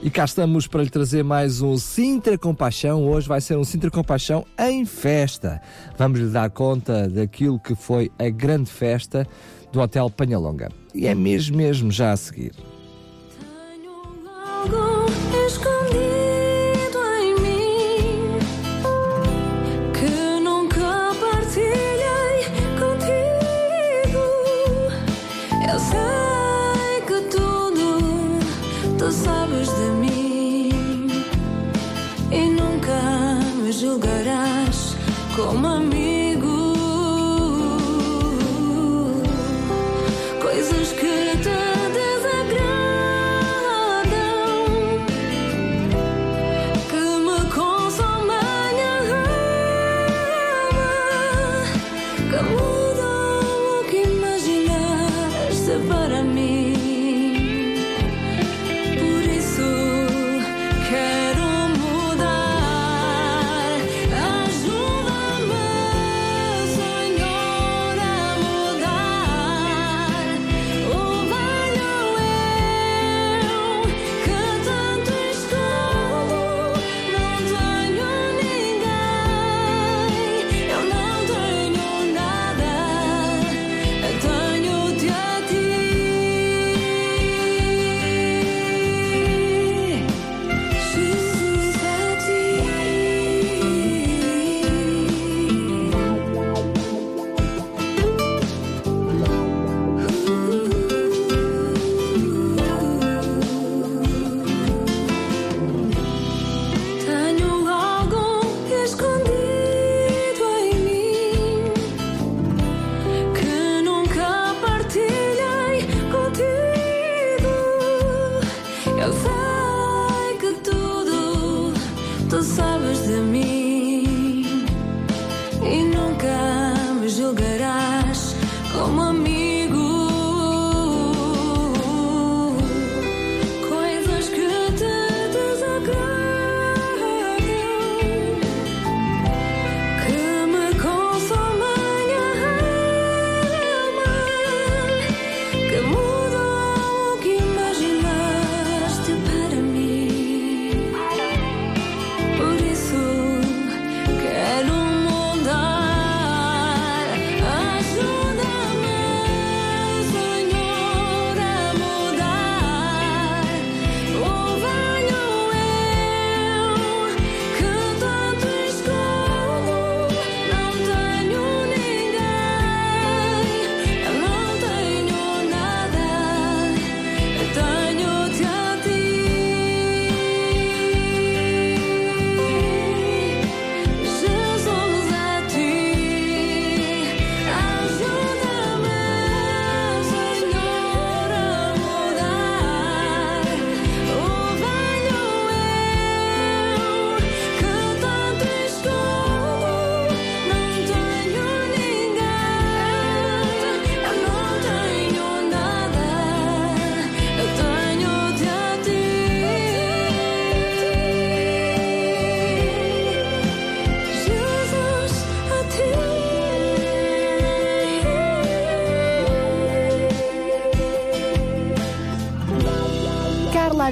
E cá estamos para lhe trazer mais um Sintra Compaixão. Hoje vai ser um Sintra Compaixão em festa. Vamos lhe dar conta daquilo que foi a grande festa do Hotel Panhalonga. E é mesmo, mesmo já a seguir. Algo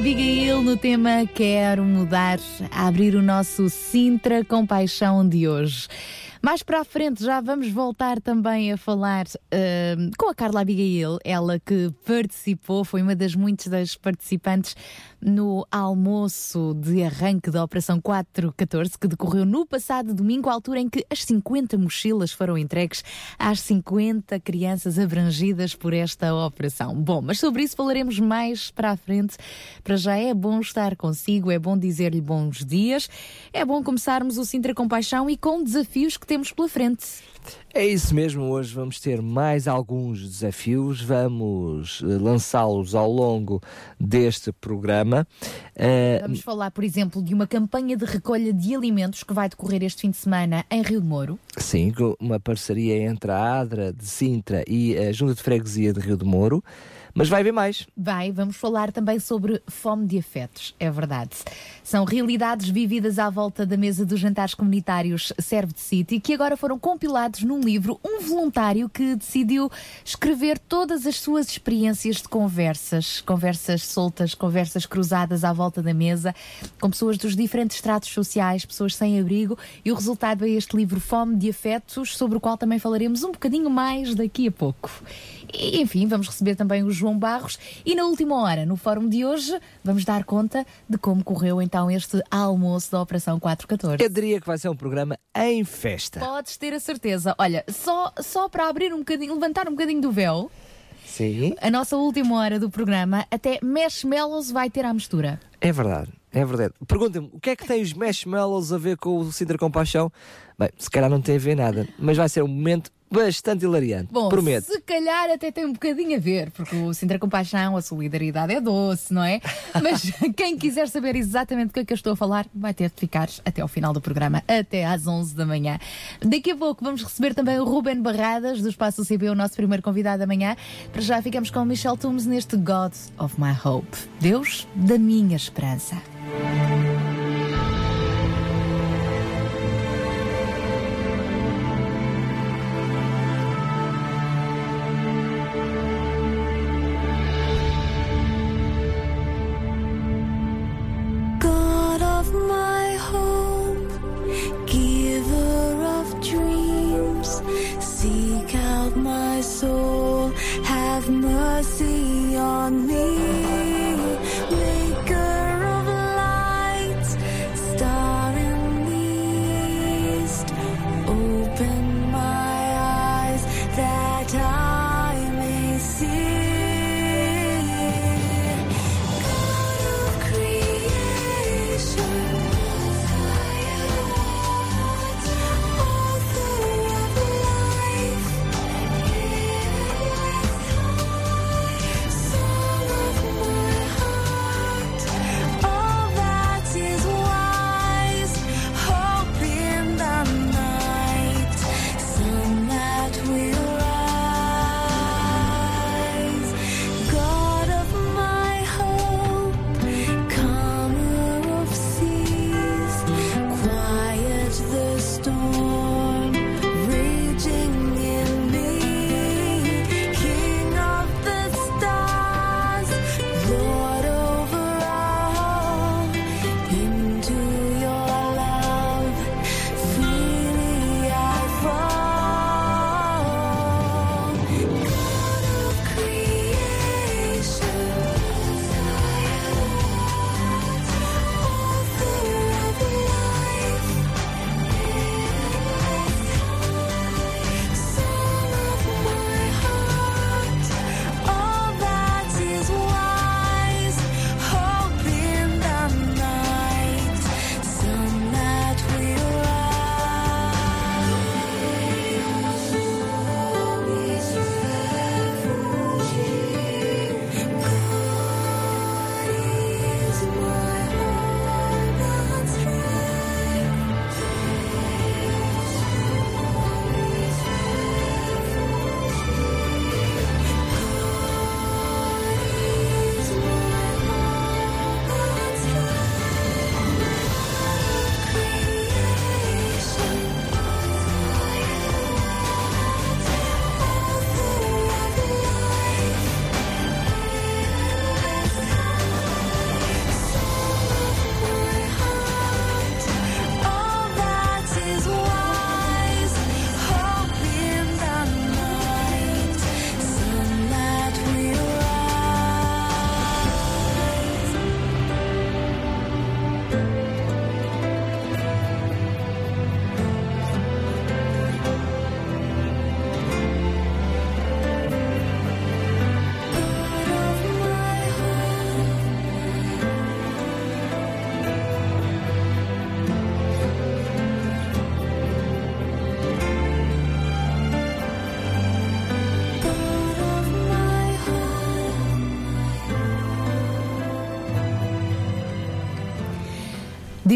Abigail no tema Quero Mudar, a abrir o nosso Sintra Compaixão de hoje. Mais para a frente já vamos voltar também a falar ahm, com a Carla Abigail, ela que participou, foi uma das muitas das participantes no almoço de arranque da Operação 414, que decorreu no passado domingo, à altura em que as 50 mochilas foram entregues às 50 crianças abrangidas por esta operação. Bom, mas sobre isso falaremos mais para a frente. Para já é bom estar consigo, é bom dizer-lhe bons dias, é bom começarmos o Sintra Compaixão e com desafios que temos pela frente. É isso mesmo, hoje vamos ter mais alguns desafios, vamos eh, lançá-los ao longo deste programa. Eh, Vamos falar, por exemplo, de uma campanha de recolha de alimentos que vai decorrer este fim de semana em Rio de Moro. Sim, uma parceria entre a ADRA de Sintra e a Junta de Freguesia de Rio de Moro, mas vai haver mais. Vai, vamos falar também sobre fome de afetos, é verdade. São realidades vividas à volta da mesa dos jantares comunitários Serve de City, que agora foram compilados num livro. Um voluntário que decidiu escrever todas as suas experiências de conversas, conversas soltas, conversas cruzadas à volta da mesa, com pessoas dos diferentes estratos sociais, pessoas sem abrigo, e o resultado é este livro Fome de Afetos, sobre o qual também falaremos um bocadinho mais daqui a pouco. E, enfim, vamos receber também o João Barros e na última hora, no fórum de hoje, vamos dar conta de como correu então este almoço da Operação 414. Eu diria que vai ser um programa em festa. Podes ter a certeza. Olha, só, só para abrir um bocadinho, levantar um bocadinho do véu, Sim, a nossa última hora do programa, até marshmallows vai ter à mistura. é verdade. É verdade. Pergunta-me, o que é que tem os marshmallows a ver com o Sintra Compaixão? Bem, se calhar não tem a ver nada, mas vai ser um momento bastante hilariante. Bom, Prometo. se calhar até tem um bocadinho a ver, porque o Sintra Compaixão, a solidariedade é doce, não é? Mas quem quiser saber exatamente do que é que eu estou a falar, vai ter de ficar até ao final do programa, até às 11 da manhã. Daqui a pouco vamos receber também o Ruben Barradas, do Espaço CB, o nosso primeiro convidado da manhã. Para já ficamos com o Michel Tumes neste God of My Hope. Deus da minha esperança. Soul, have mercy on me.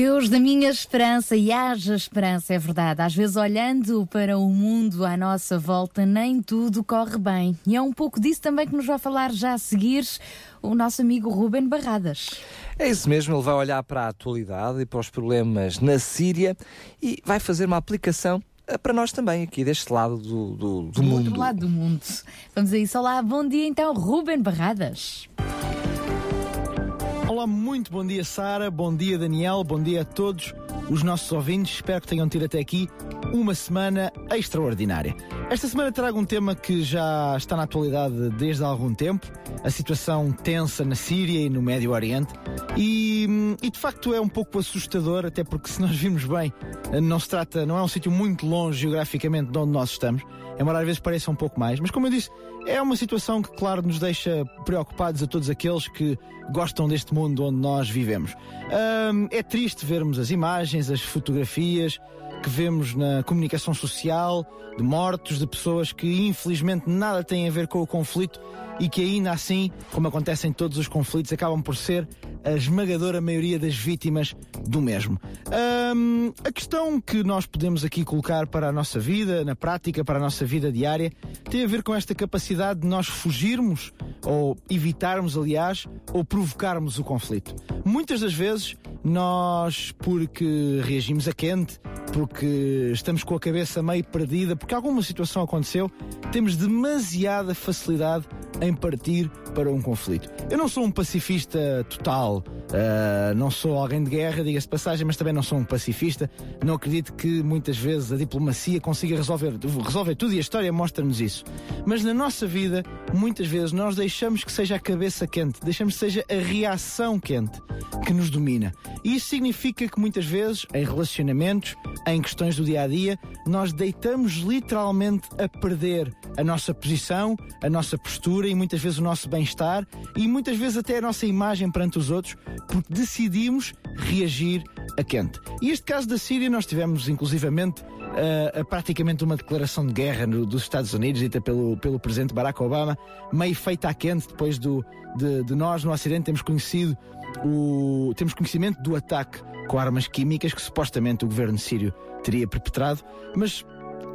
Deus da minha esperança e haja esperança, é verdade. Às vezes, olhando para o mundo à nossa volta, nem tudo corre bem. E é um pouco disso também que nos vai falar já a seguir o nosso amigo Ruben Barradas. É isso mesmo, ele vai olhar para a atualidade e para os problemas na Síria e vai fazer uma aplicação eh, para nós também, aqui deste lado do, do, do Do mundo. outro lado do mundo. Vamos a isso. Olá, bom dia então, Ruben Barradas. Olá, muito bom dia, Sara. Bom dia, Daniel. Bom dia a todos os nossos ouvintes. Espero que tenham tido até aqui uma semana extraordinária. Esta semana trago um tema que já está na atualidade desde há algum tempo: a situação tensa na Síria e no Médio Oriente. E, e de facto é um pouco assustador, até porque se nós vimos bem, não se trata, não é um sítio muito longe geograficamente de onde nós estamos, embora às vezes pareça um pouco mais. Mas como eu disse, é uma situação que, claro, nos deixa preocupados a todos aqueles que gostam deste mundo onde nós vivemos. É triste vermos as imagens, as fotografias que vemos na comunicação social de mortos, de pessoas que infelizmente nada têm a ver com o conflito e que ainda assim, como acontece em todos os conflitos, acabam por ser a esmagadora maioria das vítimas do mesmo. Hum, a questão que nós podemos aqui colocar para a nossa vida, na prática, para a nossa vida diária, tem a ver com esta capacidade de nós fugirmos, ou evitarmos, aliás, ou provocarmos o conflito. Muitas das vezes, nós, porque reagimos a quente, porque estamos com a cabeça meio perdida, porque alguma situação aconteceu, temos demasiada facilidade em partir para um conflito. Eu não sou um pacifista total, ah, não sou alguém de guerra, diga-se de passagem, mas também não sou um pacifista. Não acredito que muitas vezes a diplomacia consiga resolver, resolver tudo e a história mostra-nos isso. Mas na nossa vida, muitas vezes nós deixamos que seja a cabeça quente, deixamos que seja a reação quente que nos domina. E isso significa que muitas vezes, em relacionamentos, em questões do dia a dia, nós deitamos literalmente a perder a nossa posição, a nossa postura e muitas vezes o nosso bem-estar e muitas vezes até a nossa imagem perante os outros, porque decidimos reagir a quente. E este caso da Síria, nós tivemos inclusivamente uh, praticamente uma declaração de guerra no- dos Estados Unidos, dita pelo, pelo presidente Barack Obama, meio feita à quente depois do, de, de nós no Ocidente termos conhecido o, temos conhecimento do ataque com armas químicas que supostamente o governo sírio teria perpetrado, mas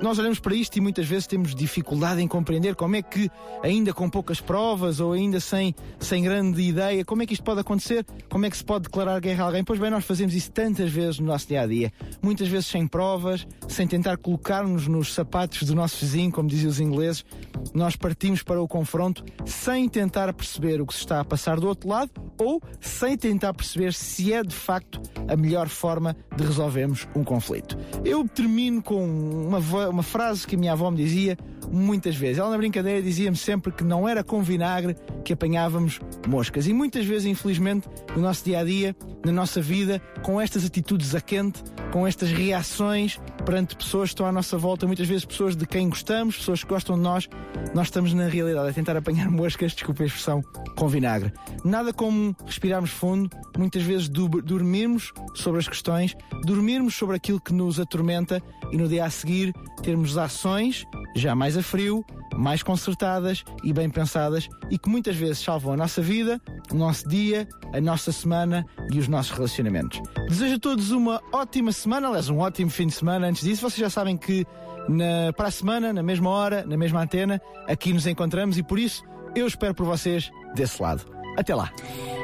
nós olhamos para isto e muitas vezes temos dificuldade em compreender como é que, ainda com poucas provas ou ainda sem, sem grande ideia, como é que isto pode acontecer? Como é que se pode declarar guerra a alguém? Pois bem, nós fazemos isso tantas vezes no nosso dia a dia, muitas vezes sem provas, sem tentar colocar-nos nos sapatos do nosso vizinho, como diziam os ingleses. Nós partimos para o confronto sem tentar perceber o que se está a passar do outro lado ou sem tentar perceber se é de facto a melhor forma de resolvermos um conflito. Eu termino com uma, vo- uma frase que a minha avó me dizia muitas vezes. Ela na brincadeira dizia-me sempre que não era com vinagre que apanhávamos moscas. E muitas vezes, infelizmente, no nosso dia a dia, na nossa vida, com estas atitudes a quente, com estas reações perante pessoas que estão à nossa volta, muitas vezes pessoas de quem gostamos, pessoas que gostam de nós, nós estamos na realidade a tentar apanhar moscas, desculpe a expressão, com vinagre. Nada como respirarmos fundo, muitas vezes dormirmos sobre as questões, dormirmos sobre aquilo que nos atormenta e no dia a seguir termos ações já mais a frio, mais concertadas e bem pensadas e que muitas vezes salvam a nossa vida, o nosso dia, a nossa semana e os nossos relacionamentos. Desejo a todos uma ótima semana, aliás, um ótimo fim de semana. Antes disso, vocês já sabem que na, para a semana, na mesma hora, na mesma antena, aqui nos encontramos e por isso eu espero por vocês desse lado. Até lá!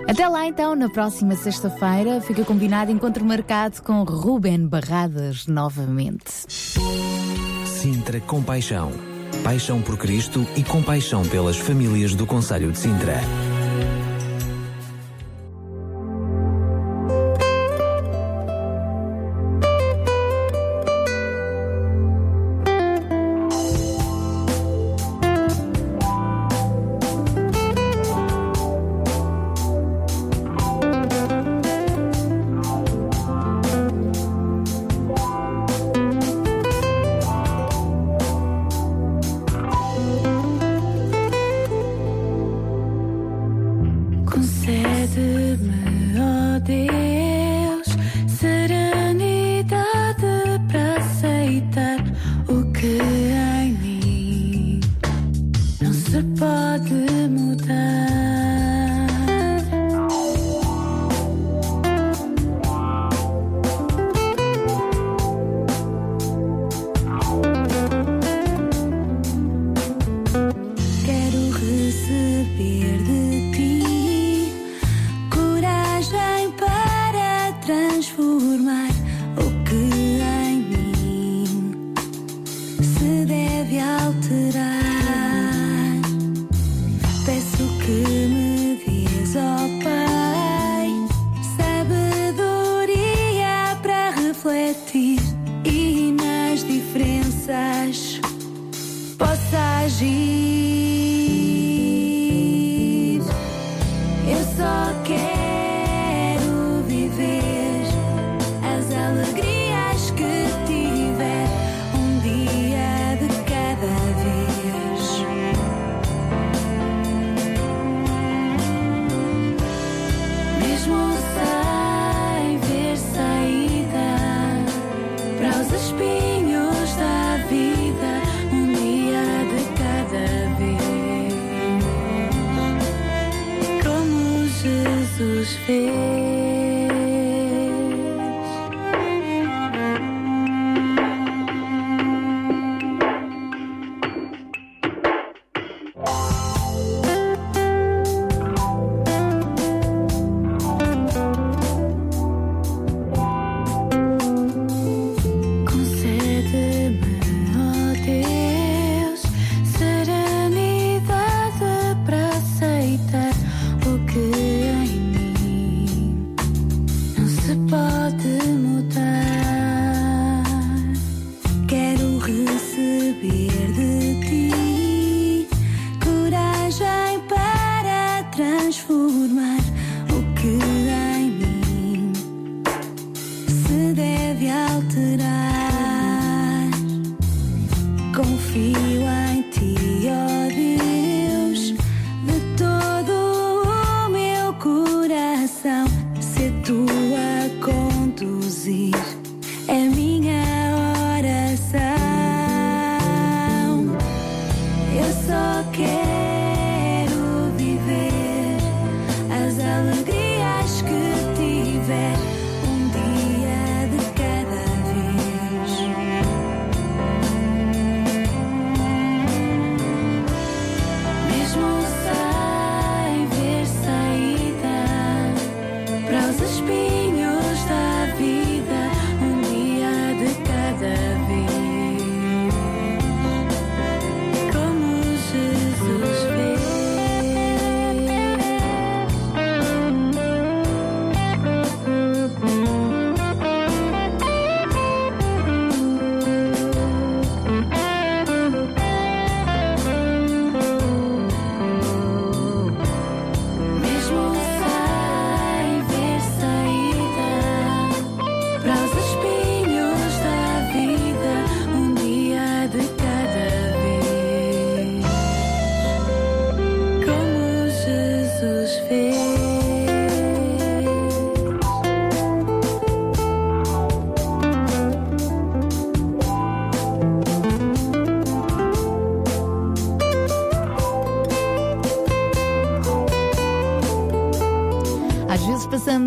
Até lá então, na próxima sexta-feira, fica combinado encontro marcado com Ruben Barradas novamente. Sintra Compaixão. Paixão por Cristo e compaixão pelas famílias do Conselho de Sintra.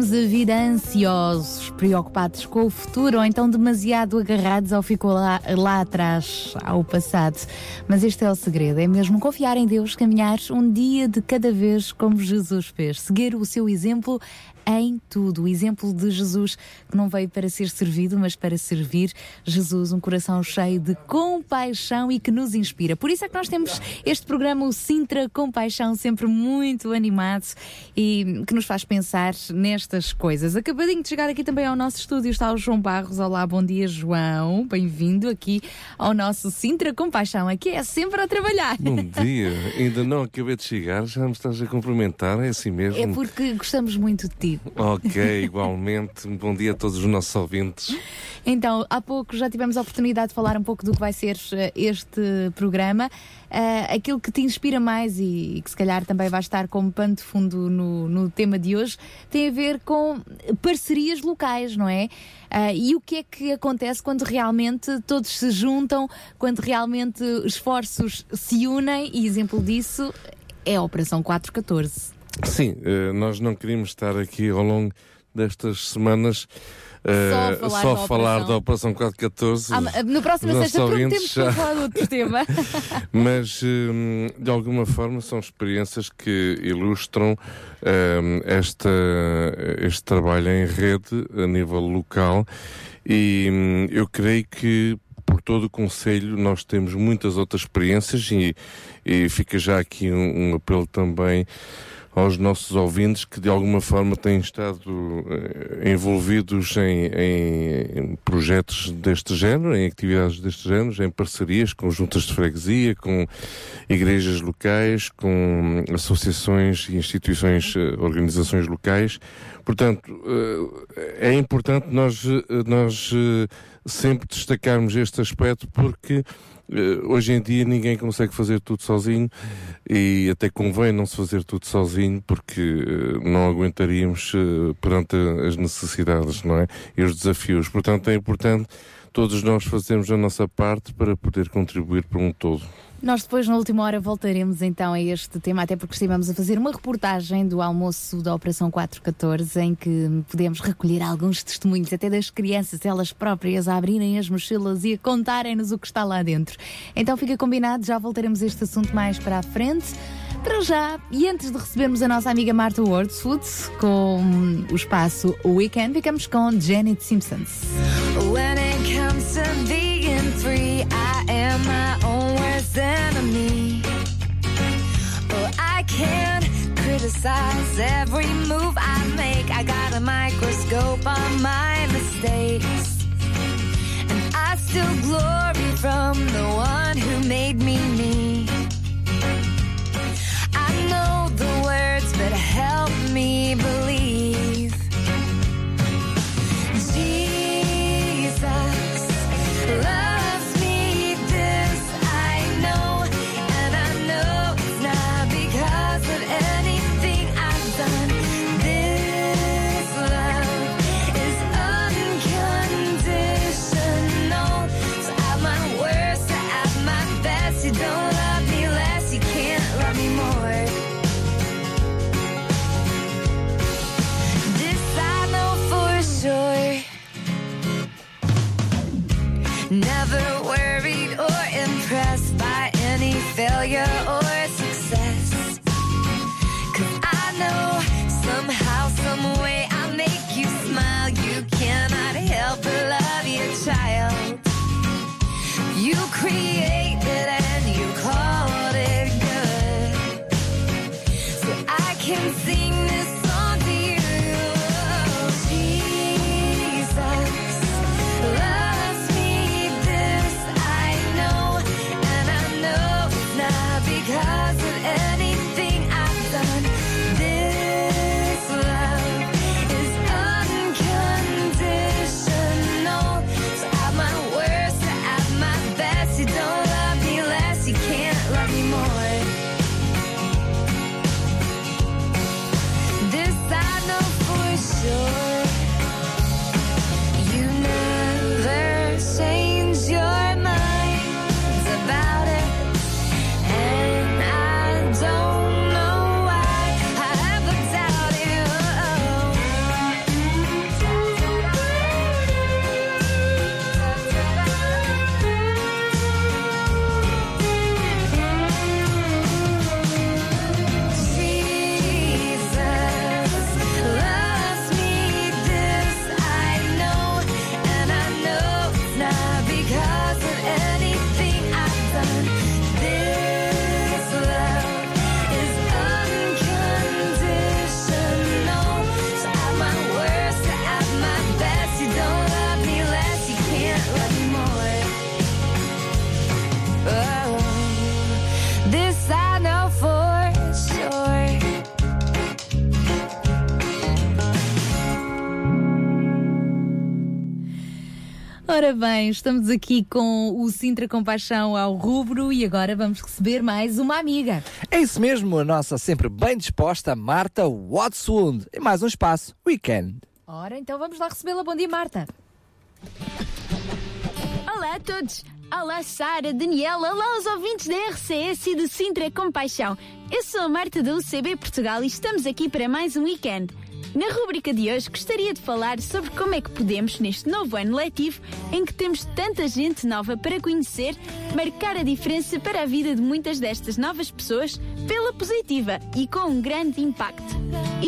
Passamos a vida ansiosos, preocupados com o futuro ou então demasiado agarrados ao ficou lá, lá atrás, ao passado. Mas este é o segredo, é mesmo confiar em Deus, caminhar um dia de cada vez como Jesus fez, seguir o seu exemplo em tudo. O exemplo de Jesus que não veio para ser servido, mas para servir. Jesus, um coração cheio de compaixão e que nos inspira. Por isso é que nós temos este programa, o Sintra Compaixão, sempre muito animado e que nos faz pensar nestas coisas. Acabadinho de chegar aqui também ao nosso estúdio está o João Barros. Olá, bom dia, João. Bem-vindo aqui ao nosso Sintra Compaixão. Aqui é sempre a trabalhar. Bom dia, ainda não acabei de chegar, já me estás a cumprimentar, é assim mesmo? É porque gostamos muito de ti. Ok, igualmente. Bom dia a todos os nossos ouvintes. Então, há pouco já tivemos a oportunidade de falar um pouco do que vai ser eh, este programa. Eh, aquilo que te inspira mais e, que se calhar também vai estar como pano de fundo no, no tema de hoje tem a ver com parcerias locais, não é? Eh, e o que é que acontece quando realmente todos se juntam, quando realmente esforços se unem, e exemplo disso é a Operação 414. Sim, eh, nós não queríamos estar aqui ao longo destas semanas eh, Só a falar só da falar operação. da Operação 414. Ah, no próximo sexta prometemos vamos já- falar de outro tema. Mas, hum, de alguma forma, são experiências que ilustram hum, esta, este trabalho em rede a nível local e hum, eu creio que por todo o Conselho nós temos muitas outras experiências e, e fica já aqui um, um apelo também aos nossos ouvintes que de alguma forma têm estado eh, envolvidos em, em- projetos deste género, em atividades deste género, em parcerias com juntas de freguesia, com igrejas locais, com associações e instituições, eh, organizações locais. Portanto, eh, é importante nós, nós sempre destacarmos este aspecto porque hoje em dia ninguém consegue fazer tudo sozinho e até convém não se fazer tudo sozinho porque eh, não aguentaríamos eh, perante as necessidades não é? e os desafios. Portanto, é importante todos nós fazemos a nossa parte para poder contribuir para um todo. Nós depois, na última hora, voltaremos então a este tema, até porque estivemos a fazer uma reportagem do almoço da Operação 414, em que podemos recolher alguns testemunhos, até das crianças, elas próprias, a abrirem as mochilas e a contarem-nos o que está lá dentro. Então fica combinado, já voltaremos a este assunto mais para a frente. Para já, e antes de recebermos a nossa amiga Marta Wordswood com o espaço Weekend, ficamos com Janet Simpsons. When it comes to being free, I am my own enemy. Oh, I can't criticize every move I make. I got a microscope on my mistakes. And I still glory from the one who made me me. I know the words, but help me believe. Sure. Never worried or impressed by any failure Ora bem, estamos aqui com o Sintra Compaixão ao rubro e agora vamos receber mais uma amiga. É isso mesmo, a nossa sempre bem disposta Marta Watswood. E mais um espaço, Weekend. Ora, então vamos lá recebê-la. Bom dia, Marta. Olá a todos! Olá Sara, Daniela, olá aos ouvintes da RCS e do Sintra Compaixão. Eu sou a Marta da UCB Portugal e estamos aqui para mais um weekend. Na rubrica de hoje gostaria de falar sobre como é que podemos, neste novo ano letivo, em que temos tanta gente nova para conhecer, marcar a diferença para a vida de muitas destas novas pessoas pela positiva e com um grande impacto.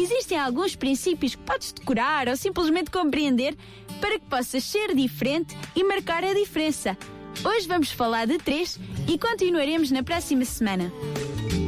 Existem alguns princípios que podes decorar ou simplesmente compreender para que possas ser diferente e marcar a diferença. Hoje vamos falar de três e continuaremos na próxima semana.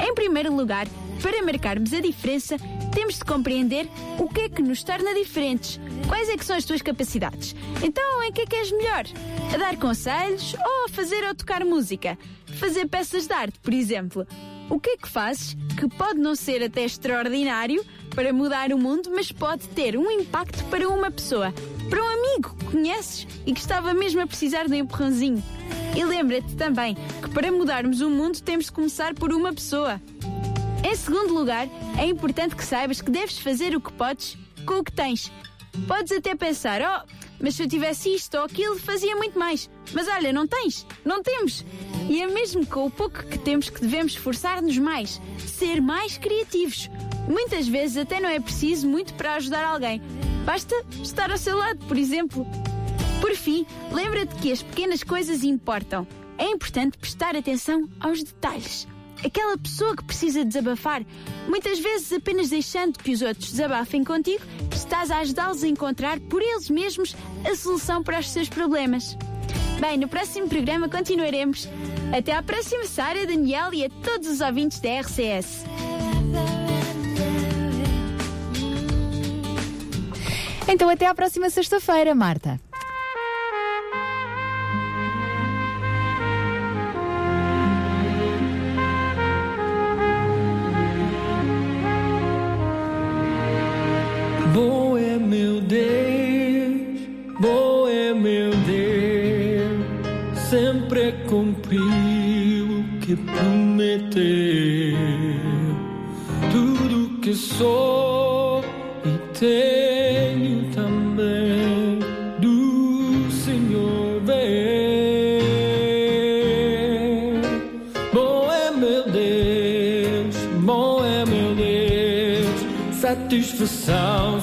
Em primeiro lugar, para marcarmos a diferença, temos de compreender o que é que nos torna diferentes. Quais é que são as tuas capacidades? Então, em que é que és melhor? A dar conselhos ou a fazer ou tocar música? Fazer peças de arte, por exemplo. O que é que fazes que pode não ser até extraordinário para mudar o mundo, mas pode ter um impacto para uma pessoa, para um amigo que conheces e que estava mesmo a precisar de um empurrãozinho? E lembra-te também que para mudarmos o mundo temos de começar por uma pessoa. Em segundo lugar, é importante que saibas que deves fazer o que podes com o que tens. Podes até pensar, oh, mas se eu tivesse isto ou aquilo, fazia muito mais. Mas olha, não tens, não temos. E é mesmo com o pouco que temos que devemos esforçar-nos mais, ser mais criativos. Muitas vezes até não é preciso muito para ajudar alguém. Basta estar ao seu lado, por exemplo. Por fim, lembra-te que as pequenas coisas importam. É importante prestar atenção aos detalhes. Aquela pessoa que precisa desabafar, muitas vezes apenas deixando que os outros desabafem contigo, estás a ajudá-los a encontrar por eles mesmos a solução para os seus problemas. Bem, no próximo programa continuaremos. Até à próxima, Sara, Daniel e a todos os ouvintes da RCS. Então até à próxima sexta-feira, Marta. Deus, bom é meu Deus, sempre cumpriu o que prometeu. Tudo que sou e tenho também do Senhor vem. Bom é meu Deus, bom é meu Deus, satisfação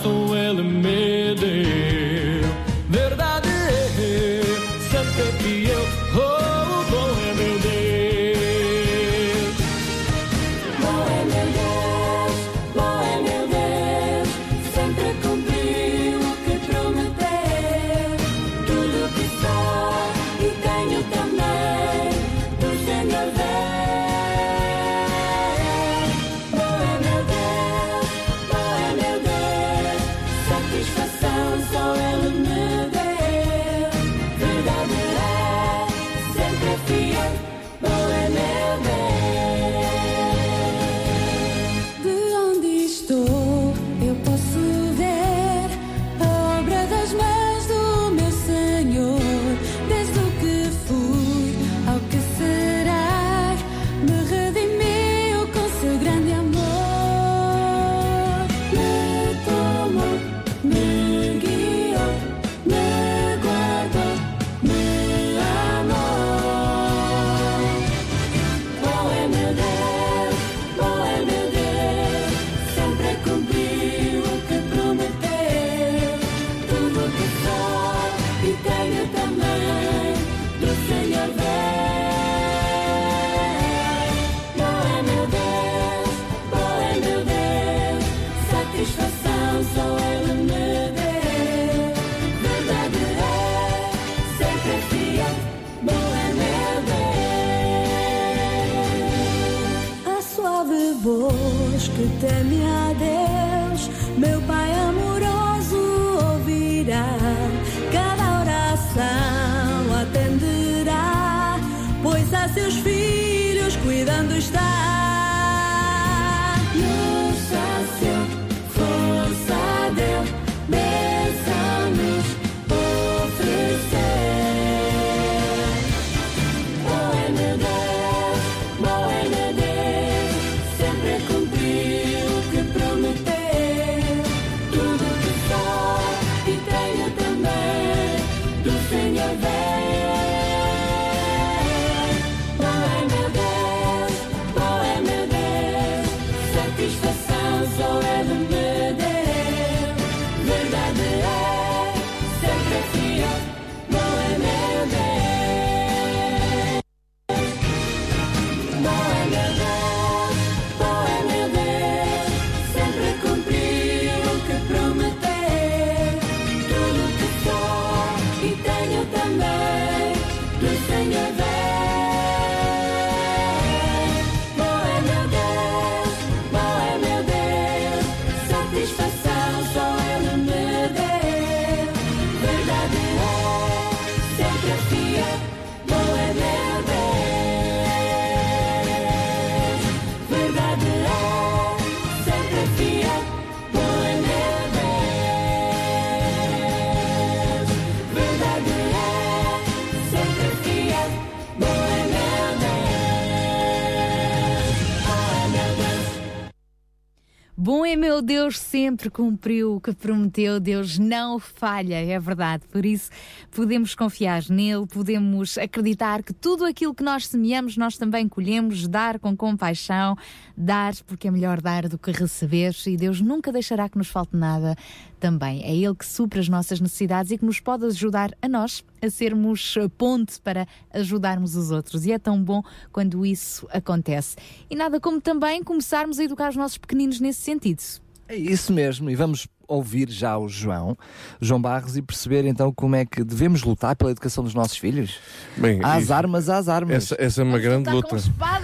Deus, sempre cumpriu o que prometeu, Deus não falha, é verdade. Por isso podemos confiar nele, podemos acreditar que tudo aquilo que nós semeamos, nós também colhemos, dar com compaixão, dar porque é melhor dar do que receber e Deus nunca deixará que nos falte nada também. É Ele que supra as nossas necessidades e que nos pode ajudar a nós a sermos ponte para ajudarmos os outros. E é tão bom quando isso acontece. E nada como também começarmos a educar os nossos pequeninos nesse sentido. É isso mesmo, e vamos ouvir já o João, João Barros, e perceber então como é que devemos lutar pela educação dos nossos filhos. Bem, às isso- armas, às armas. Essa, essa é uma grande com luta.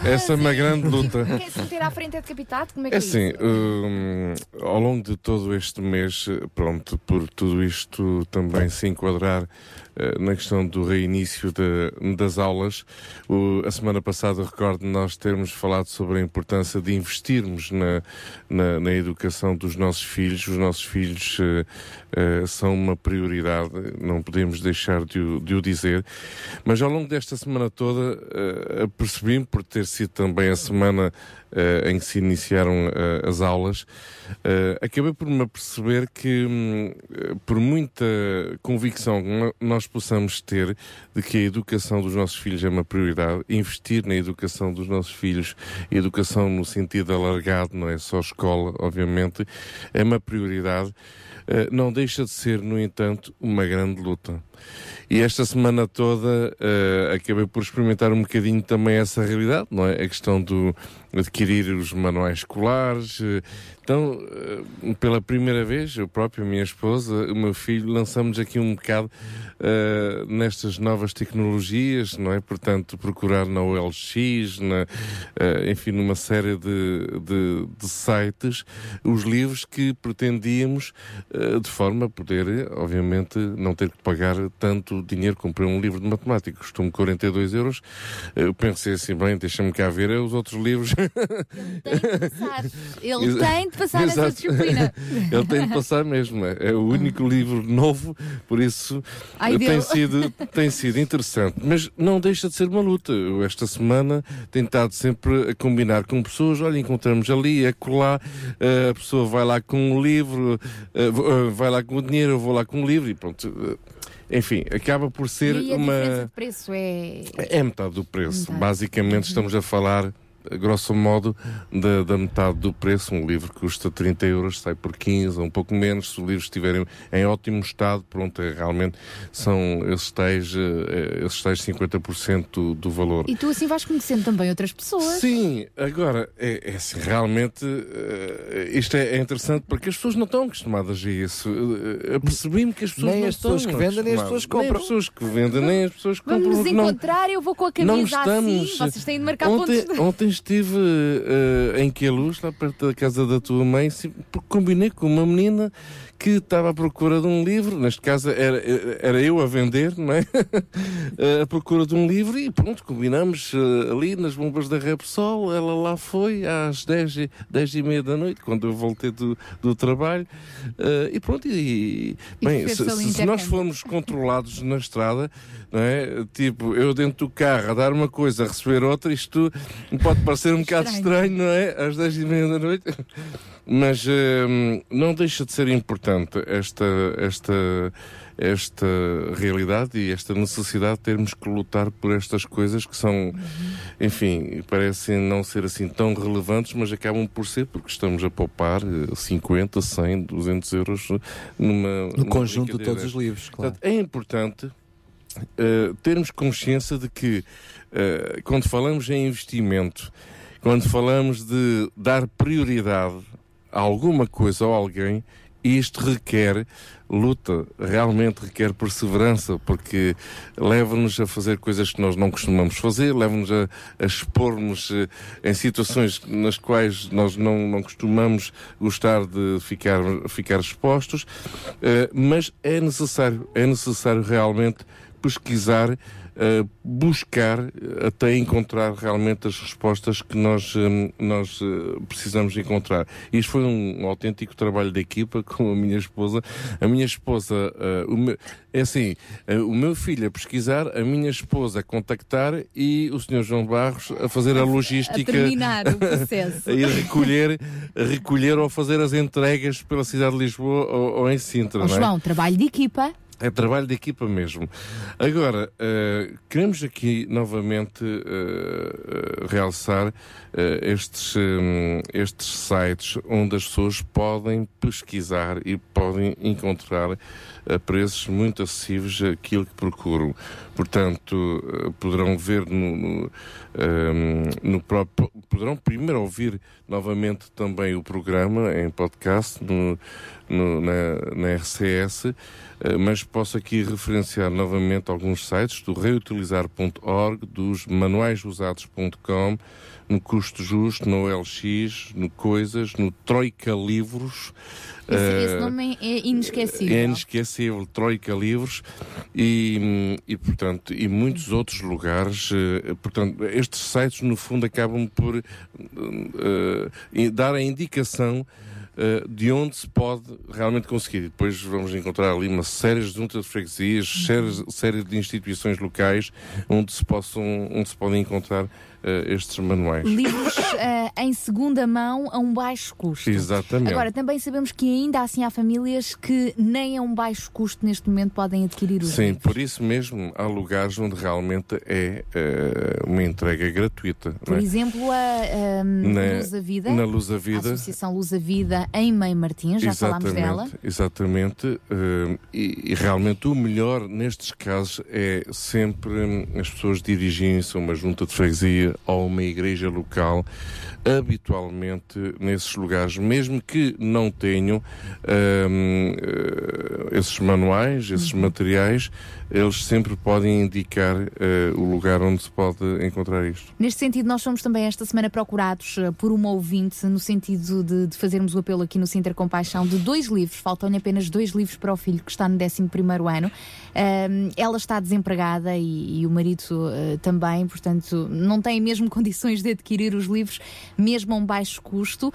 Essa é uma grande luta. Quem se meter à frente é decapitado? Como é que É é, assim, isso? hum, ao longo de todo este mês, eh, pronto, por tudo isto também se enquadrar na questão do reinício de- das aulas, o- a semana passada recordo nós termos falado sobre a importância de investirmos na, na, na educação dos nossos filhos. Os nossos filhos eh, eh, são uma prioridade, não podemos deixar de o, de o dizer. Mas ao longo desta semana toda, eh, apercebi-me, por ter sido também a semana eh, em que se iniciaram eh, as aulas, eh, acabei por me aperceber que, eh, por muita convicção que nós possamos ter de que a educação dos nossos filhos é uma prioridade, investir na educação dos nossos filhos, educação no sentido alargado, não é só escola, obviamente, é uma prioridade. não deixa de ser, no entanto, uma grande luta. E esta semana toda eh, acabei por experimentar um bocadinho também essa realidade, não é? A questão do adquirir os manuais escolares. eh, Então, eh, pela primeira vez, eu próprio, a minha esposa, o meu filho, lançamos aqui um bocado nestas novas tecnologias, não é? Portanto, procurar na OLX, na, enfim, numa série de, de, de sites, os livros que pretendíamos de forma a poder, obviamente, não ter que pagar tanto dinheiro. Comprei um livro de matemática, custou-me 42 euros. Eu pensei assim, bem, deixa-me cá ver é os outros livros. Tem de passar. Ele tem de passar essa disciplina. Ele tem de passar mesmo. É é o único livro novo, por isso Ai, eh, tem sido, tem sido interessante. Mas não deixa de ser uma luta. Eu, esta semana, tenho estado sempre a combinar com pessoas. Olha, encontramos ali, é colar, eh, a pessoa vai lá com um livro, eh, eh, vai lá com o dinheiro, eu vou lá com um livro e pronto. Enfim, acaba por ser e a uma. de preço é. É metade do preço. Metade. Basicamente, estamos a falar, grosso modo, da, da metade do preço. Um livro que custa 30 euros sai por 15, ou um pouco menos. Se o livro estiver em, em ótimo estado, pronto, é, realmente são esses tais, eh, esses tais 50% do, do valor. E tu assim vais conhecendo também outras pessoas. Sim, agora, é, é assim, realmente eh, isto é, é interessante porque as pessoas não estão acostumadas a isso. Eh, Apercebi-me que as pessoas Nem não as pessoas estão que vendem, nem as pessoas que compram. Nem as pessoas que vendem, nem as pessoas que Vamos compram. nos porque não- encontrar, eu vou com a camisa estamos. assim. Vocês têm de marcar ontem, pontos. Ontem estive eh, em Queluz, lá perto da casa da tua mãe, porque combinei com uma menina que estava à procura de um livro, neste caso era, era eu a vender, não é? Eh, à procura de um livro e pronto, combinamos eh, ali nas bombas da Repsol, ela lá foi às 10, e- 10 e meia da noite, quando eu voltei do, do trabalho, eh, e pronto, e, E bem, se, se- nós formos controlados na estrada, não é? Tipo, eu dentro do carro a dar uma coisa, a receber outra, isto pode parecer um bocado Estranho. estranho, não é? Às 10 e meia da noite. Mas hum, não deixa de ser importante esta, esta, esta realidade e esta necessidade de termos que lutar por estas coisas que são, enfim, parecem não ser assim tão relevantes, mas acabam por ser, porque estamos a poupar eh, 50, 100, 200 euros numa. No numa conjunto de todos os livros, claro. Portanto, é importante eh, termos consciência de que eh, quando falamos em investimento, quando falamos de dar prioridade alguma coisa ou alguém, isto requer luta, realmente requer perseverança, porque leva-nos a fazer coisas que nós não costumamos fazer, leva-nos a, a expor-nos eh, em situações nas quais nós não, não costumamos gostar de ficar, ficar expostos, eh, mas é necessário, é necessário realmente pesquisar uh, buscar até encontrar realmente as respostas que nós, um, nós uh, precisamos encontrar. Isto foi um, autêntico trabalho de equipa com a minha esposa. A minha esposa, uh, o meu- é assim, uh, o meu filho a pesquisar, a minha esposa a contactar e o Sr. João Barros a fazer a A logística. terminar o processo. a ir recolher, a recolher ou fazer as entregas pela cidade de Lisboa ou, ou em Sintra. Ó, não é? João, trabalho de equipa. É trabalho de equipa mesmo. Agora, eh, queremos aqui novamente eh, eh, realçar eh, estes, hum, estes sites onde as pessoas podem pesquisar e podem encontrar a preços muito acessíveis aquilo que procuram. Portanto, eh, poderão ver no, no, hum, no próprio. Poderão primeiro ouvir novamente também o programa em podcast no, no- na, na RCS, eh, mas posso aqui referenciar novamente alguns sites do reutilizar.org, dos manuaisusados.com, no Custo Justo, no LX, no Coisas, no Troika Livros. Esse, eh, esse nome é inesquecível. é inesquecível, Troika Livros e, e, portanto, e muitos outros lugares. eh, Portanto, estes sites, no fundo, acabam por eh, eh, dar a indicação eh, de onde se pode realmente conseguir. E depois vamos encontrar ali uma série de juntas de freguesias, séries- série de instituições locais onde se, possam, onde se podem encontrar eh, estes manuais. Livros eh, em segunda mão a um baixo custo. Exatamente. Agora, também sabemos que ainda assim há famílias que nem a um baixo custo neste momento podem adquirir os Sim, livros. por isso mesmo há lugares onde realmente é eh, uma entrega gratuita. Por não é? exemplo, a, um, Na- Luz a Vida, na Luz a a Vida. Associação Luz a Vida em Meio Martins, já falámos dela. Exatamente. eh, e, e realmente o melhor nestes casos é sempre hum, as pessoas dirigirem-se a uma junta de freguesia a uma igreja local, habitualmente nesses lugares, mesmo que não tenham hum, eh, esses manuais, esses Uhum. materiais, eles sempre podem indicar eh, o lugar onde se pode encontrar isto. Neste sentido, nós fomos também esta semana procurados eh, por uma ouvinte, no sentido de, de fazermos o apelo aqui no Sinter Compaixão de dois livros. Faltam-lhe apenas dois livros para o filho que está no 11 ano. Ahm, ela está desempregada e, e o marido eh, também, portanto, não têm mesmo condições de adquirir os livros, mesmo a um baixo custo.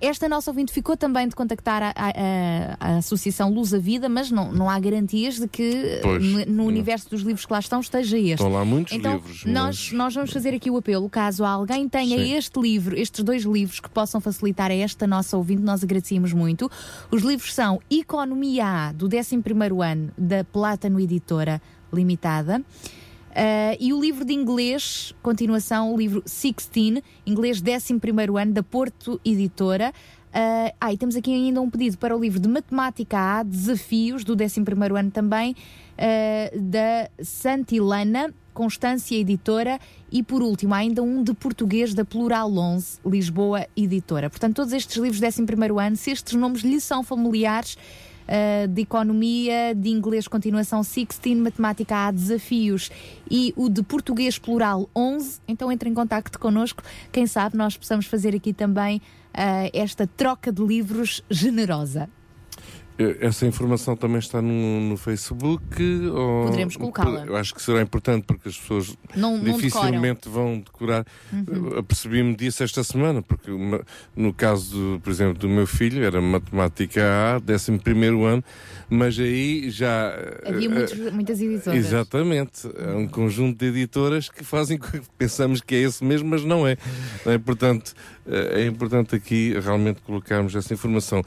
Esta nossa ouvinte ficou também de contactar a, a- a- Associação Luz a Vida, mas não, não há garantias de que Pois, no, universo dos livros que lá estão esteja este. Estão lá muitos então, livros, Nós, mas- nós vamos fazer aqui o apelo, caso alguém tenha Sim. este livro, estes dois livros que possam facilitar a esta nossa ouvinte, nós agradecemos muito. Os livros são Economia A, do 11º ano, da Plátano Editora Limitada. Ah, e o livro de inglês, continuação, o livro 16, inglês 11º ano, da Porto Editora. Ah, ah, e temos aqui ainda um pedido para o livro de Matemática A, Desafios, do 11º ano também, ah, da Santilana, Constância Editora. E por último, ainda um de português da Plural 11, Lisboa Editora. Portanto, todos estes livros do 11º ano, se estes nomes lhe são familiares, Uh, de Economia, de Inglês Continuação 16, Matemática A Desafios e o de Português Plural 11. Então entre em contacto connosco, quem sabe nós possamos fazer aqui também uh, esta troca de livros generosa. Eh, Essa informação também está no, no Facebook? Ou... Poderemos colocá-la. Eu acho que será importante porque as pessoas Não- não dificilmente vão decorar. Uhum. Eu Apercebi-me disso esta semana, porque no caso, do, por exemplo, do meu filho, era Matemática A, 11 ano, mas aí já. Havia eh, muitos- muitas editoras. Exatamente. Há um conjunto de editoras que fazem com que pensamos que é esse mesmo, mas não é. É? Portanto, eh, é importante aqui realmente colocarmos essa informação.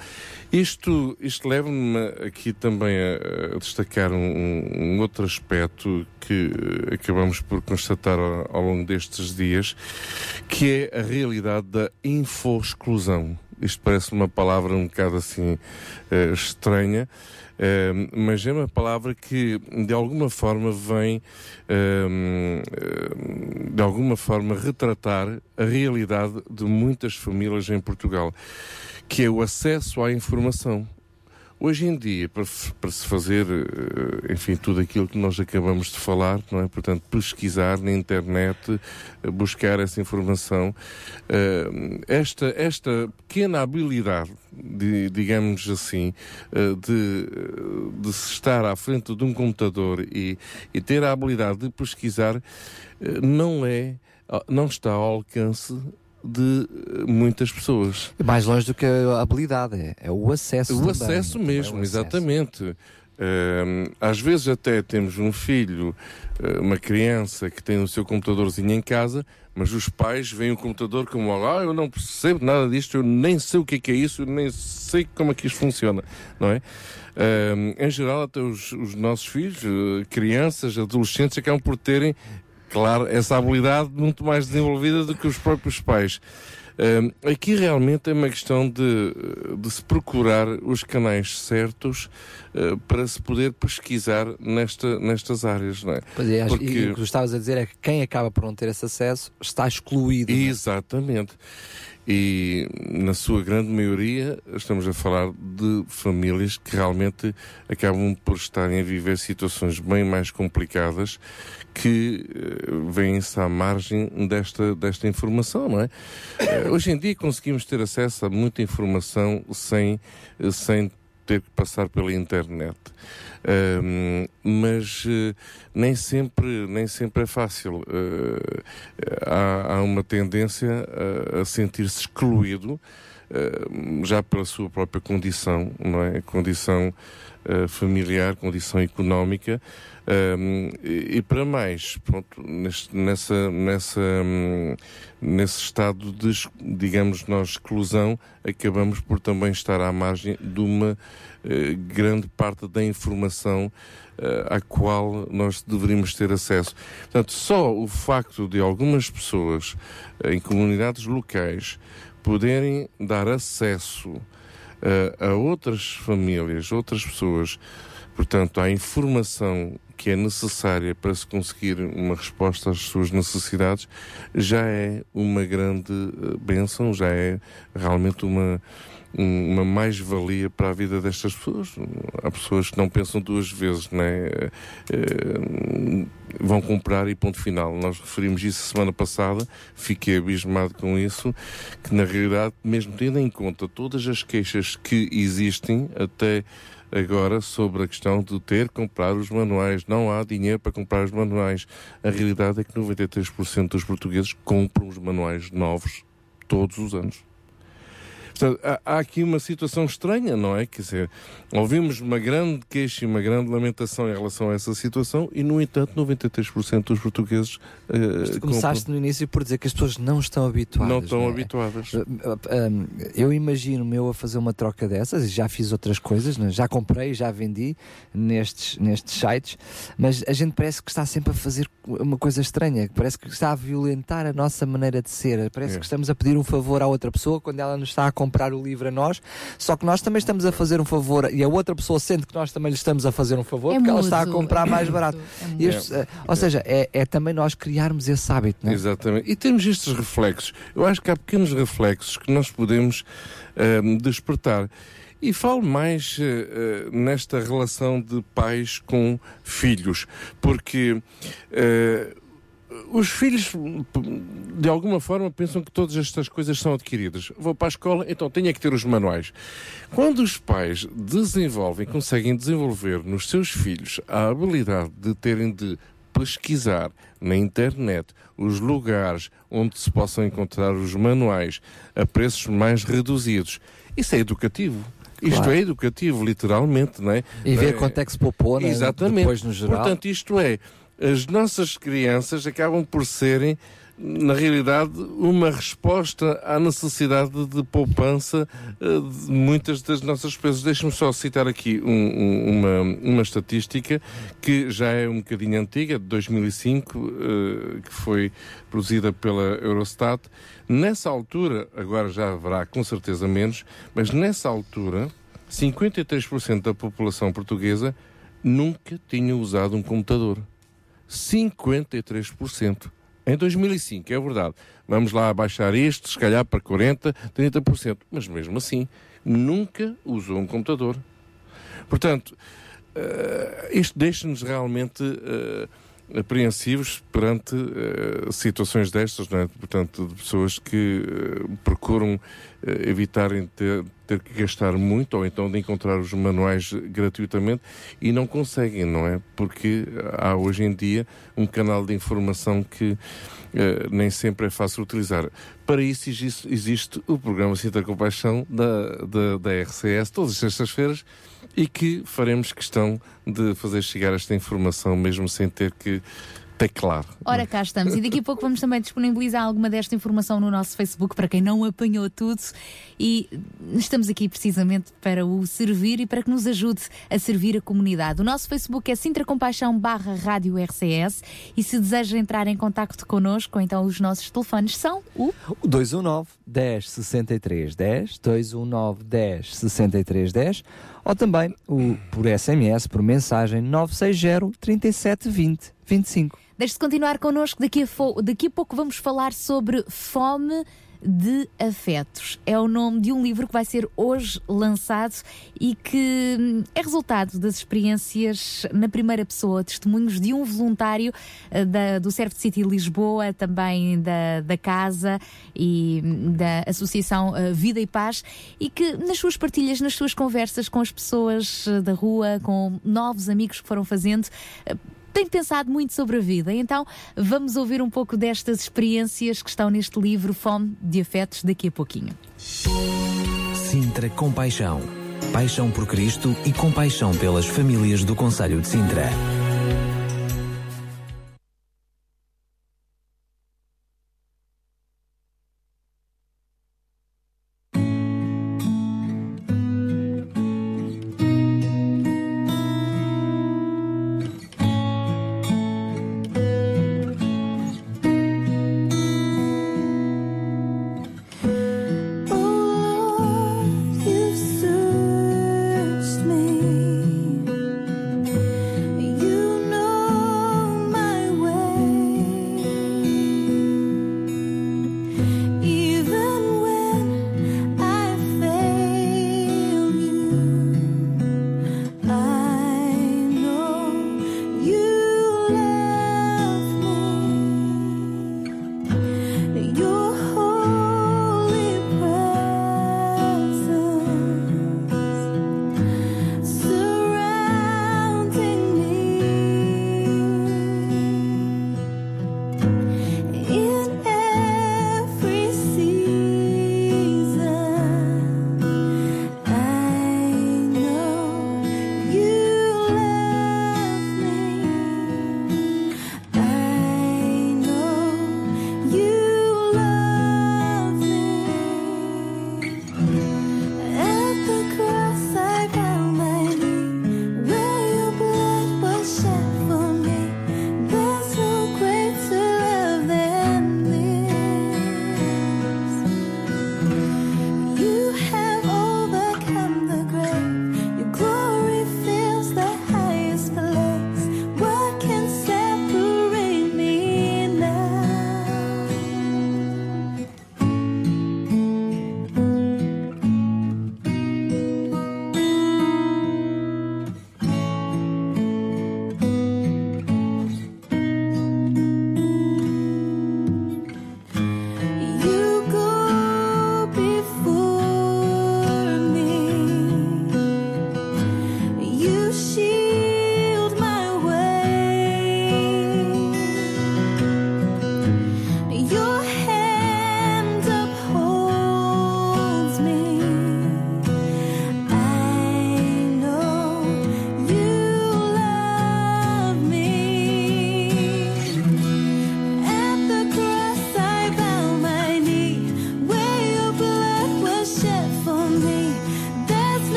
Isto, isto leva-me aqui também a, destacar um, um outro aspecto que eh, acabamos por constatar ao, ao longo destes dias, que é a realidade da info-exclusão. Isto parece uma palavra um bocado assim eh, estranha, eh, mas é uma palavra que de alguma forma vem eh, de alguma forma retratar a realidade de muitas famílias em Portugal, que é o acesso à informação. Hoje em dia, para, para se fazer, eh, enfim, tudo aquilo que nós acabamos de falar, não é? Portanto, pesquisar na internet, eh, buscar essa informação, eh, esta, esta pequena habilidade, de- digamos assim, de, de se estar à frente de um computador e, e ter a habilidade de pesquisar, não é, não está ao alcance de eh, muitas pessoas. Mais longe do que a habilidade, é, é o acesso. O também. acesso É o mesmo, acesso. exatamente. Ahm, às vezes até temos um filho, eh, uma criança que tem o seu computadorzinho em casa, mas os pais veem o computador como, ah, eu não percebo nada disto, eu nem sei o que é, que é isso, eu nem sei como é que isto funciona, não é? Em geral, até os, os nossos filhos, eh, crianças, adolescentes, acabam por terem, claro, essa habilidade muito mais desenvolvida do que os próprios pais. Hum, aqui realmente é uma questão de, de se procurar os canais certos eh, para se poder pesquisar nesta, nestas áreas, não é? Pois é, Porque- E o que tu estavas a dizer é que quem acaba por não ter esse acesso está excluído. é? Exatamente. E na sua grande maioria estamos a falar de famílias que realmente acabam por estarem a viver situações bem mais complicadas que eh, vêm-se à margem desta, desta informação, não é? Eh, hoje em dia conseguimos ter acesso a muita informação sem, sem ter que passar pela internet. Ahm, mas eh, nem sempre nem sempre é fácil Eh, há, há uma tendência a, a sentir-se excluído eh, já pela sua própria condição não é condição familiar condição económica Ahm, e, e para mais pronto neste- nessa nessa hum, nesse estado de digamos nós exclusão acabamos por também estar à margem de uma eh, grande parte da informação eh, à qual nós deveríamos ter acesso. Portanto, só o facto de algumas pessoas eh, em comunidades locais poderem dar acesso a outras famílias, outras pessoas, portanto, à informação que é necessária para se conseguir uma resposta às suas necessidades, já é uma grande eh, bênção, já é realmente uma, um- uma mais-valia para a vida destas pessoas. Há pessoas que não pensam duas vezes, né? Vão comprar e ponto final. Nós referimos isso semana passada, fiquei abismado com isso, que na realidade, mesmo tendo em conta todas as queixas que existem até agora sobre a questão de ter que comprar os manuais, não há dinheiro para comprar os manuais. A realidade é que 93% dos portugueses compram os manuais novos todos os anos. Portanto, há, há aqui uma situação estranha, não é? Quer dizer, ouvimos uma grande queixa e uma grande lamentação em relação a essa situação e, no entanto, 93% dos portugueses eh, Mas tu começaste no início por dizer que as pessoas não estão habituadas. não estão é? habituadas. Uh, uh, um, eu imagino-me eu a fazer uma troca dessas e já fiz outras coisas, né? já comprei, já vendi nestes, nestes sites, mas a gente parece que está sempre a fazer uma coisa estranha, parece que está a violentar a nossa maneira de ser, parece É. que estamos a pedir um favor à outra pessoa quando ela nos está a comprar o livro a nós, só que nós também estamos a fazer um favor e a outra pessoa sente que nós também lhe estamos a fazer um favor É porque ela está a comprar é mais barato. é E as- uh, ou seja, é, é também nós criarmos esse hábito, não é? Exatamente. E temos estes reflexos. Eu acho que há pequenos reflexos que nós podemos ahm, despertar. E falo mais eh, eh, nesta relação de pais com filhos, porque eh, os filhos, de alguma forma, pensam que todas estas coisas são adquiridas. Vou para a escola, então tenho é que ter os manuais. Quando os pais desenvolvem, conseguem desenvolver nos seus filhos a habilidade de terem de pesquisar na internet os lugares onde se possam encontrar os manuais a preços mais reduzidos, isso é educativo. Isto Claro. é educativo, literalmente, não é? E ver É- quanto é que se poupou, né? Exatamente. depois no geral. Portanto, isto é, as nossas crianças acabam por serem, na realidade, uma resposta à necessidade de poupança eh, de muitas das nossas despesas. Deixe-me só citar aqui um- um- uma, uma estatística que já é um bocadinho antiga, de 2005, eh, que foi produzida pela Eurostat. Nessa altura, agora já haverá com certeza menos, mas nessa altura, 53% da população portuguesa nunca tinha usado um computador. 53%. Em 2005, é verdade. Vamos lá abaixar isto, se calhar para 40%, 30%. Mas mesmo assim, nunca usou um computador. Portanto, eh, isto deixa-nos realmente eh, apreensivos perante eh, situações destas, não é? portanto, de pessoas que eh, procuram eh, evitarem ter, ter que gastar muito ou então de encontrar os manuais gratuitamente e não conseguem, não é? Porque há hoje em dia um canal de informação que nem sempre é fácil utilizar. Para isso existe, existe o programa Cita Compaixão da, da, da RCS, todas as sextas-feiras, e que faremos questão de fazer chegar esta informação, mesmo sem ter que teclar. Ora, cá estamos. E daqui a pouco vamos também disponibilizar alguma desta informação no nosso Facebook para quem não apanhou tudo. E estamos aqui precisamente para o servir e para que nos ajude a servir a comunidade. O nosso Facebook é Sintra Compaixão barra Rádio RCS. E se deseja entrar em contacto connosco, então os nossos telefones são o O 219 10 63 10, 219 10 63 10, ou também o, por SMS, por mensagem 960 37 20 25. Deixe-se continuar connosco. Daqui a, daqui a pouco vamos falar sobre fome de afetos. É o nome de um livro que vai ser hoje lançado e que hum, é resultado das experiências na primeira pessoa, testemunhos de um voluntário eh, da- do Serve City Lisboa, também da, da Casa e hum, da Associação eh, Vida e Paz, e que nas suas partilhas, nas suas conversas com as pessoas eh, da rua, com novos amigos que foram fazendo, tem pensado muito sobre a vida. Então, vamos ouvir um pouco destas experiências que estão neste livro Fome de Afetos daqui a pouquinho. Sintra Compaixão. Paixão por Cristo e compaixão pelas famílias do Conselho de Sintra.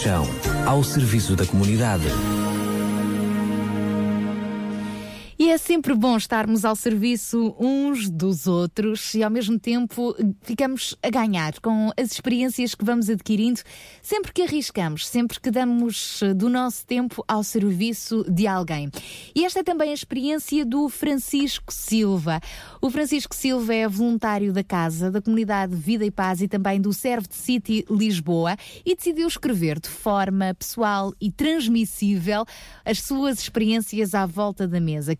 Compaixão, ao serviço da comunidade. Sempre bom estarmos ao serviço uns dos outros e ao mesmo tempo ficamos a ganhar com as experiências que vamos adquirindo sempre que arriscamos, sempre que damos eh, do nosso tempo ao serviço de alguém. E esta é também a experiência do Francisco Silva. O Francisco Silva é voluntário da casa, da comunidade Vida e Paz e também do Serve City Lisboa e decidiu escrever de forma pessoal e transmissível as suas experiências à volta da mesa.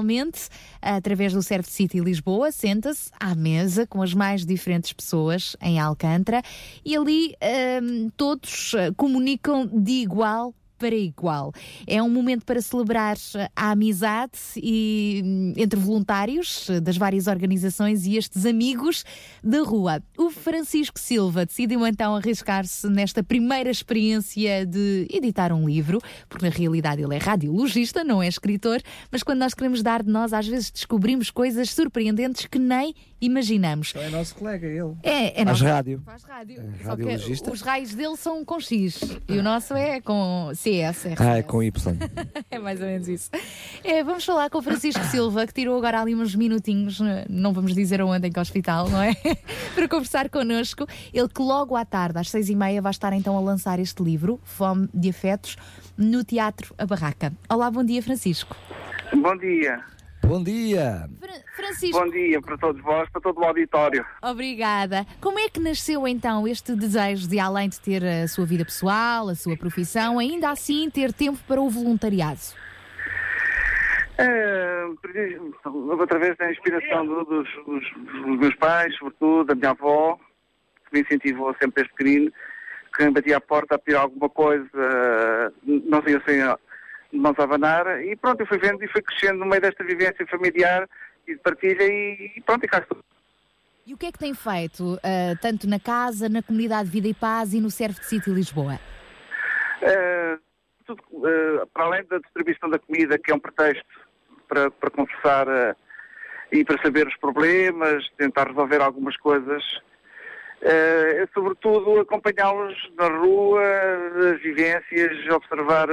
Quinzenalmente, através do Serve City Lisboa, senta-se à mesa com as mais diferentes pessoas em Alcântara e ali hum, todos eh, comunicam de igual para igual. É um momento para celebrar a amizade e, hum, entre voluntários das várias organizações e estes amigos da rua. O Francisco Silva decidiu então arriscar-se nesta primeira experiência de editar um livro, porque na realidade ele é radiologista, não é escritor, mas quando nós queremos dar de nós, às vezes descobrimos coisas surpreendentes que nem imaginamos. É nosso colega, ele. É, é Faz nosso- rádio. Faz rádio. É Só que radiologista. os raios dele são com X e o nosso é com CS. RCS. Ah, é com Y. É mais ou menos isso. É, vamos falar com o Francisco Silva, que tirou agora ali uns minutinhos, eh, não vamos dizer aonde, em que hospital, não é? Para conversar connosco. Ele que logo à tarde, às seis e meia, vai estar então a lançar este livro, Fome de Afetos, no Teatro A Barraca. Olá, bom dia, Francisco. Bom dia. Bom dia. Francisco. Bom dia para todos vós, para todo o auditório. Obrigada. Como é que nasceu então este desejo de, além de ter a sua vida pessoal, a sua profissão, ainda assim ter tempo para o voluntariado? Eh, através da inspiração do- dos, dos- dos meus pais, sobretudo, da minha avó, que me incentivou sempre desde pequenino, que me batia à porta a pedir alguma coisa, não sei assim, mãos a abanar, e pronto, eu fui vendo e fui crescendo no meio desta vivência familiar e de partilha, e, e pronto, e cá estou. E o que é que tem feito, ah, tanto na casa, na comunidade Vida e Paz e no Serve de City Lisboa? Eh, tudo, eh, para além da distribuição da comida, que é um pretexto para, para conversar e para saber os problemas, tentar resolver algumas coisas, é sobretudo acompanhá-los na rua, as vivências, observar,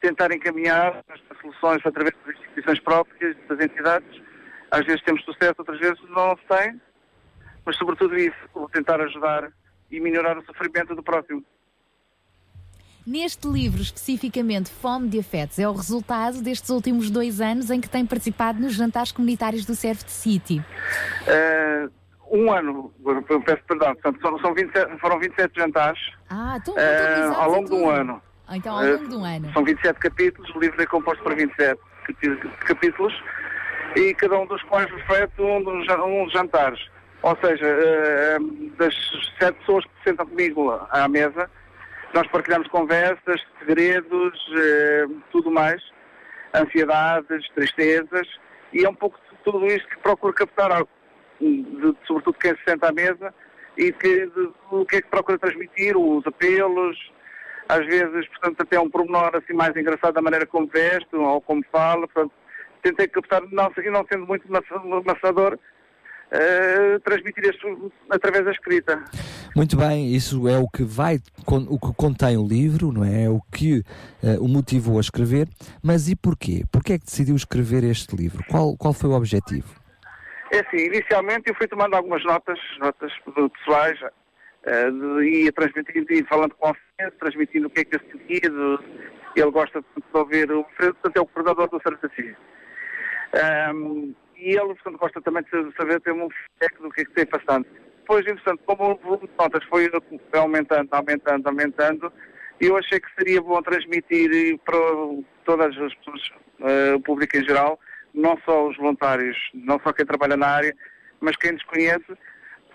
tentar encaminhar as soluções através das instituições próprias, das entidades. Às vezes temos sucesso, outras vezes não se tem, mas sobretudo isso, tentar ajudar e melhorar o sofrimento do próximo. Neste livro, especificamente Fome de Afetos, é o resultado destes últimos dois anos em que tem participado nos jantares comunitários do Serve de City. Eh, um ano, peço perdão, portanto, são, são 27, foram 27 jantares Ah, contabilizados ao longo de um ano. Então, ao Eh, longo de um ano. São 27 capítulos, o livro é composto por 27 capi- capítulos e cada um dos quais reflete um dos, ja- um dos jantares. Ou seja, eh, das sete pessoas que se sentam comigo à mesa, nós partilhamos conversas, segredos, eh, tudo mais, ansiedades, tristezas, e é um pouco de tudo isto que procuro captar, algo, de, sobretudo quem se senta à mesa, e que, de- o que é que procura transmitir, os apelos, às vezes, portanto, até um pormenor assim mais engraçado da maneira como veste ou como fala, portanto, tentei captar, não, e não sendo muito maça- maçador, eh, transmitir isto através da escrita. Muito bem, isso é o que vai, o que contém o livro, não é? É o que eh, o motivou a escrever. Mas e porquê? Porquê é que decidiu escrever este livro? Qual, qual foi o objetivo? É assim, inicialmente eu fui tomando algumas notas, notas pessoais, eh, de- ia transmitindo, e falando com o Alfredo, transmitindo o que é que eu sentia, ele gosta de ouvir o Alfredo, portanto é o coordenador do Saracen. Um, e ele, portanto, gosta também de saber, ter um feedback do que é que tem passando. Depois, entretanto, como o volume de notas foi aumentando, aumentando, aumentando, eu achei que seria bom transmitir para todas as pessoas, eh, o público em geral, não só os voluntários, não só quem trabalha na área, mas quem nos conhece,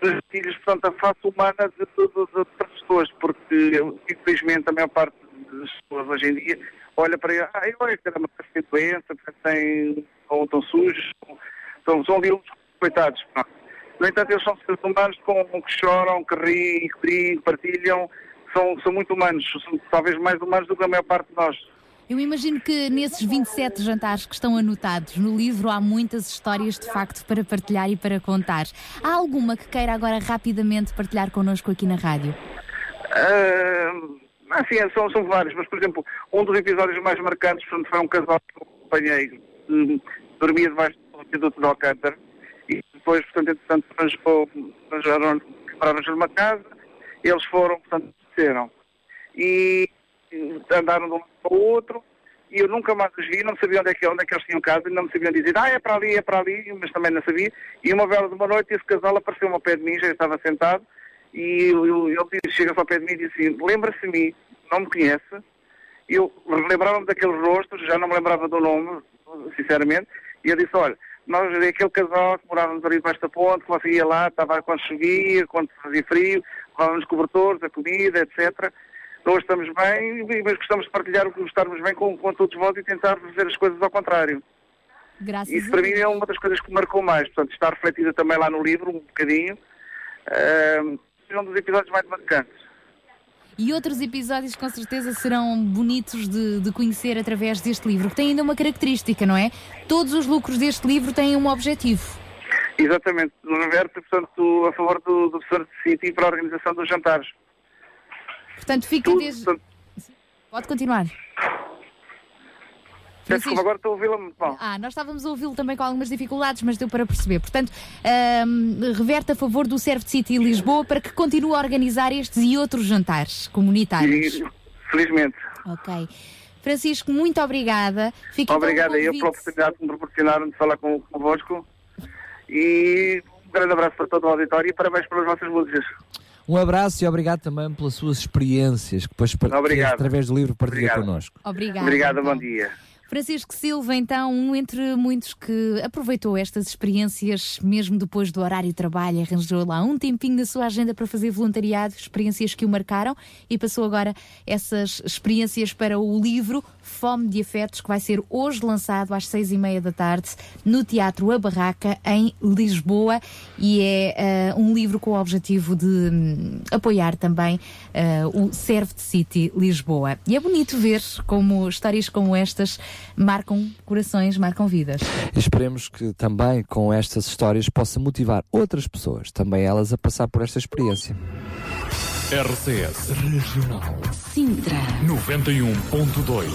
transmitir-lhes, portanto, a face humana de todas as pessoas, porque, infelizmente, a maior parte das pessoas hoje em dia olha para ele, ah, olha, caramba, que tem doença, porque tem, ou estão sujos, são, são uns coitados. No entanto, eles são seres humanos com, que choram, que riem, que riem, que partilham, são, são muito humanos, são talvez mais humanos do que a maior parte de nós. Eu imagino que nesses 27 jantares que estão anotados no livro há muitas histórias de facto para partilhar e para contar. Há alguma que queira agora rapidamente partilhar connosco aqui na rádio? Ah, Ah, sim, são, são vários, mas por exemplo, um dos episódios mais marcantes foi um casal que eu acompanhei, que dormia debaixo do viaduto de Alcântara e depois, portanto, entretanto, arranjou- arranjaram arranjaram uma casa, eles foram, portanto, desceram e andaram de um lado para o outro e eu nunca mais os vi, não sabia onde é que, onde é que eles tinham casa, não me sabiam dizer, ah, é para ali, é para ali, mas também não sabia. E uma vela de uma noite esse casal apareceu-me ao pé de mim, já estava sentado, e ele chega-se ao pé de mim e disse assim, lembra-se de mim, não me conhece, eu lembrava-me daqueles rostos, já não me lembrava do nome, sinceramente, e eu disse, olha, nós, aquele casal que morávamos ali debaixo da ponte, que você ia lá, estava quando chovia, quando fazia frio, levávamos cobertores, a comida, etc. Nós estamos bem, mas gostamos de partilhar o que estarmos bem com, com todos vós e tentar fazer as coisas ao contrário. Graças Isso para mim é uma das coisas que me marcou mais. Portanto, está refletida também lá no livro, um bocadinho. É um dos episódios mais marcantes. E outros episódios com certeza serão bonitos de, de conhecer através deste livro, que tem ainda uma característica, não é? Todos os lucros deste livro têm um objetivo. Exatamente. Reverte, portanto, a favor do, do professor de City para a organização dos jantares. Portanto, fica desde. Pode continuar. Desculpa, agora estou a ouvi-la muito mal. Ah, nós estávamos a ouvi-lo também com algumas dificuldades, mas deu para perceber. Portanto, ahm, reverte a favor do Serve City Lisboa para que continue a organizar estes e outros jantares comunitários. E, felizmente. Ok. Francisco, muito obrigada. Fica então o Obrigado a eu pela oportunidade que me proporcionaram de falar com, convosco. E um grande abraço para todo o auditório e parabéns pelas vossas músicas. Um abraço e obrigado também pelas suas experiências que depois Obrigado. que através do livro partilha Obrigado. connosco. Obrigada. Obrigado, então. bom dia. Francisco Silva, então, um entre muitos que aproveitou estas experiências, mesmo depois do horário de trabalho, arranjou lá um tempinho na sua agenda para fazer voluntariado, experiências que o marcaram e passou agora essas experiências para o livro Fome de Afetos, que vai ser hoje lançado às seis e meia da tarde no Teatro A Barraca, em Lisboa, e é eh, um livro com o objetivo de hum, apoiar também eh, o Serve City Lisboa. E é bonito ver como histórias como estas marcam corações, marcam vidas. Esperemos que também com estas histórias possa motivar outras pessoas, também elas, a passar por esta experiência. RCS Regional Sintra 91.2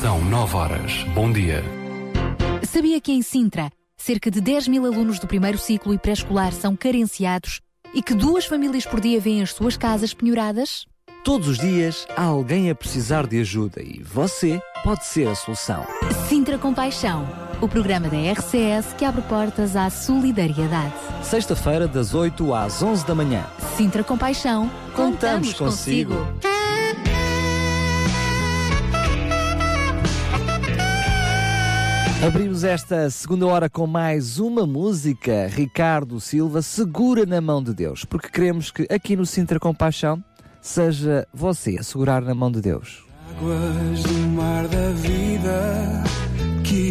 São 9 horas. Bom dia. Sabia que em Sintra, cerca de 10 mil alunos do primeiro ciclo e pré-escolar são carenciados e que duas famílias por dia vêm as suas casas penhoradas? Todos os dias há alguém a precisar de ajuda e você pode ser a solução. Sintra Compaixão, o programa da RCS que abre portas à solidariedade. Sexta-feira, das 8 às 11 da manhã. Sintra Compaixão, Contamos consigo. Abrimos esta segunda hora com mais uma música. Ricardo Silva, Segura na Mão de Deus, porque queremos que aqui no Sintra Compaixão seja você a segurar na mão de Deus. águas do mar da vida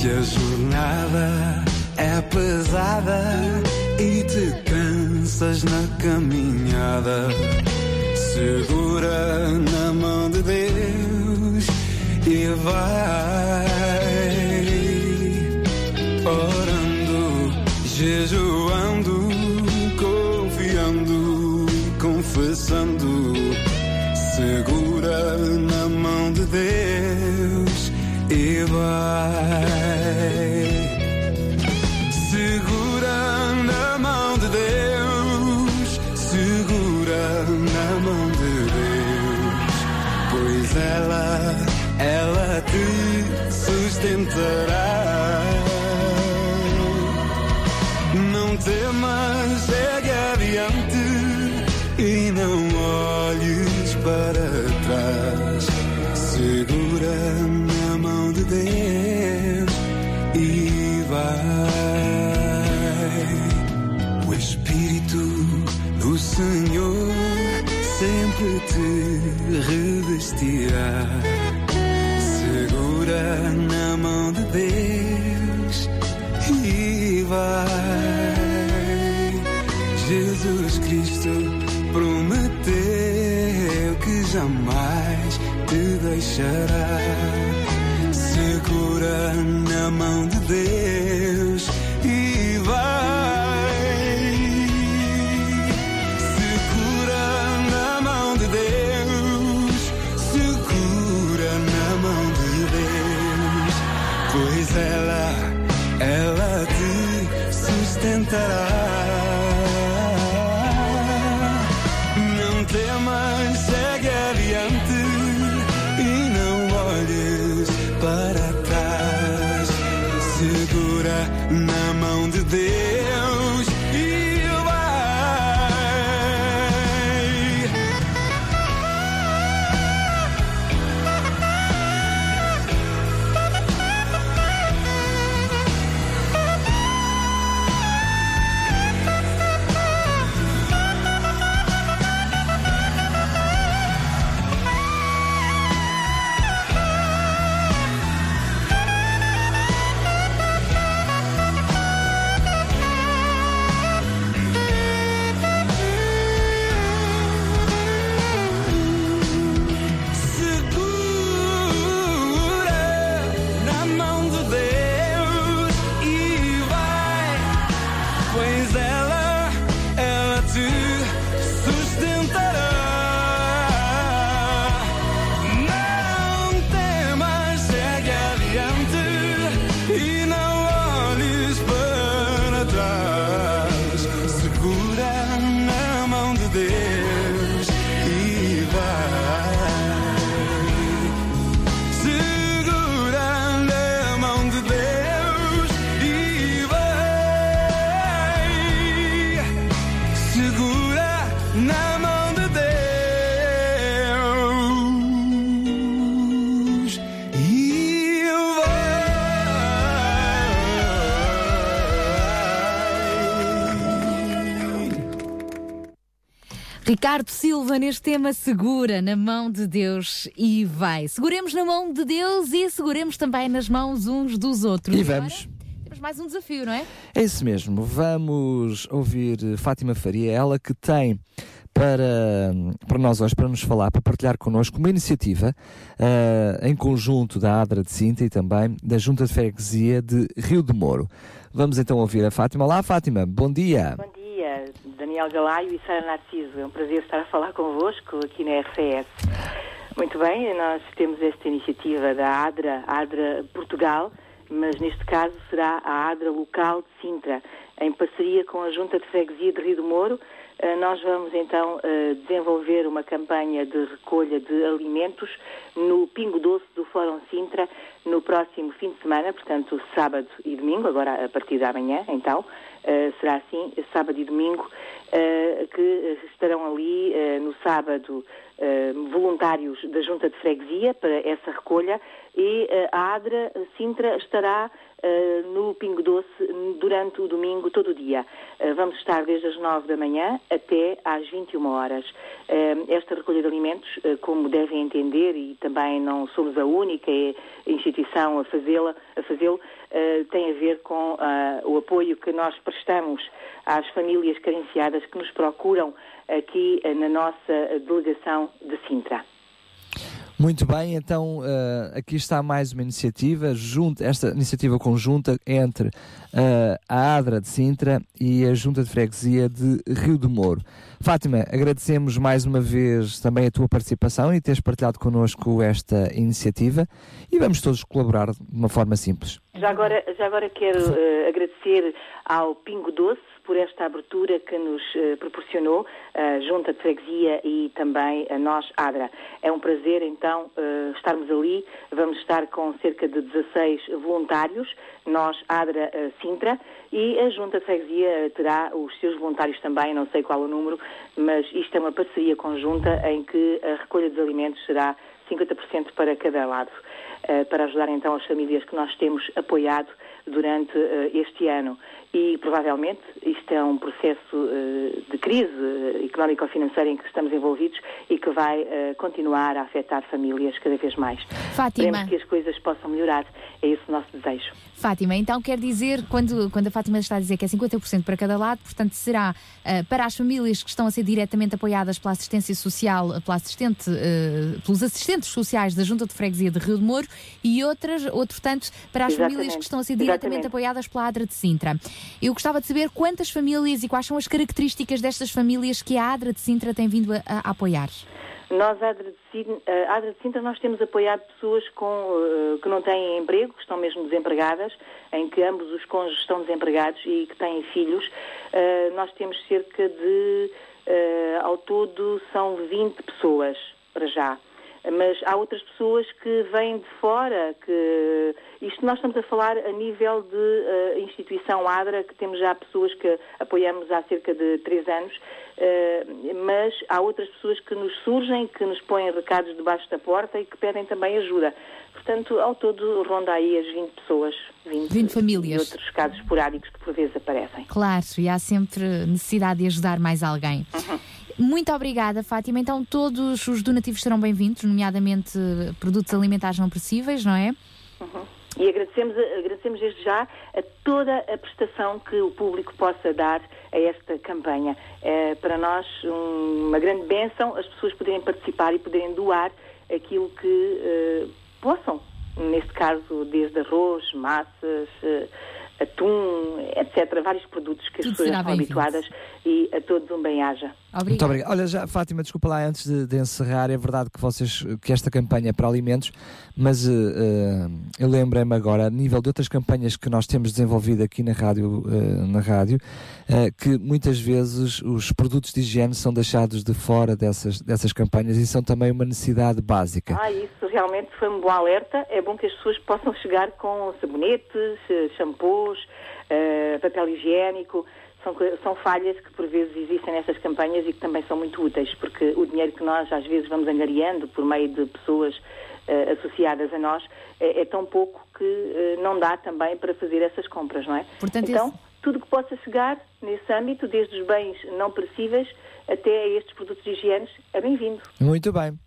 Se a jornada é pesada e te cansas na caminhada, segura na mão de Deus e vai. Sustentará. Te Silva neste tema segura na mão de Deus e vai. Seguremos na mão de Deus e seguremos também nas mãos uns dos outros. E agora vamos. Temos mais um desafio, não é? É isso mesmo. Vamos ouvir Fátima Faria, ela que tem para, para nós hoje, para nos falar, para partilhar connosco uma iniciativa eh, em conjunto da Adra de Sinta e também da Junta de Freguesia de Rio de Moro. Vamos então ouvir a Fátima. Olá, Fátima, bom dia. Bom dia, Daniel Galaio e Sara Narciso. É um prazer estar a falar convosco aqui na RCS. Muito bem, nós temos esta iniciativa da ADRA, ADRA Portugal, mas neste caso será a ADRA Local de Sintra, em parceria com a Junta de Freguesia de Rio do Moro. Eh, Nós vamos então eh, desenvolver uma campanha de recolha de alimentos no Pingo Doce do Fórum Sintra no próximo fim de semana, portanto sábado e domingo, agora a partir da manhã, então, será assim, sábado e domingo, eh, que estarão ali eh, no sábado eh, voluntários da Junta de Freguesia para essa recolha e eh, a ADRA Sintra estará eh, no Pingo Doce durante o domingo todo o dia. Eh, vamos estar desde as 9 da manhã até às 21 horas. Eh, esta recolha de alimentos, eh, como devem entender, e também não somos a única eh, instituição a fazê-la, a fazê-lo, eh, tem a ver com ah, o apoio que nós prestamos às famílias carenciadas que nos procuram aqui eh, na nossa delegação de Sintra. Muito bem, então eh, aqui está mais uma iniciativa, junto, esta iniciativa conjunta entre eh, a ADRA de Sintra e a Junta de Freguesia de Rio de Moro. Fátima, agradecemos mais uma vez também a tua participação e teres partilhado connosco esta iniciativa e vamos todos colaborar de uma forma simples. Já agora, já agora quero eh, agradecer ao Pingo Doce por esta abertura que nos eh, proporcionou a Junta de Freguesia e também a nós, ADRA. É um prazer, então, eh, estarmos ali. Vamos estar com cerca de 16 voluntários, nós, ADRA eh, Sintra, e a Junta de Freguesia eh, terá os seus voluntários também, não sei qual o número, mas isto é uma parceria conjunta em que a recolha dos alimentos será 50% para cada lado, eh, para ajudar então as famílias que nós temos apoiado durante eh, este ano. E provavelmente isto é um processo eh, de crise eh, económico-financeira em que estamos envolvidos e que vai eh, continuar a afetar famílias cada vez mais. Fátima. Esperemos que as coisas possam melhorar. É esse o nosso desejo. Fátima, então quer dizer, quando, quando a Fátima está a dizer que é 50% para cada lado, portanto será eh, para as famílias que estão a ser diretamente apoiadas pela assistência social, pela assistente, pelos assistentes sociais da Junta de Freguesia de Rio de Moro e outras, outro tanto, para as Exatamente. famílias que estão a ser diretamente Exatamente. apoiadas pela ADRA de Sintra. Eu gostava de saber quantas famílias e quais são as características destas famílias que a ADRA de Sintra tem vindo a, a apoiar. Nós, a Adra de Sintra, nós temos apoiado pessoas com, eh, que não têm emprego, que estão mesmo desempregadas, em que ambos os cônjuges estão desempregados e que têm filhos. Eh, nós temos cerca de, eh, ao todo, são 20 pessoas, para já. Mas há outras pessoas que vêm de fora, que isto nós estamos a falar a nível de eh, instituição ADRA, que temos já pessoas que apoiamos há cerca de três anos, eh, mas há outras pessoas que nos surgem, que nos põem recados debaixo da porta e que pedem também ajuda. Portanto, ao todo ronda aí as 20 pessoas, 20, 20 famílias. e outros casos esporádicos que por vezes aparecem. Claro, e há sempre necessidade de ajudar mais alguém. Muito obrigada, Fátima. Então, todos os donativos serão bem-vindos, nomeadamente eh, produtos alimentares não perecíveis, não é? Uhum. E agradecemos, agradecemos desde já a toda a prestação que o público possa dar a esta campanha. É para nós um- uma grande bênção as pessoas poderem participar e poderem doar aquilo que eh, possam. Neste caso, desde arroz, massas, eh, atum, etc. Vários produtos que as Tudo pessoas será já estão habituadas e a todos um bem-aja. Muito obrigado. Olha, já, Fátima, desculpa lá antes de, de encerrar, é verdade que vocês que esta campanha é para alimentos, mas eh, eh, eu lembrei-me agora, a nível de outras campanhas que nós temos desenvolvido aqui na rádio, eh, na rádio que muitas vezes os produtos de higiene são deixados de fora dessas, dessas campanhas e são também uma necessidade básica. Ah, isso realmente foi um bom alerta. É bom que as pessoas possam chegar com sabonetes, shampoos, papel higiênico. São, são falhas que por vezes existem nessas campanhas e que também são muito úteis, porque o dinheiro que nós às vezes vamos angariando por meio de pessoas eh, associadas a nós é, é tão pouco que eh, não dá também para fazer essas compras, não é? Portanto, então, esse- tudo que possa chegar nesse âmbito, desde os bens não perecíveis até a estes produtos de higiene, é bem-vindo. Muito bem.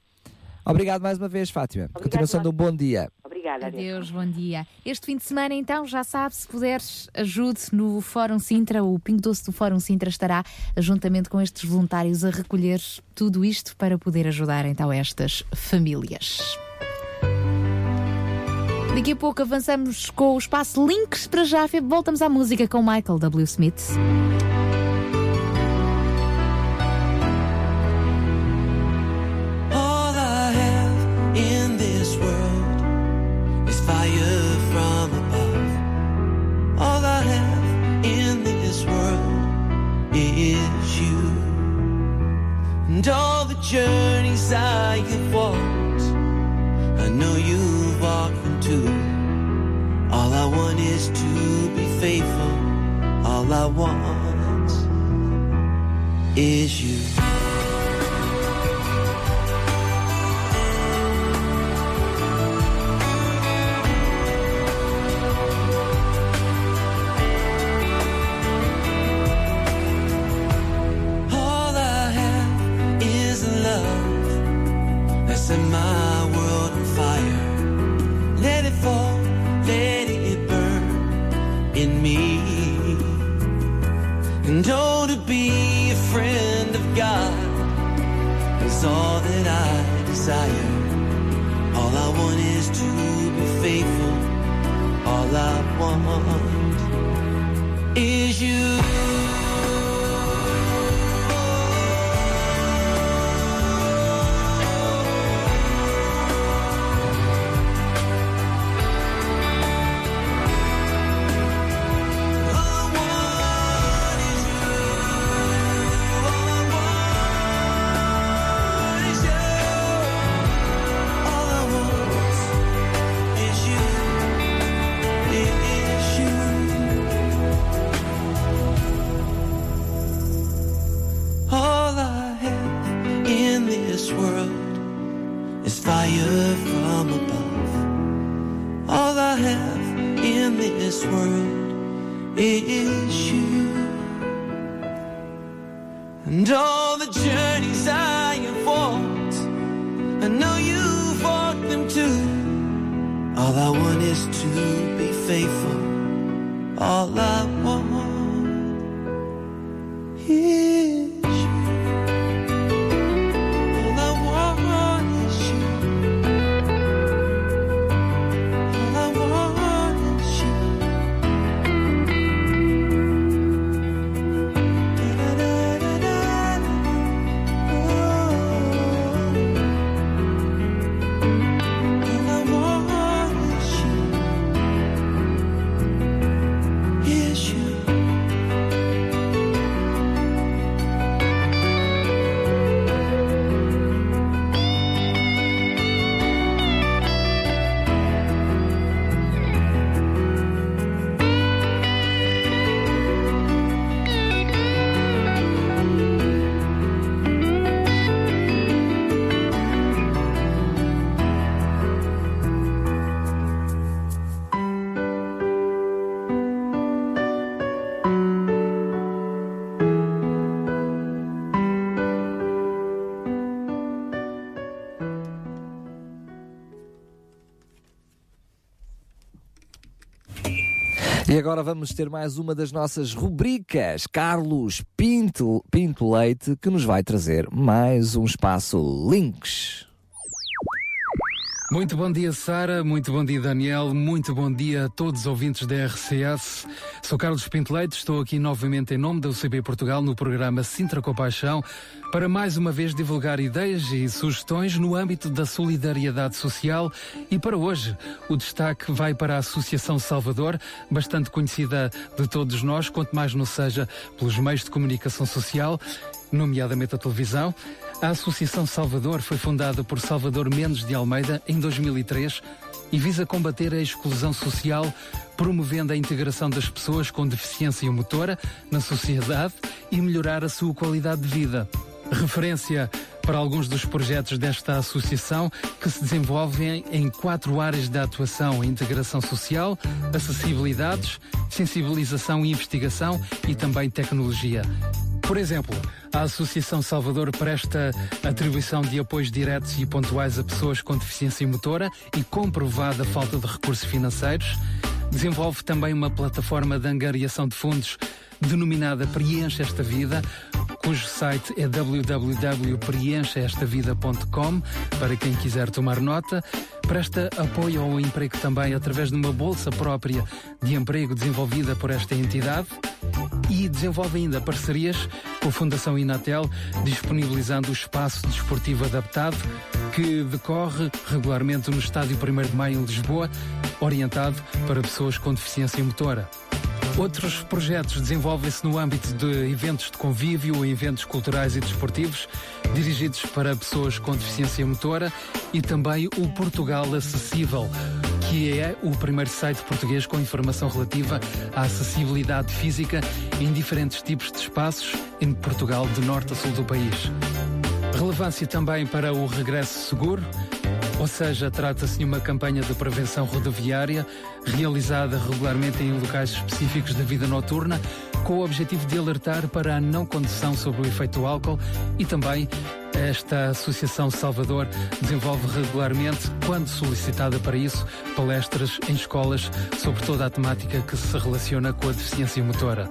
Obrigado mais uma vez, Fátima. Continuação de um bom dia. Obrigada. Adeus, bom dia. Este fim de semana, então, já sabe, se puderes, ajude no Fórum Sintra. O Pingo Doce do Fórum Sintra estará, juntamente com estes voluntários, a recolher tudo isto para poder ajudar, então, estas famílias. Daqui a pouco avançamos com o espaço Links. Para já, voltamos à música com Michael W. Smith. I have walked, I know you've walked them too. All I want is to be faithful. All I want is you. All that I desire. All I want is to be faithful. All I want is you. E agora vamos ter mais uma das nossas rubricas. Carlos Pinto, Pinto Leite, que nos vai trazer mais um espaço Links. Muito bom dia, Sara. Muito bom dia, Daniel. Muito bom dia a todos os ouvintes da RCS. Sou Carlos Pinto Leite, estou aqui novamente em nome da UCB Portugal no programa Sintra Compaixão para mais uma vez divulgar ideias e sugestões no âmbito da solidariedade social e para hoje o destaque vai para a Associação Salvador, bastante conhecida de todos nós, quanto mais não seja pelos meios de comunicação social, nomeadamente a televisão. A Associação Salvador foi fundada por Salvador Mendes de Almeida em 2003 e visa combater a exclusão social, promovendo a integração das pessoas com deficiência motora na sociedade e melhorar a sua qualidade de vida. Referência para alguns dos projetos desta associação que se desenvolvem em quatro áreas de atuação: integração social, acessibilidades, sensibilização e investigação e também tecnologia. Por exemplo, a Associação Salvador presta atribuição de apoios diretos e pontuais a pessoas com deficiência motora e comprovada falta de recursos financeiros. Desenvolve também uma plataforma de angariação de fundos denominada Preencha Esta Vida, cujo site é www.preenchaestavida.com para quem quiser tomar nota. Presta apoio ao emprego também através de uma bolsa própria de emprego desenvolvida por esta entidade e desenvolve ainda parcerias com a Fundação Inatel, disponibilizando o espaço desportivo adaptado que decorre regularmente no Estádio 1 de Maio em Lisboa, orientado para pessoas com deficiência motora. Outros projetos desenvolvem-se no âmbito de eventos de convívio, eventos culturais e desportivos, dirigidos para pessoas com deficiência motora e também o Portugal Acessível, que é o primeiro site português com informação relativa à acessibilidade física em diferentes tipos de espaços em Portugal, de norte a sul do país. Relevância também para o regresso seguro, ou seja, trata-se de uma campanha de prevenção rodoviária realizada regularmente em locais específicos da vida noturna, com o objetivo de alertar para a não condução sob o efeito álcool e também esta Associação Salvador desenvolve regularmente, quando solicitada para isso, palestras em escolas sobre toda a temática que se relaciona com a deficiência motora.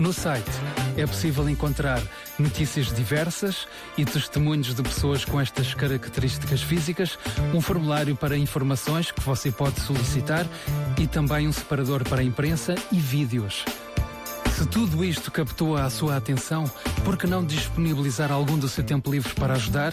No site é possível encontrar notícias diversas e testemunhos de pessoas com estas características físicas, um formulário para informações que você pode solicitar e também um separador para imprensa e vídeos. Se tudo isto captou a sua atenção, por que não disponibilizar algum do seu tempo livre para ajudar?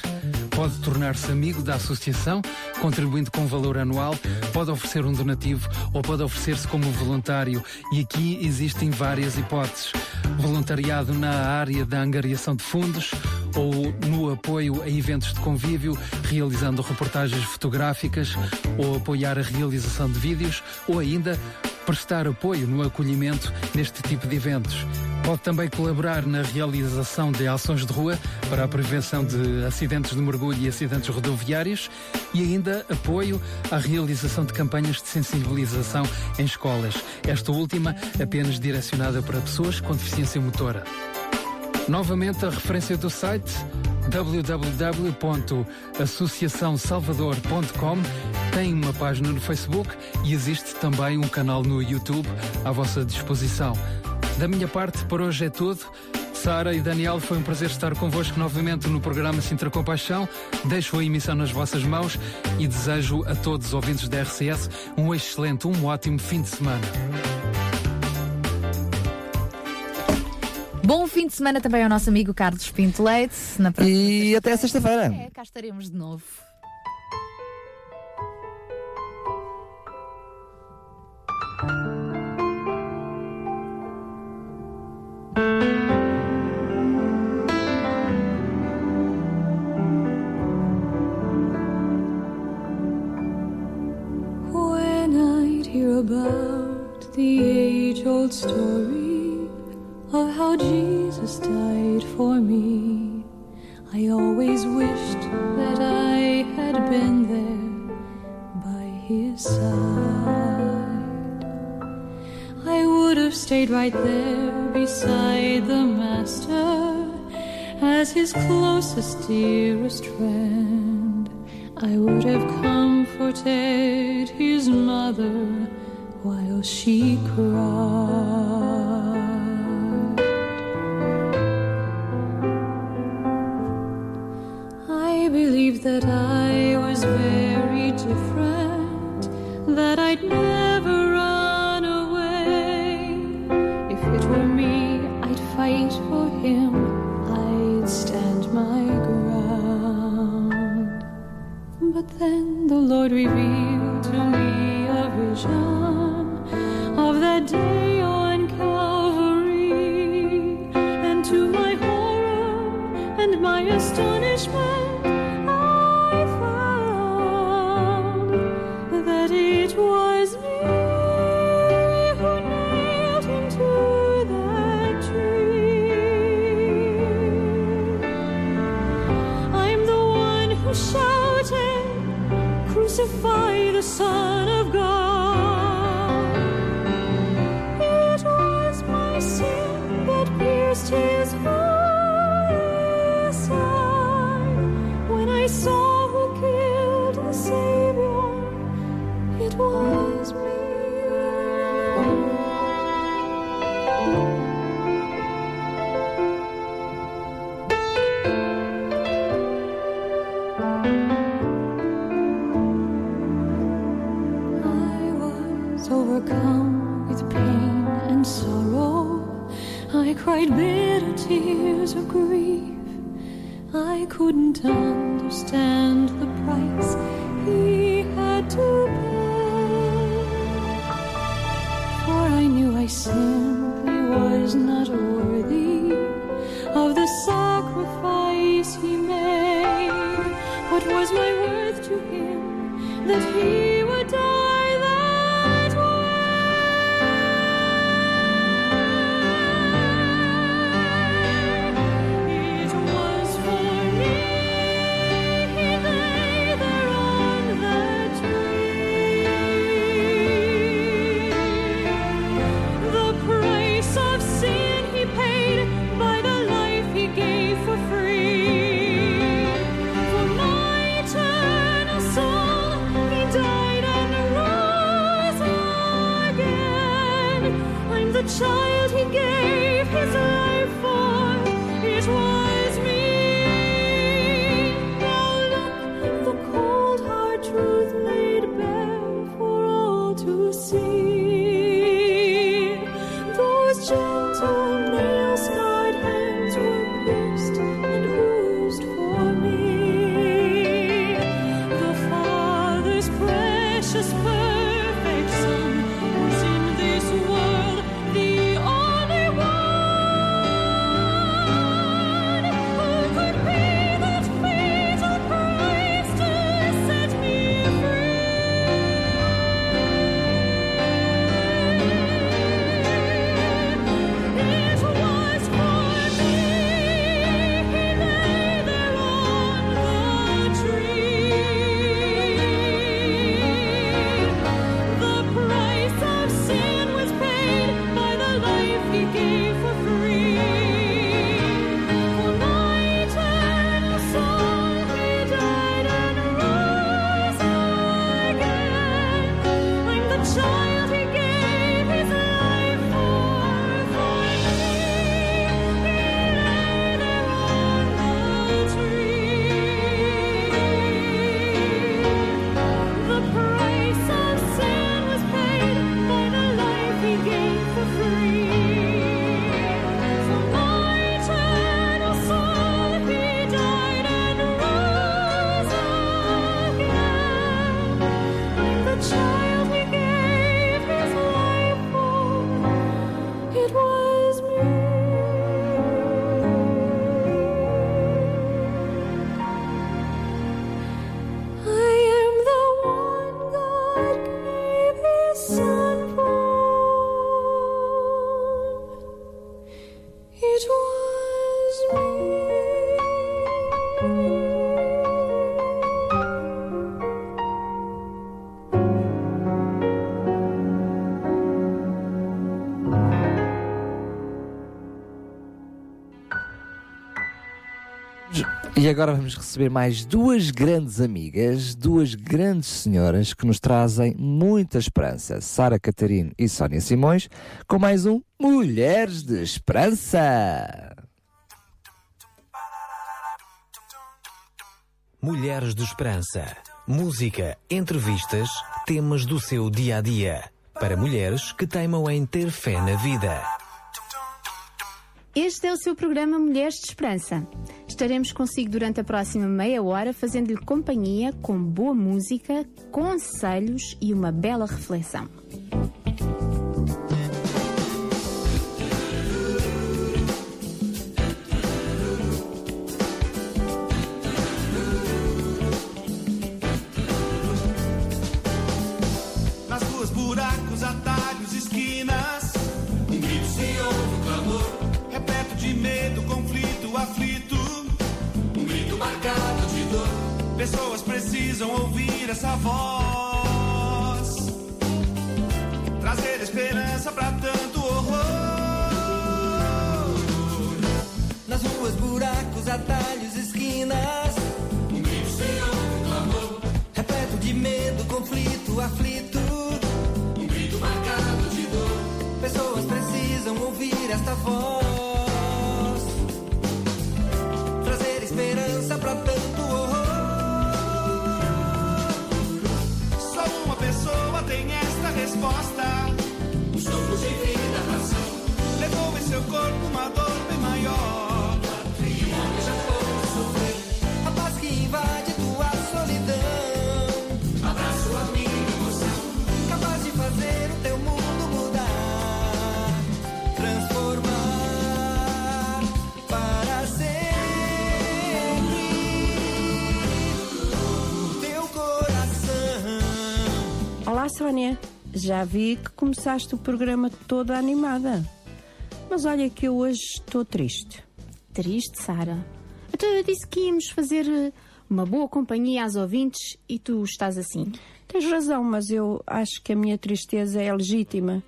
Pode tornar-se amigo da associação, contribuindo com valor anual, pode oferecer um donativo ou pode oferecer-se como voluntário. E aqui existem várias hipóteses. Voluntariado na área da angariação de fundos ou no apoio a eventos de convívio, realizando reportagens fotográficas ou apoiar a realização de vídeos ou ainda prestar apoio no acolhimento neste tipo de eventos. Pode também colaborar na realização de ações de rua para a prevenção de acidentes de mergulho e acidentes rodoviários e ainda apoio à realização de campanhas de sensibilização em escolas. Esta última apenas direcionada para pessoas com deficiência motora. Novamente a referência do site www.associaçãosalvador.com tem uma página no Facebook e existe também um canal no YouTube à vossa disposição. Da minha parte, por hoje é tudo. Sara e Daniel, foi um prazer estar convosco novamente no programa Sintra Compaixão. Deixo a emissão nas vossas mãos e desejo a todos os ouvintes da RCS um excelente, um ótimo fim de semana. Bom fim de semana também ao nosso amigo Carlos Pinto Leite. Na próxima E até sexta-feira. É, cá estaremos de novo. When I'd hear about the age old story of how Jesus died for me, I always wished that I had been there by his side. I would have stayed right there beside the Master as his closest, dearest friend. I would have comforted his mother while she cried. That I was very different, that I'd never run away. If it were me, I'd fight for him, I'd stand my ground. But then the Lord revealed E agora vamos receber mais duas grandes amigas, duas grandes senhoras que nos trazem muita esperança. Sara Catarina e Sónia Simões, com mais um Mulheres de Esperança. Mulheres de Esperança. Música, entrevistas, temas do seu dia a dia. Para mulheres que teimam em ter fé na vida. Este é o seu programa Mulheres de Esperança. Estaremos consigo durante a próxima meia hora, fazendo-lhe companhia com boa música, conselhos e uma bela reflexão. Pessoas precisam ouvir essa voz. Trazer esperança pra tanto horror. Nas ruas, buracos, atalhos, esquinas. Um grito se ouve, um clamor. Repleto de medo, conflito, aflito. Um grito marcado de dor. Pessoas precisam ouvir esta voz. Trazer esperança pra tanto Sónia. Já vi que começaste o programa toda animada. Mas olha que eu hoje estou triste. Triste, Sara? Então eu disse que íamos fazer eh, uma boa companhia às ouvintes e tu estás assim. Tens razão, mas eu acho que a minha tristeza é legítima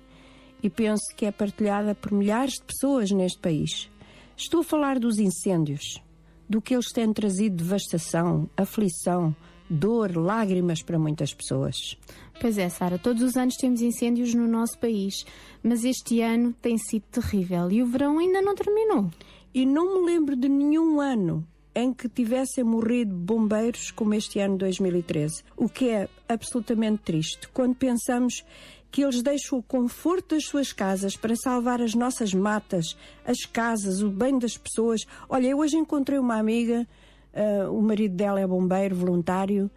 e penso que é partilhada por milhares de pessoas neste país. Estou a falar dos incêndios, do que eles têm trazido devastação, aflição, dor, lágrimas para muitas pessoas. Pois é, Sara, todos os anos temos incêndios no nosso país, mas este ano tem sido terrível e o verão ainda não terminou. E não me lembro de nenhum ano em que tivessem morrido bombeiros como este ano 2013, o que é absolutamente triste quando pensamos que eles deixam o conforto das suas casas para salvar as nossas matas, as casas, o bem das pessoas. Olha, eu hoje encontrei uma amiga, ah, o marido dela é bombeiro voluntário,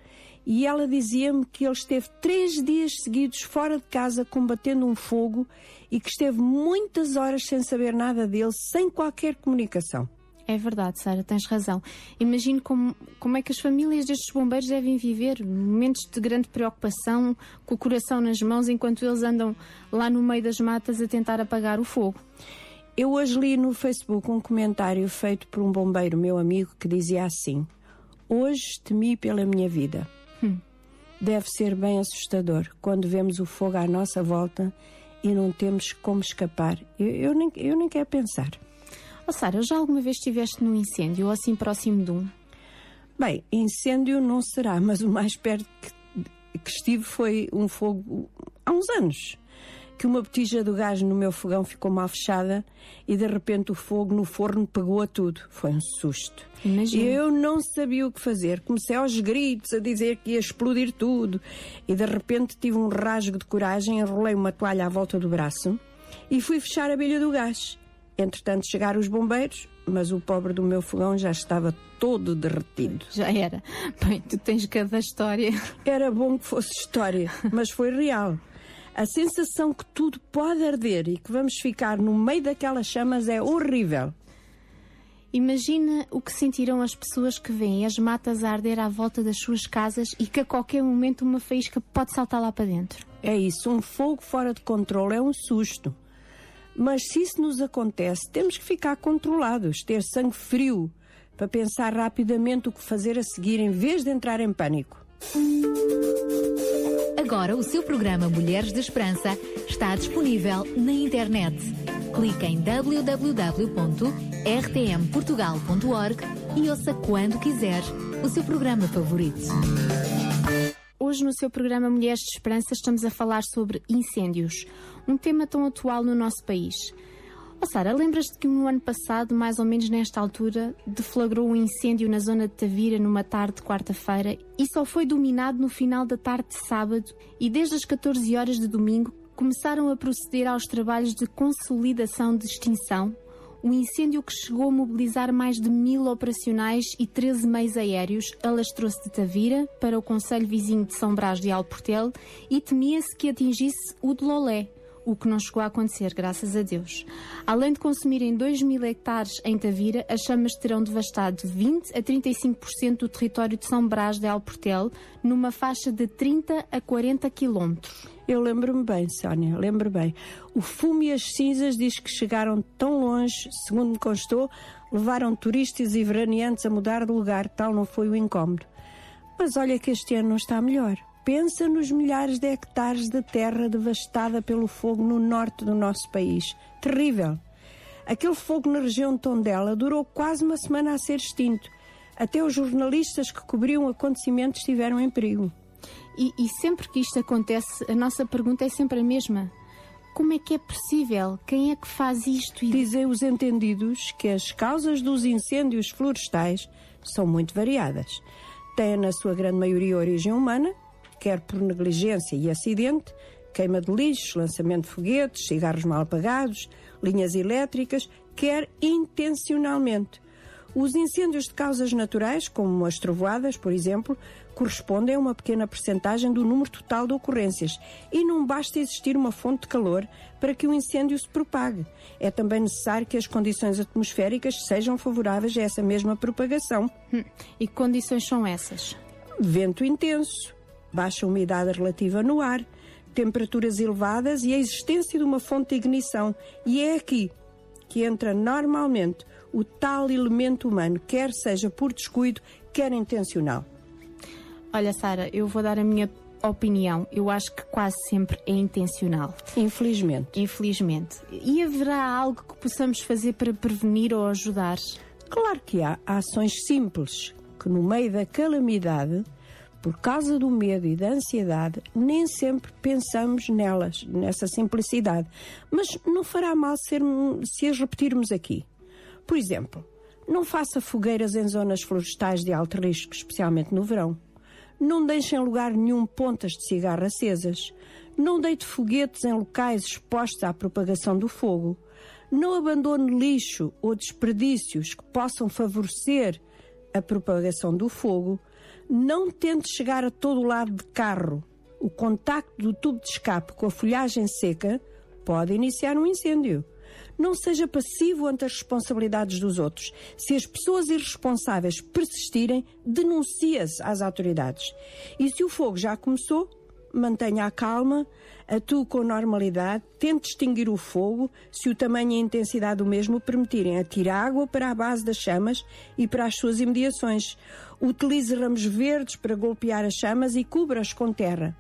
e ela dizia-me que ele esteve três dias seguidos fora de casa combatendo um fogo e que esteve muitas horas sem saber nada dele, sem qualquer comunicação. É verdade, Sara, tens razão. Imagino como, como é que as famílias destes bombeiros devem viver momentos de grande preocupação, com o coração nas mãos, enquanto eles andam lá no meio das matas a tentar apagar o fogo. Eu hoje li no Facebook um comentário feito por um bombeiro meu amigo que dizia assim: Hoje temi pela minha vida. Hum. Deve ser bem assustador quando vemos o fogo à nossa volta e não temos como escapar. Eu, eu nem, eu nem quero pensar. Oh, Sara, já alguma vez estiveste num incêndio ou assim próximo de um? Bem, incêndio não será, mas o mais perto que, que estive foi um fogo há uns anos. Que uma botija do gás no meu fogão ficou mal fechada e de repente o fogo no forno pegou a tudo. Foi um susto. Imagino. E eu não sabia o que fazer. Comecei aos gritos a dizer que ia explodir tudo. E de repente tive um rasgo de coragem, enrolei uma toalha à volta do braço e fui fechar a bilha do gás. Entretanto chegaram os bombeiros, mas o pobre do meu fogão já estava todo derretido. Já era. Bem, tu tens cada história. Era bom que fosse história, mas foi real. A sensação que tudo pode arder e que vamos ficar no meio daquelas chamas é horrível. Imagina o que sentirão as pessoas que veem as matas a arder à volta das suas casas e que a qualquer momento uma faísca pode saltar lá para dentro. É isso, um fogo fora de controle é um susto. Mas se isso nos acontece, temos que ficar controlados, ter sangue frio, para pensar rapidamente o que fazer a seguir em vez de entrar em pânico. Agora o seu programa Mulheres de Esperança está disponível na internet. Clique em www.rtmportugal.org e ouça quando quiser o seu programa favorito. Hoje, no seu programa Mulheres de Esperança, estamos a falar sobre incêndios, um tema tão atual no nosso país. Oh, Sara, lembras-te que no ano passado, mais ou menos nesta altura, deflagrou um incêndio na zona de Tavira numa tarde de quarta-feira e só foi dominado no final da tarde de sábado e desde as 14 horas de domingo começaram a proceder aos trabalhos de consolidação de extinção. Um incêndio que chegou a mobilizar mais de mil operacionais e 13 meios aéreos. Alastrou-se de Tavira para o Conselho Vizinho de São Brás de Alportel e temia-se que atingisse o de Lolé, o que não chegou a acontecer, graças a Deus. Além de consumirem 2 mil hectares em Tavira, as chamas terão devastado 20 a 35% do território de São Brás de Alportel, numa faixa de 30 a 40 quilómetros. Eu lembro-me bem, Sónia, lembro bem. O fumo e as cinzas diz que chegaram tão longe, segundo me constou, levaram turistas e veraneantes a mudar de lugar, tal não foi o incómodo. Mas olha que este ano não está melhor. Pensa nos milhares de hectares de terra devastada pelo fogo no norte do nosso país. Terrível. Aquele fogo na região de Tondela durou quase uma semana a ser extinto. Até os jornalistas que cobriam o acontecimento estiveram em perigo. E, e sempre que isto acontece, a nossa pergunta é sempre a mesma. Como é que é possível? Quem é que faz isto? Dizem os entendidos que as causas dos incêndios florestais são muito variadas. Têm, na sua grande maioria, origem humana, quer por negligência e acidente, queima de lixos, lançamento de foguetes, cigarros mal apagados, linhas elétricas, quer intencionalmente. Os incêndios de causas naturais, como as trovoadas, por exemplo, correspondem a uma pequena percentagem do número total de ocorrências e não basta existir uma fonte de calor para que o incêndio se propague. É também necessário que as condições atmosféricas sejam favoráveis a essa mesma propagação. Hum, E que condições são essas? Vento intenso, baixa umidade relativa no ar, temperaturas elevadas e a existência de uma fonte de ignição. E é aqui que entra normalmente o tal elemento humano, quer seja por descuido, quer intencional. Olha, Sara, eu vou dar a minha opinião. Eu acho que quase sempre é intencional. Infelizmente. Infelizmente. E haverá algo que possamos fazer para prevenir ou ajudar? Claro que há ações simples que, no meio da calamidade, por causa do medo e da ansiedade, nem sempre pensamos nelas, nessa simplicidade. Mas não fará mal ser, se as repetirmos aqui. Por exemplo, não faça fogueiras em zonas florestais de alto risco, especialmente no verão. Não deixe em lugar nenhum pontas de cigarro acesas. Não deite foguetes em locais expostos à propagação do fogo. Não abandone lixo ou desperdícios que possam favorecer a propagação do fogo. Não tente chegar a todo lado de carro. O contacto do tubo de escape com a folhagem seca pode iniciar um incêndio. Não seja passivo ante as responsabilidades dos outros. Se as pessoas irresponsáveis persistirem, denuncie-as às autoridades. E se o fogo já começou, mantenha a calma, atue com normalidade, tente extinguir o fogo, se o tamanho e a intensidade do mesmo permitirem. Atire água para a base das chamas e para as suas imediações. Utilize ramos verdes para golpear as chamas e cubra-as com terra.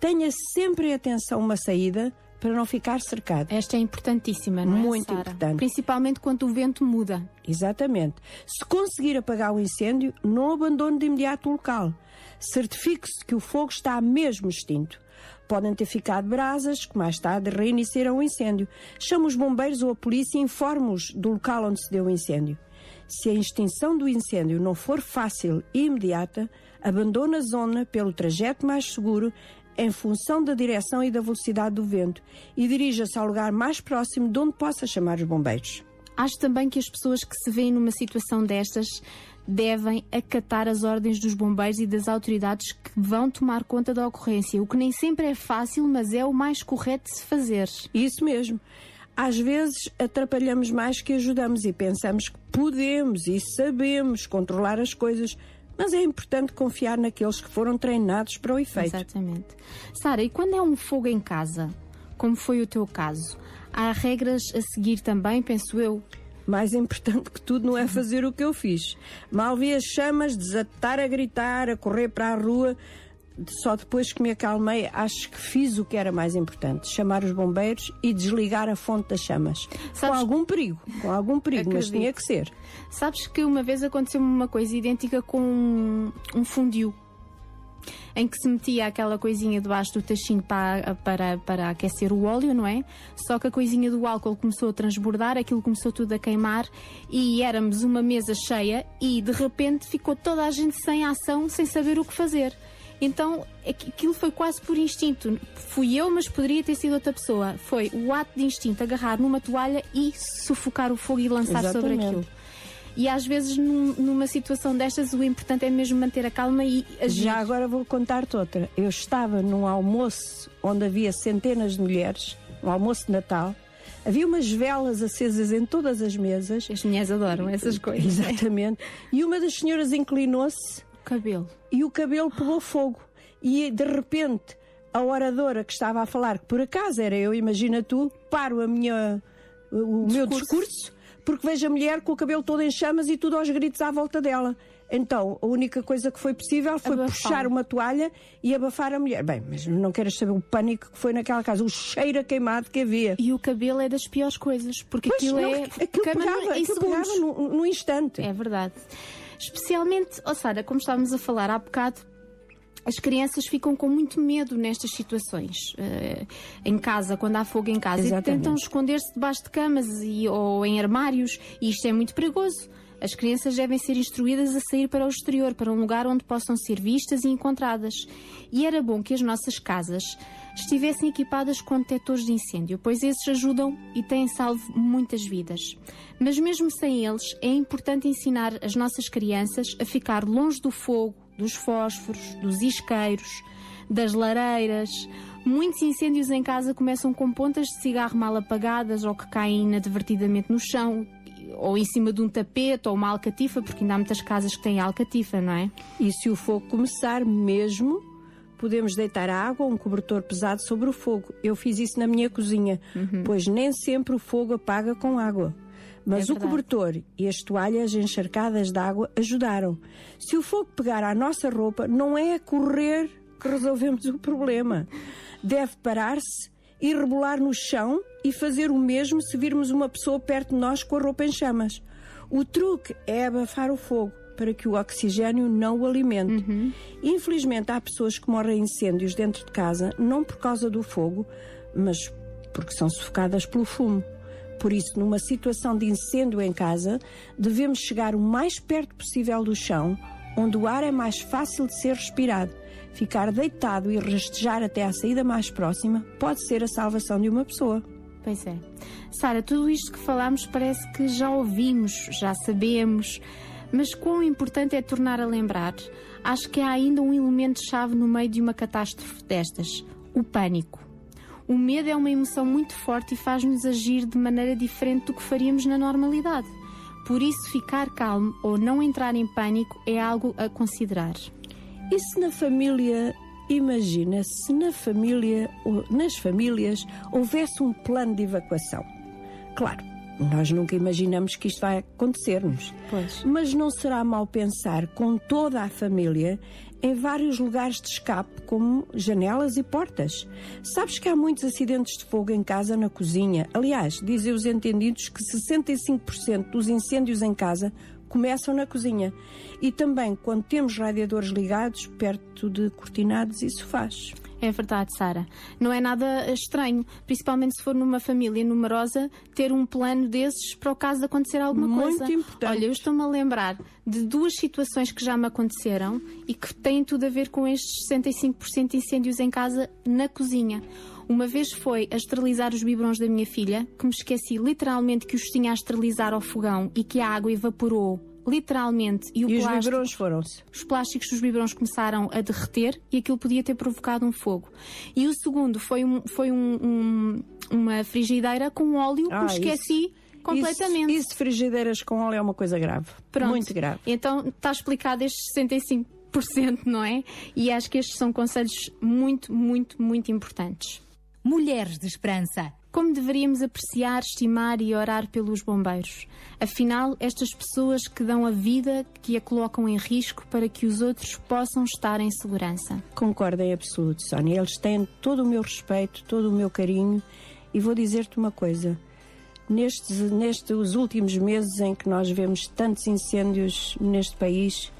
Tenha sempre em atenção uma saída para não ficar cercado. Esta é importantíssima, não é, Muito importante. Principalmente quando o vento muda. Exatamente. Se conseguir apagar o incêndio, não abandone de imediato o local. Certifique-se que o fogo está mesmo extinto. Podem ter ficado brasas que mais tarde reiniciarão o incêndio. Chame os bombeiros ou a polícia e informe-os do local onde se deu o incêndio. Se a extinção do incêndio não for fácil e imediata, abandone a zona pelo trajeto mais seguro em função da direção e da velocidade do vento e dirija-se ao lugar mais próximo de onde possa chamar os bombeiros. Acho também que as pessoas que se veem numa situação destas devem acatar as ordens dos bombeiros e das autoridades que vão tomar conta da ocorrência, o que nem sempre é fácil, mas é o mais correto de se fazer. Isso mesmo. Às vezes atrapalhamos mais que ajudamos e pensamos que podemos e sabemos controlar as coisas, mas é importante confiar naqueles que foram treinados para o efeito. Exatamente. Sara, e quando é um fogo em casa, como foi o teu caso, há regras a seguir também, penso eu? Mais importante que tudo não é fazer o que eu fiz. Mal vi as chamas, desatar a gritar, a correr para a rua. só depois que me acalmei, acho que fiz o que era mais importante: chamar os bombeiros e desligar a fonte das chamas. Com algum perigo, com algum perigo, mas tinha que ser. Sabes que uma vez aconteceu-me uma coisa idêntica com um, um fundiu. Em que se metia aquela coisinha debaixo do tachinho para, para, para aquecer o óleo, não é? Só que a coisinha do álcool começou a transbordar, aquilo começou tudo a queimar e éramos uma mesa cheia e de repente ficou toda a gente sem ação, sem saber o que fazer. Então aqu- aquilo foi quase por instinto. Fui eu, mas poderia ter sido outra pessoa. Foi o ato de instinto agarrar numa toalha e sufocar o fogo e lançar sobre Exatamente. aquilo. E às vezes, num- numa situação destas, o importante é mesmo manter a calma e agir. Já agora vou contar-te outra. Eu estava num almoço onde havia centenas de mulheres, um almoço de Natal. Havia umas velas acesas em todas as mesas. As mulheres adoram essas coisas. Exatamente. E uma das senhoras inclinou-se. O cabelo. E o cabelo pegou fogo. E de repente, a oradora que estava a falar, que por acaso era eu, imagina tu, paro a minha, o meu discurso, porque vejo a mulher com o cabelo todo em chamas e tudo aos gritos à volta dela. Então, a única coisa que foi possível foi Abafar. puxar uma toalha e abafar a mulher. Bem, mas não queres saber o pânico que foi naquela casa, o cheiro a queimado que havia. E o cabelo é das piores coisas, porque Pois, aquilo não, é. aquilo pegava, aquilo pegava no, no instante. É verdade. Especialmente, ó Sara, como estávamos a falar há bocado, as crianças ficam com muito medo nestas situações. eh, em casa, quando há fogo em casa, e Exatamente. tentam esconder-se debaixo de camas e, ou em armários, e isto é muito perigoso. As crianças devem ser instruídas a sair para o exterior, para um lugar onde possam ser vistas e encontradas. E era bom que as nossas casas estivessem equipadas com detectores de incêndio, pois esses ajudam e têm salvo muitas vidas. Mas mesmo sem eles, é importante ensinar as nossas crianças a ficar longe do fogo, dos fósforos, dos isqueiros, das lareiras. Muitos incêndios em casa começam com pontas de cigarro mal apagadas ou que caem inadvertidamente no chão, ou em cima de um tapete ou uma alcatifa, porque ainda há muitas casas que têm alcatifa, não é? E se o fogo começar mesmo, podemos deitar água ou um cobertor pesado sobre o fogo. Eu fiz isso na minha cozinha, pois nem sempre o fogo apaga com água. Mas É o cobertor e as toalhas encharcadas de água ajudaram. Se o fogo pegar à nossa roupa, não é a correr que resolvemos o problema. Deve parar-se e rebolar no chão e fazer o mesmo se virmos uma pessoa perto de nós com a roupa em chamas. O truque é abafar o fogo para que o oxigênio não o alimente. Infelizmente, há pessoas que morrem em incêndios dentro de casa, não por causa do fogo, mas porque são sufocadas pelo fumo. Por isso, numa situação de incêndio em casa, devemos chegar o mais perto possível do chão, onde o ar é mais fácil de ser respirado. Ficar deitado e rastejar até à saída mais próxima pode ser a salvação de uma pessoa. Pois é. Sara, tudo isto que falamos parece que já ouvimos, já sabemos, mas quão importante é tornar a lembrar. Acho que há ainda um elemento-chave no meio de uma catástrofe destas: o pânico. O medo é uma emoção muito forte e faz-nos agir de maneira diferente do que faríamos na normalidade. Por isso, ficar calmo ou não entrar em pânico é algo a considerar. E se na família, imagina, se na família, ou nas famílias, houvesse um plano de evacuação? Claro, nós nunca imaginamos que isto vai acontecer-nos. Mas não será mal pensar com toda a família em vários lugares de escape, como janelas e portas. Sabes que há muitos acidentes de fogo em casa, na cozinha. Aliás, dizem os entendidos que 65% dos incêndios em casa começam na cozinha. E também quando temos radiadores ligados perto de cortinados e sofás. É verdade, Sara. Não é nada estranho, principalmente se for numa família numerosa, ter um plano desses para o caso de acontecer alguma Muito coisa. importante. Olha, eu estou-me a lembrar de duas situações que já me aconteceram e que têm tudo a ver com estes 65% de incêndios em casa na cozinha. Uma vez foi a esterilizar os biberons da minha filha, que me esqueci literalmente que os tinha a esterilizar ao fogão e que a água evaporou literalmente e o E os plástico biberons foram-se. os plásticos dos biberons começaram a derreter e aquilo podia ter provocado um fogo. E o segundo foi, um- foi um- um- uma frigideira com óleo que Ah, me esqueci completamente. Isso, isso de frigideiras com óleo é uma coisa grave. Pronto. Muito grave. Então está explicado estes 65%, não é? E acho que estes são conselhos muito, muito, muito importantes. Mulheres de Esperança. Como deveríamos apreciar, estimar e orar pelos bombeiros? Afinal, estas pessoas que dão a vida, que a colocam em risco para que os outros possam estar em segurança. Concordo em absoluto, Sónia. Eles têm todo o meu respeito, todo o meu carinho e vou dizer-te uma coisa. Nestes, nestes últimos meses em que nós vemos tantos incêndios neste país,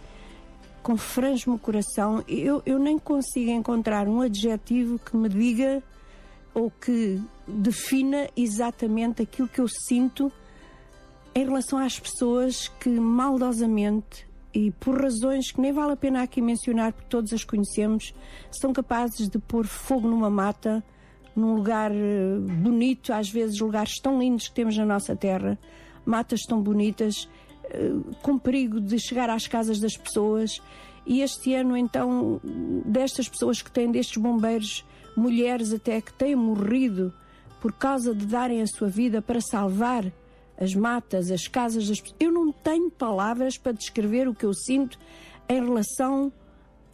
confrange-me o coração, eu, eu nem consigo encontrar um adjetivo que me diga ou que defina exatamente aquilo que eu sinto em relação às pessoas que maldosamente e por razões que nem vale a pena aqui mencionar, porque todos as conhecemos, são capazes de pôr fogo numa mata, num lugar eh, bonito, às vezes lugares tão lindos que temos na nossa terra, matas tão bonitas, eh, com perigo de chegar às casas das pessoas. E este ano, então, destas pessoas que têm, destes bombeiros, mulheres até que têm morrido por causa de darem a sua vida para salvar as matas, as casas das pessoas. Eu não tenho palavras para descrever o que eu sinto em relação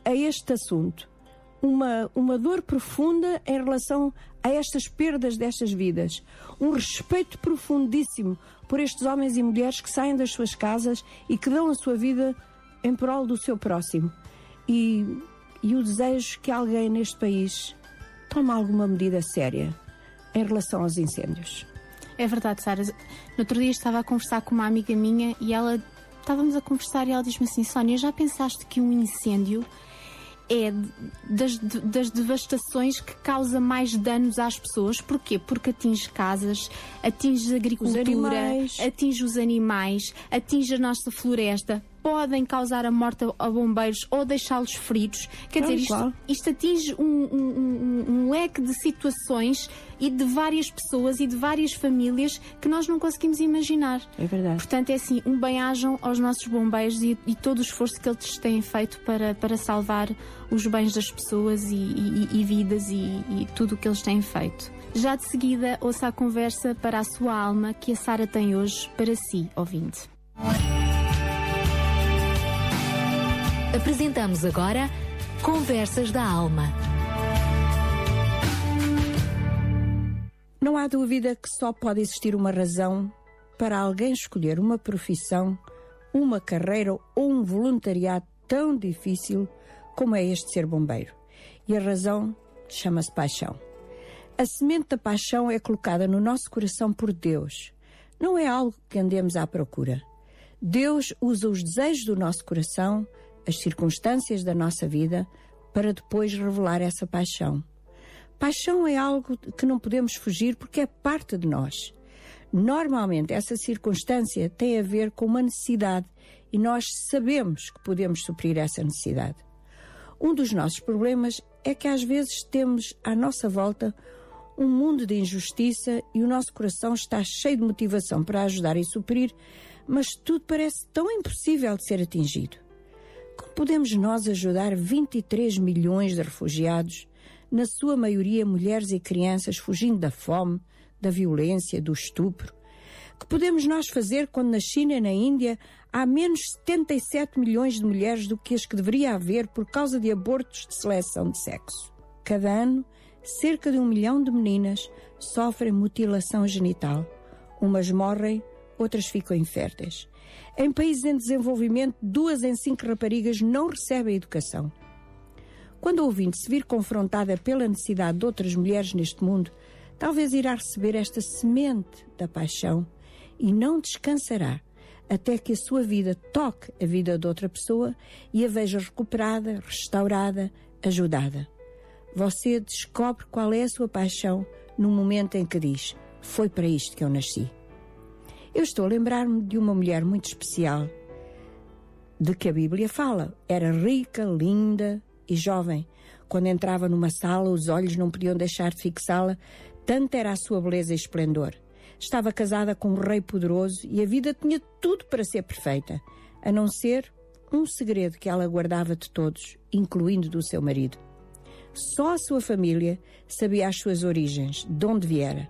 a este assunto. Uma, uma dor profunda em relação a estas perdas destas vidas. Um respeito profundíssimo por estes homens e mulheres que saem das suas casas e que dão a sua vida em prol do seu próximo. E, e o desejo que alguém neste país tome alguma medida séria em relação aos incêndios. É verdade, Sara. No outro dia estava a conversar com uma amiga minha e ela estávamos a conversar e ela disse-me assim: Sónia, já pensaste que um incêndio é das, das devastações que causa mais danos às pessoas? Porquê? Porque atinge casas, atinge a agricultura, animais. atinge os animais, atinge a nossa floresta. Podem causar a morte a bombeiros ou deixá-los feridos. Quer Tal dizer, isto, isto atinge um, um- um- um leque de situações e de várias pessoas e de várias famílias que nós não conseguimos imaginar. É verdade. Portanto, é assim, um bem-ajam aos nossos bombeiros e, e todo o esforço que eles têm feito para, para salvar os bens das pessoas e, e- e vidas e, e tudo o que eles têm feito. Já de seguida, ouça a conversa para a sua alma que a Sara tem hoje para si, ouvinte. Apresentamos agora Conversas da Alma. Não há dúvida que só pode existir uma razão para alguém escolher uma profissão, uma carreira ou um voluntariado tão difícil como é este ser bombeiro. E a razão chama-se paixão. A semente da paixão é colocada no nosso coração por Deus. Não é algo que andemos à procura. Deus usa os desejos do nosso coração, as circunstâncias da nossa vida, para depois revelar essa paixão. Paixão é algo que não podemos fugir porque é parte de nós. Normalmente, essa circunstância tem a ver com uma necessidade e nós sabemos que podemos suprir essa necessidade. Um dos nossos problemas é que às vezes temos à nossa volta um mundo de injustiça e o nosso coração está cheio de motivação para ajudar e suprir, mas tudo parece tão impossível de ser atingido. Como podemos nós ajudar 23 milhões de refugiados, na sua maioria mulheres e crianças fugindo da fome, da violência, do estupro? Que podemos nós fazer quando na China e na Índia há menos 77 milhões de mulheres do que as que deveria haver por causa de abortos de seleção de sexo? Cada ano, cerca de um milhão de meninas sofrem mutilação genital. Umas morrem, outras ficam inférteis. Em países em desenvolvimento, duas em cinco raparigas não recebem educação. Quando a ouvinte se vir confrontada pela necessidade de outras mulheres neste mundo, talvez irá receber esta semente da paixão e não descansará até que a sua vida toque a vida de outra pessoa e a veja recuperada, restaurada, ajudada. Você descobre qual é a sua paixão no momento em que diz: Foi para isto que eu nasci. Eu estou a lembrar-me de uma mulher muito especial de que a Bíblia fala. Era rica, linda e jovem. Quando entrava numa sala, os olhos não podiam deixar de fixá-la, tanta era a sua beleza e esplendor. Estava casada com um rei poderoso e a vida tinha tudo para ser perfeita, a não ser um segredo que ela guardava de todos, incluindo do seu marido. Só a sua família sabia as suas origens, de onde viera.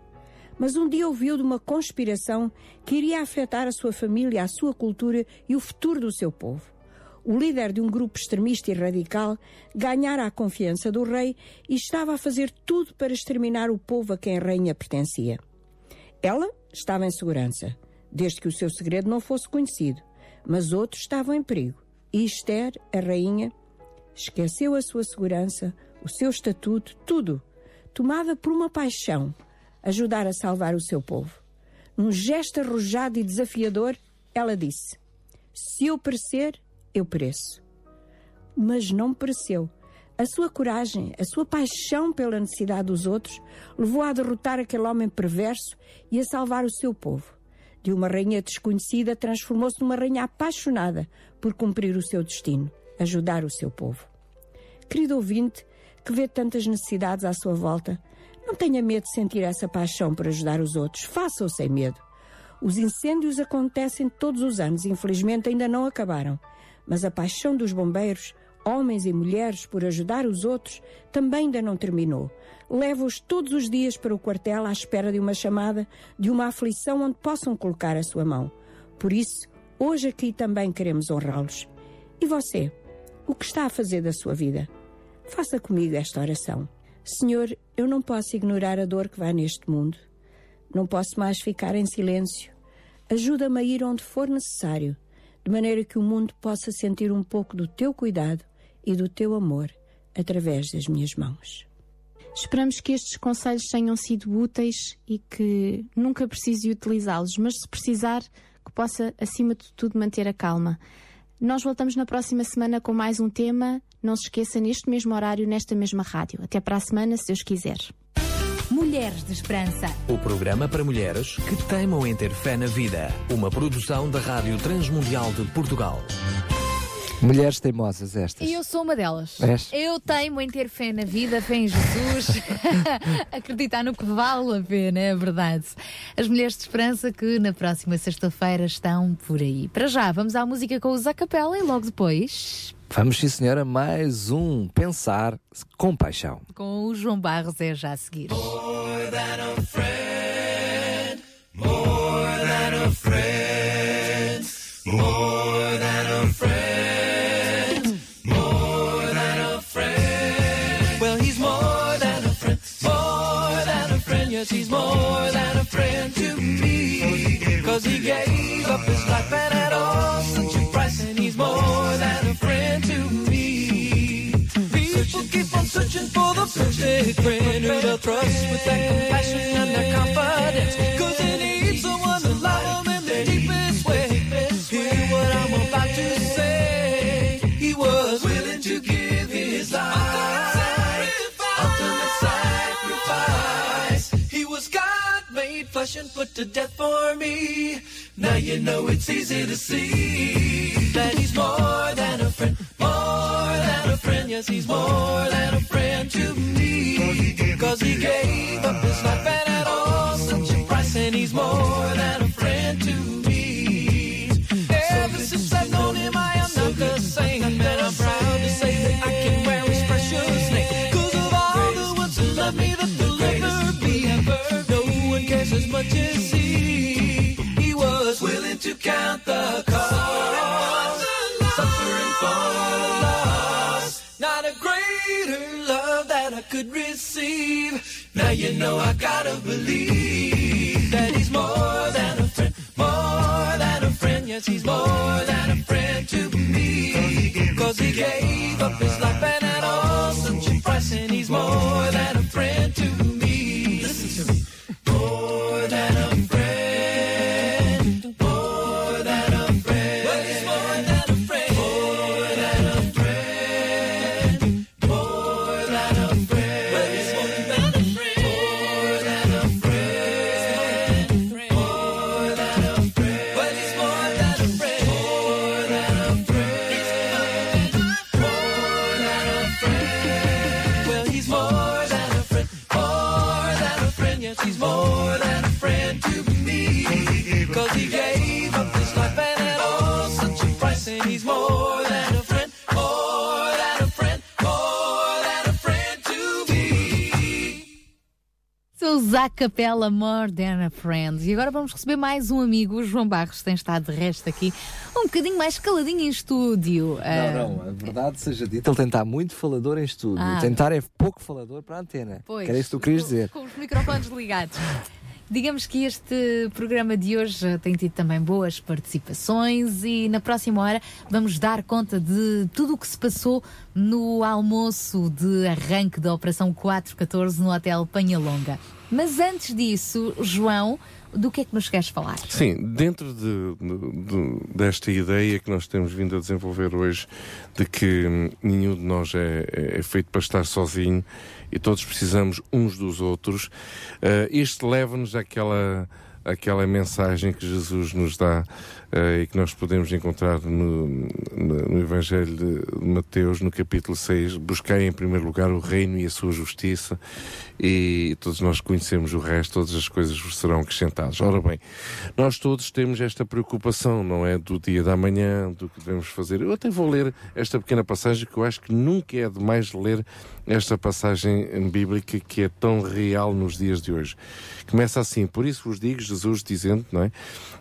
Mas um dia ouviu de uma conspiração que iria afetar a sua família, a sua cultura e o futuro do seu povo. o líder de um grupo extremista e radical, ganhara a confiança do rei e estava a fazer tudo para exterminar o povo a quem a rainha pertencia. Ela estava em segurança, desde que o seu segredo não fosse conhecido, mas outros estavam em perigo. E Esther, a rainha, esqueceu a sua segurança, o seu estatuto, tudo, tomada por uma paixão, ajudar a salvar o seu povo. Num gesto arrojado e desafiador, ela disse: Se eu perecer, eu pereço. Mas não pereceu. A sua coragem, a sua paixão pela necessidade dos outros, levou a derrotar aquele homem perverso e a salvar o seu povo. De uma rainha desconhecida, transformou-se numa rainha apaixonada por cumprir o seu destino, ajudar o seu povo. Querido ouvinte, que vê tantas necessidades à sua volta, não tenha medo de sentir essa paixão por ajudar os outros. Faça-o sem medo. Os incêndios acontecem todos os anos, infelizmente ainda não acabaram. Mas a paixão dos bombeiros, homens e mulheres, por ajudar os outros, também ainda não terminou. Leva-os todos os dias para o quartel à espera de uma chamada, de uma aflição onde possam colocar a sua mão. Por isso, hoje aqui também queremos honrá-los. E você? O que está a fazer da sua vida? Faça comigo esta oração. Senhor, eu não posso ignorar a dor que vai neste mundo. Não posso mais ficar em silêncio. Ajuda-me a ir onde for necessário, de maneira que o mundo possa sentir um pouco do teu cuidado e do teu amor através das minhas mãos. Esperamos que estes conselhos tenham sido úteis e que nunca precise utilizá-los, mas se precisar, que possa, acima de tudo, manter a calma. Nós voltamos na próxima semana com mais um tema. Não se esqueça, neste mesmo horário, nesta mesma rádio. Até para a semana, se Deus quiser. Mulheres de Esperança. O programa para mulheres que teimam em ter fé na vida. Uma produção da Rádio Transmundial de Portugal. Mulheres teimosas estas. E eu sou uma delas. És? Eu teimo em ter fé na vida, fé em Jesus, acreditar no que vale a pena, é verdade. As mulheres de esperança que na próxima sexta-feira estão por aí. Para já, vamos à música com os a capela e logo depois Vamos, sim, senhora, mais um Pensar com Paixão. com o João Barros é já a seguir. More than a friend, more than a friend, more than a Yes, he's more than a friend to me. Cause he gave up his life and at all such a price, and he's more than a friend to me. People keep on searching for the perfect friend who they'll trust with their compassion and their confidence. Cause they need someone and put to death for me. Now you know it's easy to see that he's more than a friend, more than a friend. Yes, he's more than a friend to me. Cause he gave up his life and at all such a price, and he's more than a friend to me. Count the cost. Suffering for the loss. Not a greater love that I could receive. Now you know I gotta believe that he's more than a friend, more than a friend. Yes, he's more than a friend to me. Cause he gave up his life and at all such a price, and he's more than a friend to me. Listen to me. More than a a capela More Than a Friend. E agora vamos receber mais um amigo, o João Barros, tem estado de resto aqui um bocadinho mais caladinho em estúdio. Ah, Não, não, a verdade seja dita, ele tem estar muito falador em estúdio. Ah. Tentar é pouco falador para a antena. Pois, que era isso que tu querias dizer. Com os microfones ligados. Digamos que este programa de hoje tem tido também boas participações e na próxima hora vamos dar conta de tudo o que se passou no almoço de arranque da Operação 414 no Hotel Panhalonga. Mas antes disso, João, do que é que nos queres falar? Sim, dentro de- de- de- desta ideia que nós temos vindo a desenvolver hoje, de que hum, nenhum de nós é, é- é feito para estar sozinho e todos precisamos uns dos outros, eh, isto leva-nos àquela, àquela mensagem que Jesus nos dá e que nós podemos encontrar no, no- no Evangelho de Mateus, no capítulo 6. Buscai em primeiro lugar o reino e a sua justiça, e todos nós conhecemos o resto, todas as coisas vos serão acrescentadas. Ora bem, nós todos temos esta preocupação, não é? Do dia da manhã, do que devemos fazer. Eu até vou ler esta pequena passagem que eu acho que nunca é demais ler esta passagem bíblica que é tão real nos dias de hoje. Começa assim: Por isso vos digo, Jesus dizendo, não é?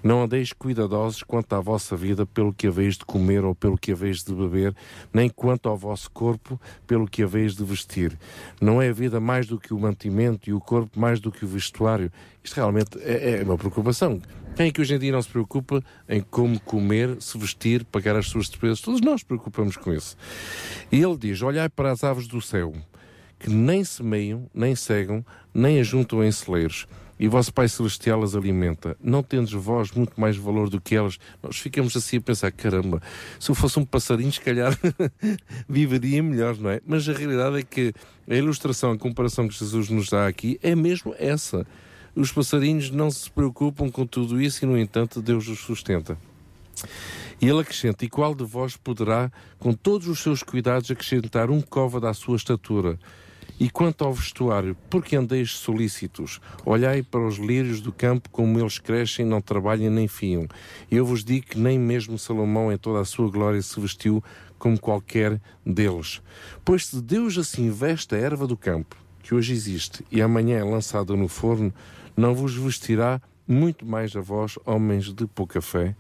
Não andeis cuidadosos quanto à vossa vida pelo que haveis de comer ou pelo que haveis de beber, nem quanto ao vosso corpo pelo que haveis de vestir. Não é a vida mais do que o mantimento e o corpo mais do que o vestuário. Isto realmente é, é uma preocupação. Quem é que hoje em dia não se preocupa em como comer, se vestir, pagar as suas despesas? Todos nós preocupamos com isso. E ele diz: Olhai para as aves do céu, que nem semeiam, nem cegam, nem ajuntam em celeiros. E vosso Pai Celestial as alimenta. Não tendes vós muito mais valor do que elas? Nós ficamos assim a pensar: caramba, se eu fosse um passarinho, se calhar viveria melhor, não é? Mas a realidade é que a ilustração, a comparação que Jesus nos dá aqui é mesmo essa. Os passarinhos não se preocupam com tudo isso e, no entanto, Deus os sustenta. E ele acrescenta: E qual de vós poderá, com todos os seus cuidados, acrescentar um côvado à sua estatura? E quanto ao vestuário, por que andeis solícitos? Olhai para os lírios do campo, como eles crescem, não trabalham nem fiam. Eu vos digo que nem mesmo Salomão, em toda a sua glória, se vestiu como qualquer deles. Pois se Deus assim veste a erva do campo, que hoje existe, e amanhã é lançada no forno, não vos vestirá muito mais a vós, homens de pouca fé?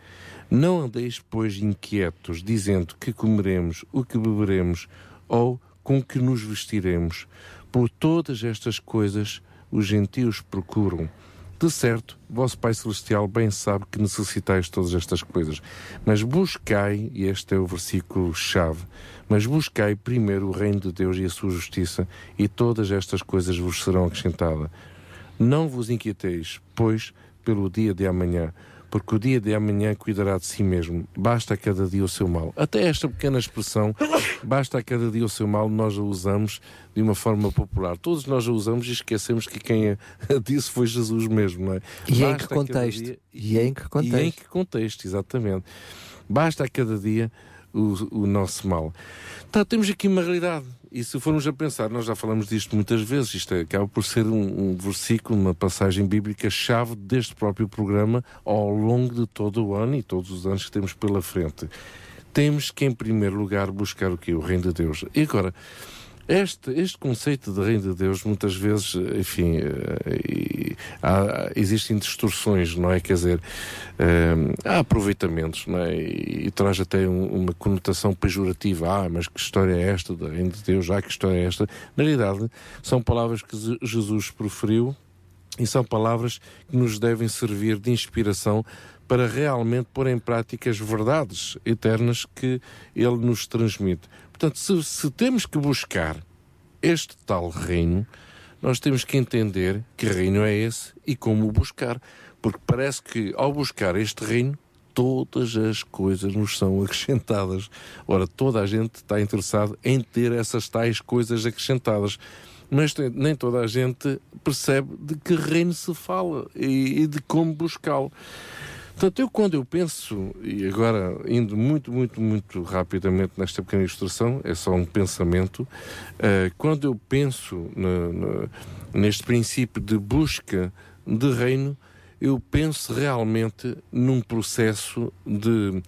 Não andeis, pois, inquietos, dizendo que comeremos, o que beberemos, ou com que nos vestiremos. Por todas estas coisas os gentios procuram. De certo, vosso Pai Celestial bem sabe que necessitais todas estas coisas. Mas buscai, e este é o versículo-chave, mas buscai primeiro o reino de Deus e a sua justiça, e todas estas coisas vos serão acrescentadas. Não vos inquieteis, pois, pelo dia de amanhã, porque o dia de amanhã cuidará de si mesmo. Basta a cada dia o seu mal. Até esta pequena expressão, basta a cada dia o seu mal, nós a usamos de uma forma popular. Todos nós a usamos e esquecemos que quem a disse foi Jesus mesmo, não é? E em Basta que a cada contexto? dia- E em que contexto? E em que contexto, exatamente. Basta a cada dia o, o nosso mal. Tá, temos aqui uma realidade. E se formos a pensar, nós já falamos disto muitas vezes, isto é, acaba por ser um, um versículo, uma passagem bíblica chave deste próprio programa ao longo de todo o ano e todos os anos que temos pela frente. Temos que, em primeiro lugar, buscar o quê? O reino de Deus. E agora, este, este conceito de reino de Deus, muitas vezes, enfim, eh, há- existem distorções, não é? Quer dizer, eh, há aproveitamentos, não é? E, e traz até um- uma conotação pejorativa. Ah, mas que história é esta do reino de Deus? Ah, que história é esta? Na realidade, são palavras que Je- Jesus proferiu e são palavras que nos devem servir de inspiração para realmente pôr em prática as verdades eternas que ele nos transmite. Portanto, se, se temos que buscar este tal reino, nós temos que entender que reino é esse e como o buscar. Porque parece que ao buscar este reino, todas as coisas nos são acrescentadas. Ora, toda a gente está interessada em ter essas tais coisas acrescentadas. Mas nem toda a gente percebe de que reino se fala e, e de como buscá-lo. Portanto, eu quando eu penso, e agora indo muito, muito, muito rapidamente nesta pequena ilustração, é só um pensamento, eh, quando eu penso neste princípio de busca de reino, eu penso realmente num processo de,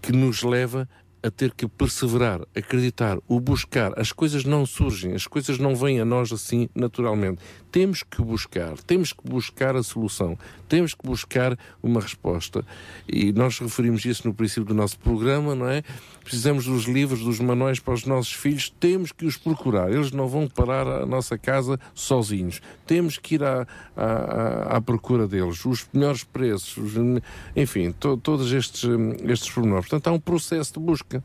que nos leva a ter que perseverar, acreditar, o buscar. As coisas não surgem, as coisas não vêm a nós assim naturalmente. Temos que buscar, temos que buscar a solução, temos que buscar uma resposta. E nós referimos isso no princípio do nosso programa, não é? Precisamos dos livros, dos manuais para os nossos filhos, temos que os procurar. Eles não vão parar a nossa casa sozinhos. Temos que ir à, à, à- procura deles, os melhores preços, os- enfim, to- todos estes, hum, estes pormenores. Portanto, há um processo de busca.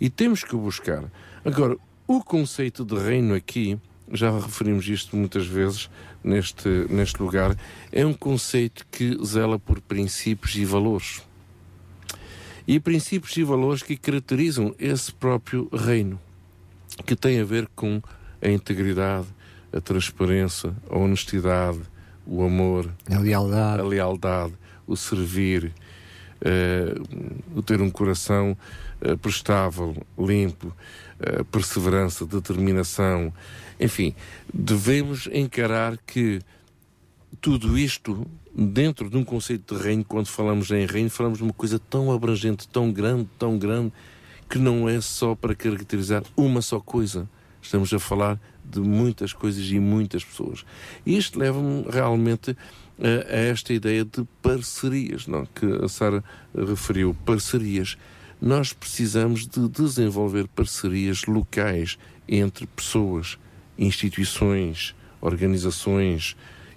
E temos que buscar. Agora, o conceito de reino aqui, já referimos isto muitas vezes neste, neste lugar, é um conceito que zela por princípios e valores. E princípios e valores que caracterizam esse próprio reino, que tem a ver com a integridade, a transparência, a honestidade, o amor, a lealdade, a lealdade o servir, eh, o ter um coração eh, prestável, limpo, eh, perseverança, determinação. Enfim, devemos encarar que tudo isto, dentro de um conceito de reino, quando falamos em reino, falamos de uma coisa tão abrangente, tão grande, tão grande, que não é só para caracterizar uma só coisa. Estamos a falar de muitas coisas e muitas pessoas. E isto leva-me realmente a, a esta ideia de parcerias, não? que a Sara referiu. Parcerias. Nós precisamos de desenvolver parcerias locais entre pessoas, instituições, organizações,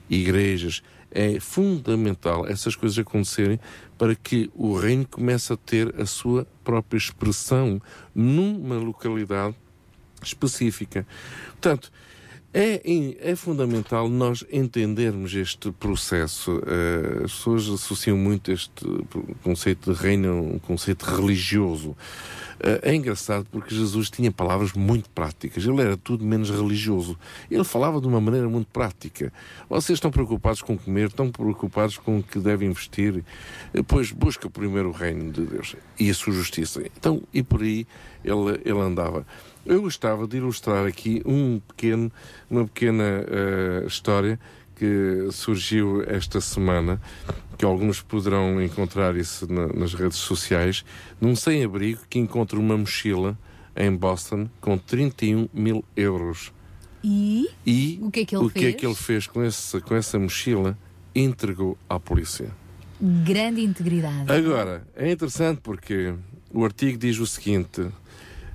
igrejas. É fundamental essas coisas acontecerem para que o reino comece a ter a sua própria expressão numa localidade específica. Portanto, é, é fundamental nós entendermos este processo. Eh, as pessoas associam muito este conceito de reino a um conceito religioso. Eh, é engraçado porque Jesus tinha palavras muito práticas. Ele era tudo menos religioso. Ele falava de uma maneira muito prática. Vocês estão preocupados com comer, estão preocupados com o que devem investir. Eh, Pois busca primeiro o reino de Deus e a sua justiça. Então, e por aí ele, ele andava. Eu gostava de ilustrar aqui um pequeno, uma pequena eh, história que surgiu esta semana, que alguns poderão encontrar isso na- nas redes sociais, num sem-abrigo que encontra uma mochila em Boston com 31 mil euros. E E o que é que ele o que é fez? que ele fez com, esse, com essa mochila? Entregou à polícia. Grande integridade. Agora, é interessante porque o artigo diz o seguinte: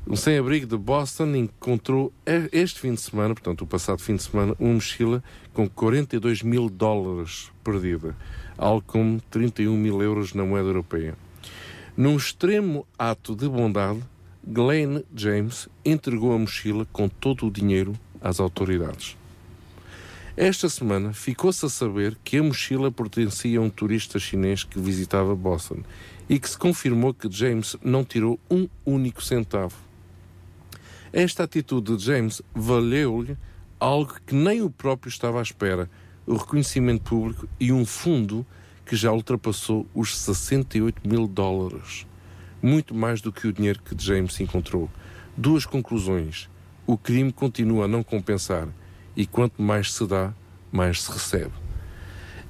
um sem-abrigo de Boston encontrou este fim de semana, portanto, o passado fim de semana, uma mochila com 42 mil dólares perdida, algo como 31 mil euros na moeda europeia. Num extremo ato de bondade, Glenn James entregou a mochila com todo o dinheiro às autoridades. Esta semana ficou-se a saber que a mochila pertencia a um turista chinês que visitava Boston e que se confirmou que James não tirou um único centavo. Esta atitude de James valeu-lhe algo que nem o próprio estava à espera: o reconhecimento público e um fundo que já ultrapassou os 68 mil dólares. Muito mais do que o dinheiro que James encontrou. Duas conclusões. O crime continua a não compensar e quanto mais se dá, mais se recebe.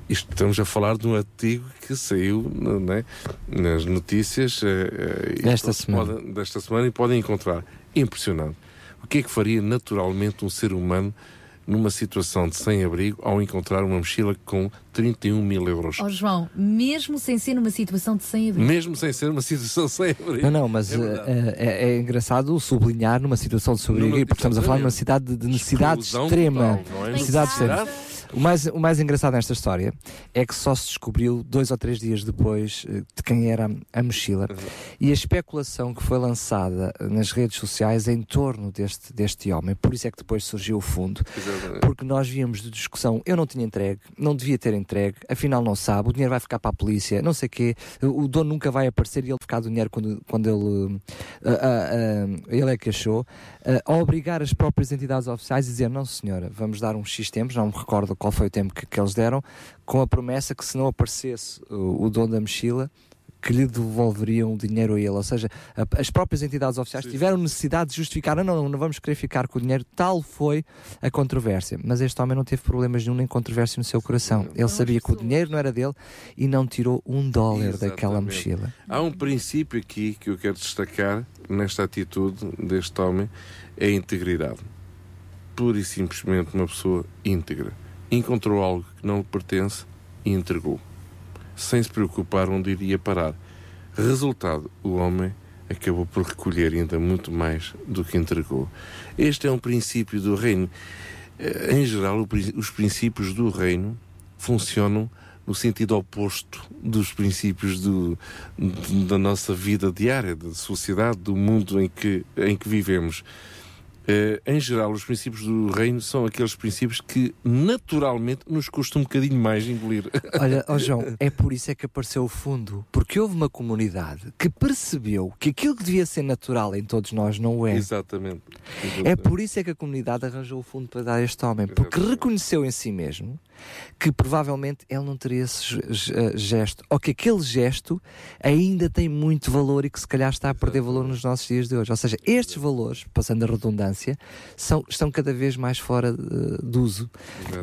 Isto estamos a falar de um artigo que saiu não é, nas notícias eh, eh, Desta semana. podem- desta semana e podem encontrar. Impressionante. O que é que faria naturalmente um ser humano numa situação de sem-abrigo ao encontrar uma mochila com 31 mil euros? Ó João, mesmo sem ser numa situação de sem-abrigo. Mesmo sem ser uma situação sem-abrigo. Não, não, mas É eh, é, é engraçado sublinhar numa situação de sobrevivência, porque estamos a falar de uma cidade de, de necessidade Exclusão extrema. total, não é? Necessidade extrema. O mais, o mais engraçado nesta história é que só se descobriu dois ou três dias depois eh, de quem era a mochila e a especulação que foi lançada nas redes sociais em torno deste, deste homem. Por isso é que depois surgiu o fundo, porque nós víamos de discussão: eu não tinha entregue, não devia ter entregue, afinal não sabe, o dinheiro vai ficar para a polícia, não sei o quê, o dono nunca vai aparecer e ele ficar do dinheiro quando, quando ele, ah, ele é que achou, a obrigar as próprias entidades oficiais a dizer: não, senhora, vamos dar um X tempos, não me recordo qual foi o tempo que, que eles deram, com a promessa que se não aparecesse o, o dono da mochila, que lhe devolveriam o dinheiro a ele. Ou seja, a- as próprias entidades oficiais tiveram necessidade de justificar: "Ah, não, não, não vamos querer ficar com o dinheiro. Tal foi a controvérsia. Mas este homem não teve problemas nenhum, nem controvérsia no seu coração. Ele sabia que o dinheiro não era dele e não tirou um dólar daquela Exatamente. mochila. Há um princípio aqui que eu quero destacar nesta atitude deste homem: é a integridade. Pura e simplesmente uma pessoa íntegra. Encontrou algo que não lhe pertence e entregou, sem se preocupar onde iria parar. Resultado: o homem acabou por recolher ainda muito mais do que entregou. Este é um princípio do reino. Eh, Em geral, os princípios do reino funcionam no sentido oposto dos princípios do, da nossa vida diária, da sociedade, do mundo em que, em que vivemos. Eh, em geral, os princípios do reino são aqueles princípios que naturalmente nos custa um bocadinho mais engolir. Olha, ó João, é por isso é que apareceu o fundo. Porque houve uma comunidade que percebeu que aquilo que devia ser natural em todos nós não é. Exatamente. É por isso é que a comunidade arranjou o fundo para dar a este homem, porque reconheceu em si mesmo que provavelmente ele não teria esse eh, gesto, ou que aquele gesto ainda tem muito valor e que se calhar está a perder valor nos nossos dias de hoje. Ou seja, estes valores, passando a redundância, são, estão cada vez mais fora de, de uso.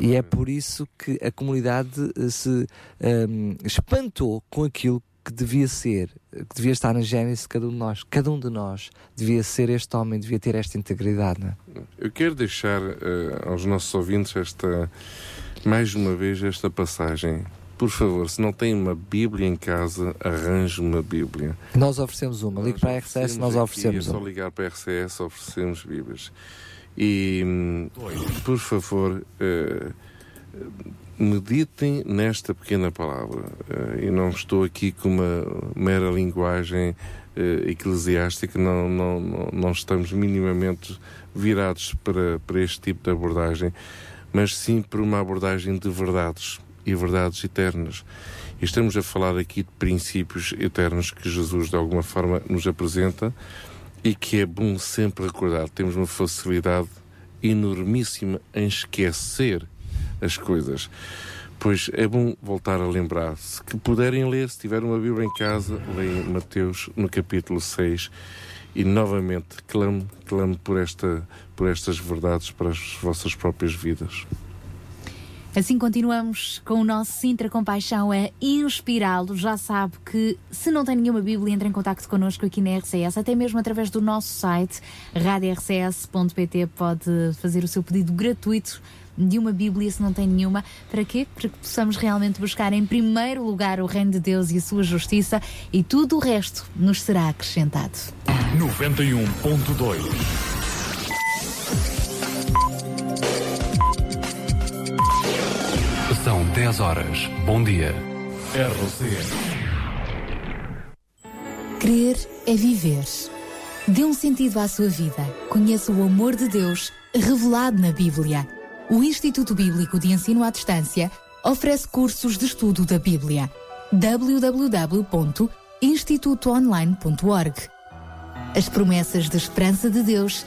E é por isso que a comunidade eh, se ehm, espantou com aquilo que devia ser, que devia estar na gênese de cada um de nós. Cada um de nós devia ser este homem, devia ter esta integridade. É? Eu quero deixar eh, aos nossos ouvintes esta, mais uma vez, esta passagem. Por favor, se não tem uma Bíblia em casa, arranje uma Bíblia. Nós oferecemos uma. Ligue para a RCS, nós oferecemos É só ligar para a RCS, oferecemos Bíblias. E, por favor, eh, meditem nesta pequena palavra. Eh, e não estou aqui com uma mera linguagem eh, eclesiástica, não, não, não, não estamos minimamente virados para, para este tipo de abordagem, mas sim por uma abordagem de verdades e verdades eternas. E estamos a falar aqui de princípios eternos que Jesus, de alguma forma, nos apresenta e que é bom sempre recordar. Temos uma facilidade enormíssima em esquecer as coisas. Pois é bom voltar a lembrar. Se que puderem ler, se tiver uma Bíblia em casa, leiam Mateus no capítulo 6 e novamente clame, clame por, esta, por estas verdades para as vossas próprias vidas. Assim continuamos com o nosso Sintra Compaixão a inspirá-lo. Já sabe que se não tem nenhuma Bíblia, entre em contato connosco aqui na RCS, até mesmo através do nosso site, radiorcs.pt, pode fazer o seu pedido gratuito de uma Bíblia, se não tem nenhuma. Para quê? Para que possamos realmente buscar em primeiro lugar o reino de Deus e a sua justiça e tudo o resto nos será acrescentado. 91.2 São 10 horas. Bom dia. RCS. Crer é viver. Dê um sentido à sua vida. Conheça o amor de Deus revelado na Bíblia. O Instituto Bíblico de Ensino à Distância oferece cursos de estudo da Bíblia. www.institutoonline.org As promessas de esperança de Deus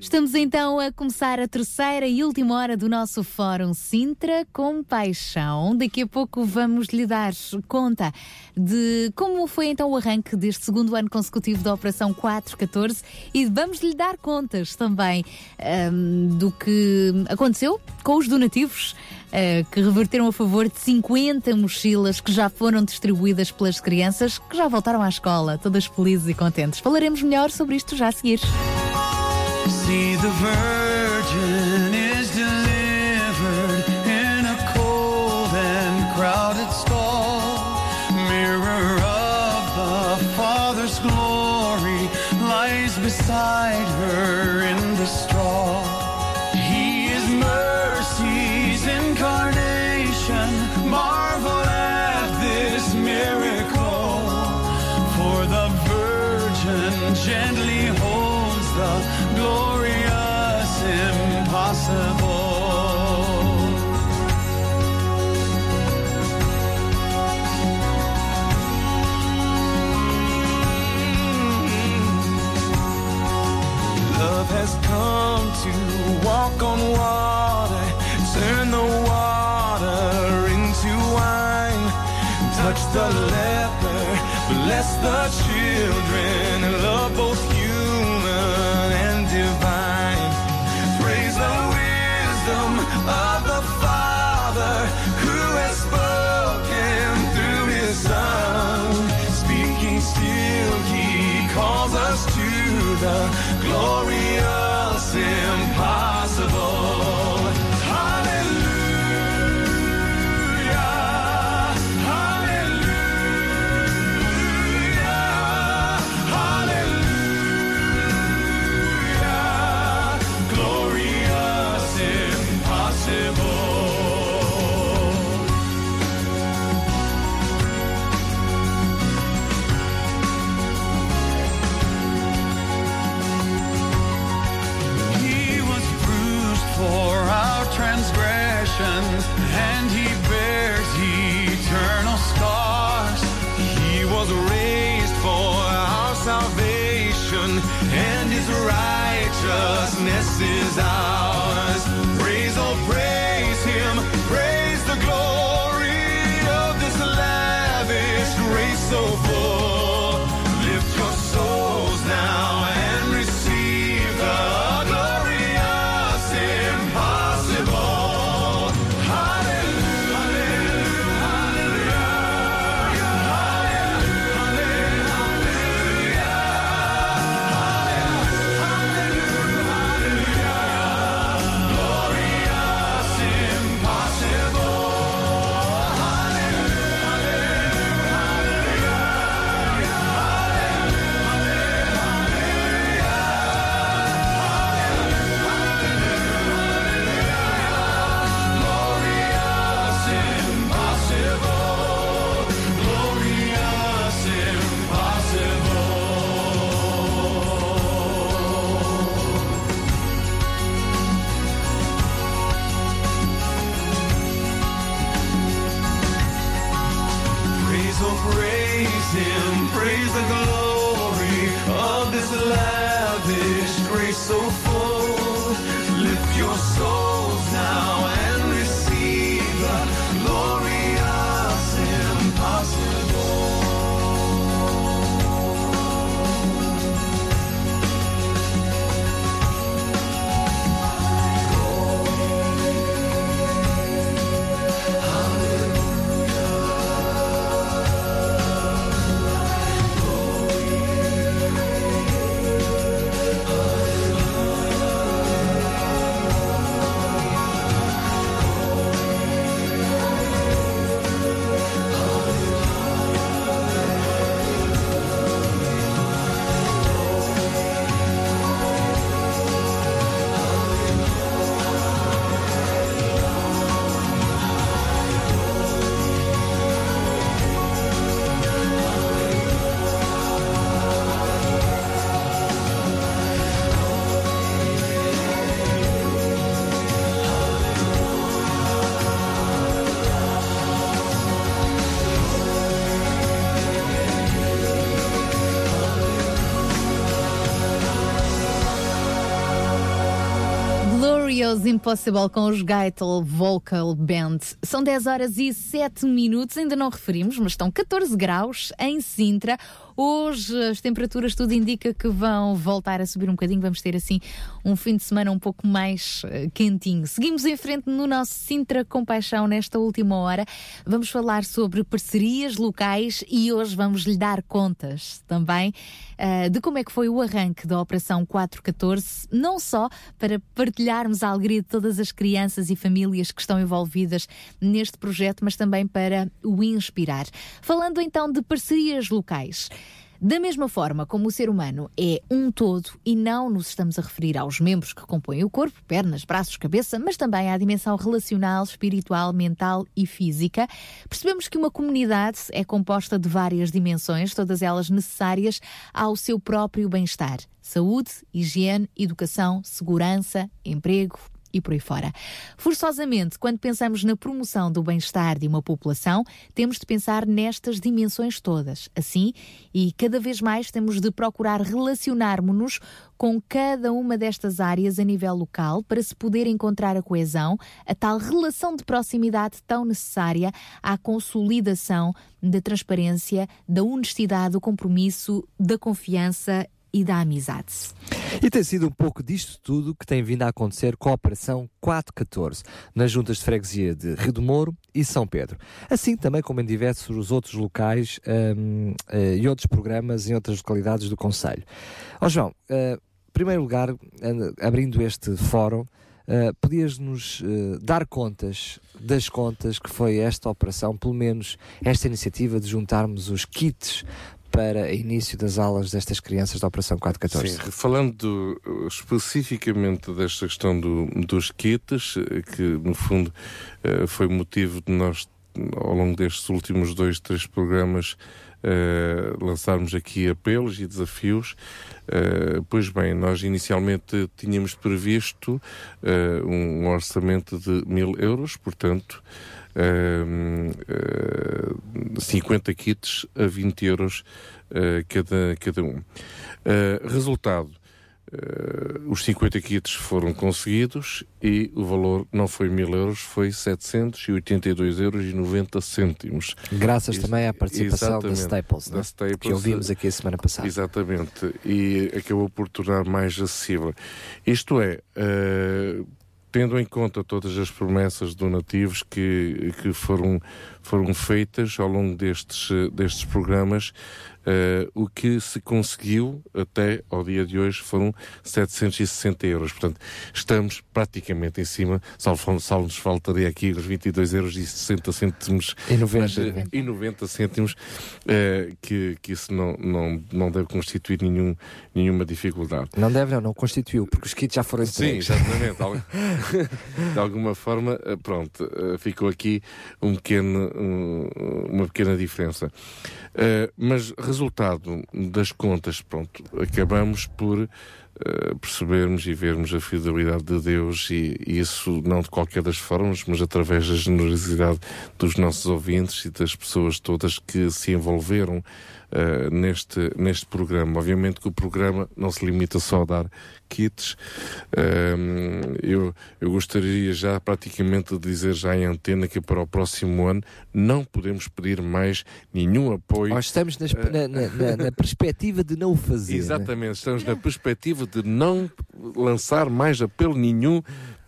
Estamos então a começar a terceira e última hora do nosso Fórum Sintra com Paixão. Daqui a pouco vamos lhe dar conta de como foi então o arranque deste segundo ano consecutivo da Operação 414 e vamos lhe dar contas também ahm, do que aconteceu com os donativos. eh, que reverteram a favor de 50 mochilas que já foram distribuídas pelas crianças que já voltaram à escola, todas felizes e contentes. Falaremos melhor sobre isto já a seguir. See the virgin is delivered in a cold and crowded stall. Mirror of the Father's glory lies beside walk on water, turn the water into wine, touch the leper, bless the children, and love both human and divine. Praise the wisdom of the Father who has spoken through his Son. Speaking still, he calls us to the glorious of him. Glorious Impossible com os Geitel Vocal Band. São 10 horas e 7 minutos, ainda não referimos, mas estão 14 graus em Sintra. Hoje as temperaturas tudo indica que vão voltar a subir um bocadinho, vamos ter assim um fim de semana um pouco mais eh, quentinho. Seguimos em frente no nosso Sintra Compaixão nesta última hora. Vamos falar sobre parcerias locais e hoje vamos lhe dar contas também eh, de como é que foi o arranque da Operação 414, não só para partilharmos a alegria de todas as crianças e famílias que estão envolvidas neste projeto, mas também para o inspirar. Falando então de parcerias locais. Da mesma forma como o ser humano é um todo e não nos estamos a referir aos membros que compõem o corpo, pernas, braços, cabeça, mas também à dimensão relacional, espiritual, mental e física, percebemos que uma comunidade é composta de várias dimensões, todas elas necessárias ao seu próprio bem-estar. Saúde, higiene, educação, segurança, emprego, e por aí fora. Forçosamente, quando pensamos na promoção do bem-estar de uma população, temos de pensar nestas dimensões todas. Assim, e cada vez mais temos de procurar relacionarmos-nos com cada uma destas áreas a nível local para se poder encontrar a coesão, a tal relação de proximidade tão necessária à consolidação da transparência, da honestidade, do compromisso, da confiança e da amizade. E tem sido um pouco disto tudo que tem vindo a acontecer com a Operação 414, nas juntas de freguesia de Rio do Moro e São Pedro. Assim também como em diversos outros locais hum, eh, e outros programas em outras localidades do Conselho. Ó João, eh, em primeiro lugar, eh, abrindo este fórum, Uh, podias-nos uh, dar contas das contas que foi esta operação, pelo menos esta iniciativa de juntarmos os kits para início das aulas destas crianças da Operação 414? Sim, falando uh, especificamente desta questão do, dos kits, eh, que no fundo uh, foi motivo de nós, ao longo destes últimos dois, três programas, uh, lançarmos aqui apelos e desafios. Uh, pois bem, nós inicialmente tínhamos previsto uh, um orçamento de mil euros, portanto, uh, 50 kits a 20 euros cada, cada um. resultado. Uh, os 50 kits foram conseguidos e o valor não foi mil euros, foi 782 euros e 90 cêntimos. Graças também à participação da Staples, da né? Staples, que ouvimos aqui a semana passada. Exatamente, e acabou por tornar mais acessível. Isto é, uh, tendo em conta todas as promessas donativos que, que foram, foram feitas ao longo destes, destes programas, uh, o que se conseguiu até ao dia de hoje foram 760 euros. Portanto, estamos praticamente em cima, salvo, salvo nos faltaria aqui os 22 euros e 60 cêntimos e 90, mas, uh, e 90 cêntimos, uh, que, que isso não, não, não deve constituir nenhum, nenhuma dificuldade. Não deve, não, não constituiu, porque os kits já foram entregues. Sim, exatamente. de alguma forma, pronto, ficou aqui um pequeno, um, uma pequena diferença. Uh, mas resultado das contas, pronto, acabamos por uh, percebermos e vermos a fidelidade de Deus e, e, isso não de qualquer das formas, mas através da generosidade dos nossos ouvintes e das pessoas todas que se envolveram uh, neste, neste programa. Obviamente que o programa não se limita só a dar kits. Um, eu, eu gostaria já praticamente de dizer já em antena que para o próximo ano não podemos pedir mais nenhum apoio. Nós estamos nas, na, na, na, perspectiva de não o fazer. Exatamente, né? estamos na perspectiva de não lançar mais apelo nenhum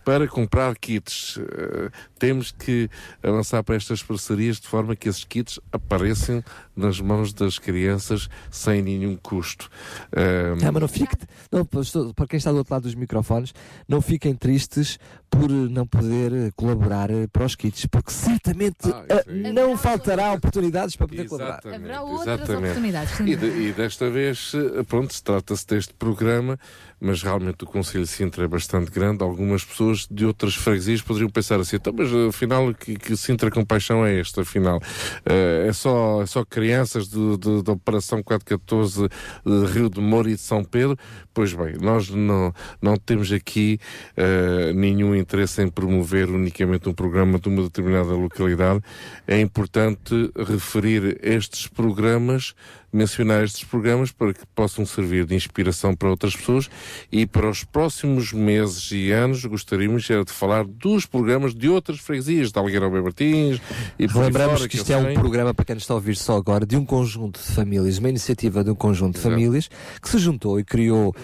para comprar kits. Uh, temos que avançar para estas parcerias de forma que esses kits apareçam nas mãos das crianças sem nenhum custo. Um... Ah, mas não fique, não, para quem está do outro lado dos microfones, não fiquem tristes por não poder colaborar para os kits, porque certamente ah, não faltará oportunidades para poder exatamente, colaborar. Haverá outras exatamente. oportunidades. E, de, e, desta vez, pronto, se trata-se deste programa, mas realmente o Conselho de Sintra é bastante grande. Algumas pessoas de outras freguesias poderiam pensar assim, então, mas afinal, que, que Sintra Compaixão é esta, afinal? Uh, é, só, é só crianças da Operação 414 de Rio de Moura e de São Pedro? Pois bem, nós não, não temos aqui uh, nenhum interesse em promover unicamente um programa de uma determinada localidade. É importante referir estes programas mencionar estes programas para que possam servir de inspiração para outras pessoas e para os próximos meses e anos gostaríamos era de falar dos programas de outras freguesias, de Algueira ao Martins e por Lembramos fora, que isto é um programa, para quem nos está a ouvir só agora, de um conjunto de famílias, uma iniciativa de um conjunto de Exato. famílias que se juntou e criou uh,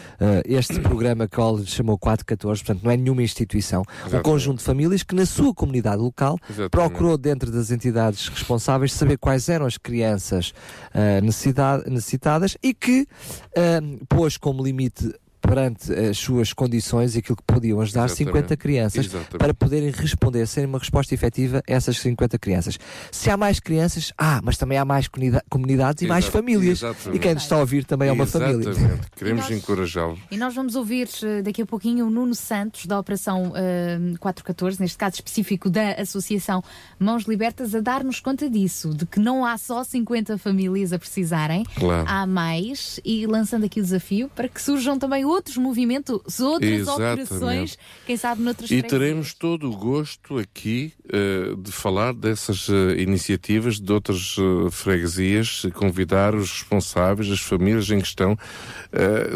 este programa que ele chamou 414, portanto não é nenhuma instituição, um Exatamente. conjunto de famílias que na sua comunidade local Exatamente. procurou dentro das entidades responsáveis saber quais eram as crianças uh, necessidade, necessitadas e que uh, pôs como limite perante as suas condições e aquilo que podiam ajudar Exatamente. 50 crianças Exatamente. para poderem responder, serem uma resposta efetiva a essas 50 crianças. Se há mais crianças, ah, mas também há mais comunida- comunidades e mais Exato. famílias. Exatamente. E quem nos está a ouvir também é uma família. Exatamente. Queremos E nós- encorajá-lo. E nós vamos ouvir eh, daqui a pouquinho o Nuno Santos, da Operação eh, 414, neste caso específico da Associação Mãos Libertas, a dar-nos conta disso, de que não há só 50 famílias a precisarem, Claro. há mais, e lançando aqui o desafio para que surjam também outras outros movimentos, outras Exatamente. operações, quem sabe noutras E teremos todo o gosto aqui eh, de falar dessas eh, iniciativas de outras eh, freguesias, convidar os responsáveis, as famílias em questão.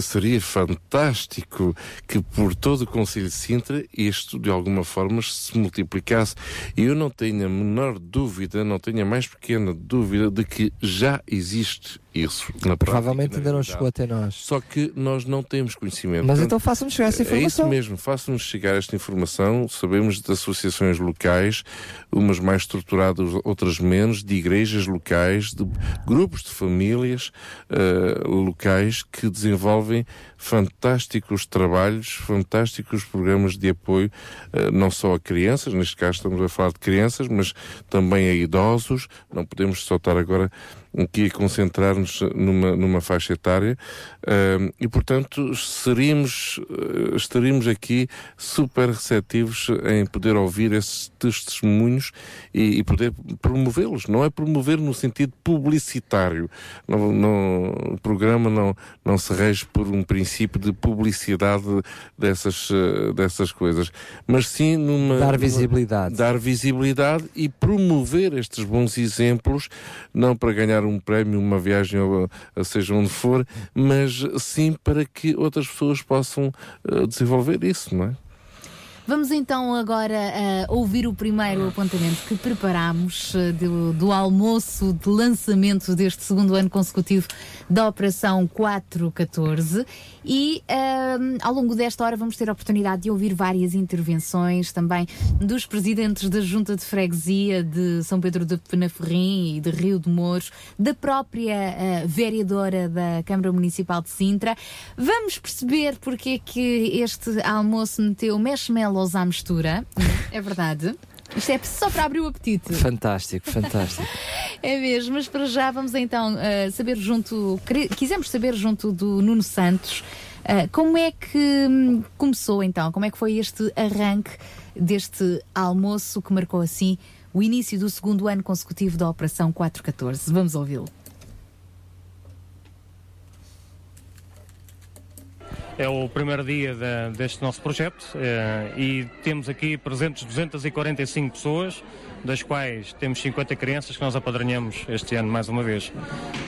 Seria fantástico que por todo o Conselho de Sintra isto de alguma forma se multiplicasse. E eu não tenho a menor dúvida, não tenho a mais pequena dúvida de que já existe isso na Provavelmente prática, ainda não chegou até nós. Só que nós não temos conhecimento. Mas Portanto, então façam-nos chegar essa É informação. isso mesmo, façam-nos chegar esta informação. Sabemos de associações locais, umas mais estruturadas, outras menos, de igrejas locais, de grupos de famílias eh, locais que desenvolvem fantásticos trabalhos, fantásticos programas de apoio, eh, não só a crianças, neste caso estamos a falar de crianças, mas também a idosos. Não podemos só estar agora aqui a concentrar-nos numa, numa faixa etária e, portanto, seríamos, eh, estaríamos aqui super receptivos em poder ouvir esses testemunhos e, e poder promovê-los. Não é promover no sentido publicitário. Não, não- o programa não, não se rege por um princípio de publicidade dessas, eh, dessas coisas, mas sim numa. Dar numa- visibilidade. dar visibilidade e promover estes bons exemplos, não para ganhar um prémio, uma viagem, ou a, seja onde for, mas sim para que outras pessoas possam eh, desenvolver isso, não é? Vamos então agora eh, ouvir o primeiro apontamento que preparámos eh, do, do almoço de lançamento deste segundo ano consecutivo da Operação 414 e eh, ao longo desta hora vamos ter a oportunidade de ouvir várias intervenções também dos presidentes da Junta de Freguesia de São Pedro de Penaferrim e de Rio de Mouros, da própria vereadora da Câmara Municipal de Sintra. Vamos perceber porque é que este almoço meteu marshmallows à mistura. É verdade. Isto é só para abrir o apetite. Fantástico, fantástico. É mesmo, mas para já vamos então uh, saber junto, quisemos saber junto do Nuno Santos uh, como é que hum, começou então, como é que foi este arranque deste almoço que marcou assim o início do segundo ano consecutivo da Operação 414. Vamos ouvi-lo. É o primeiro dia da- deste nosso projeto eh, e temos aqui presentes 245 pessoas, das quais temos 50 crianças que nós apadrinhamos este ano mais uma vez.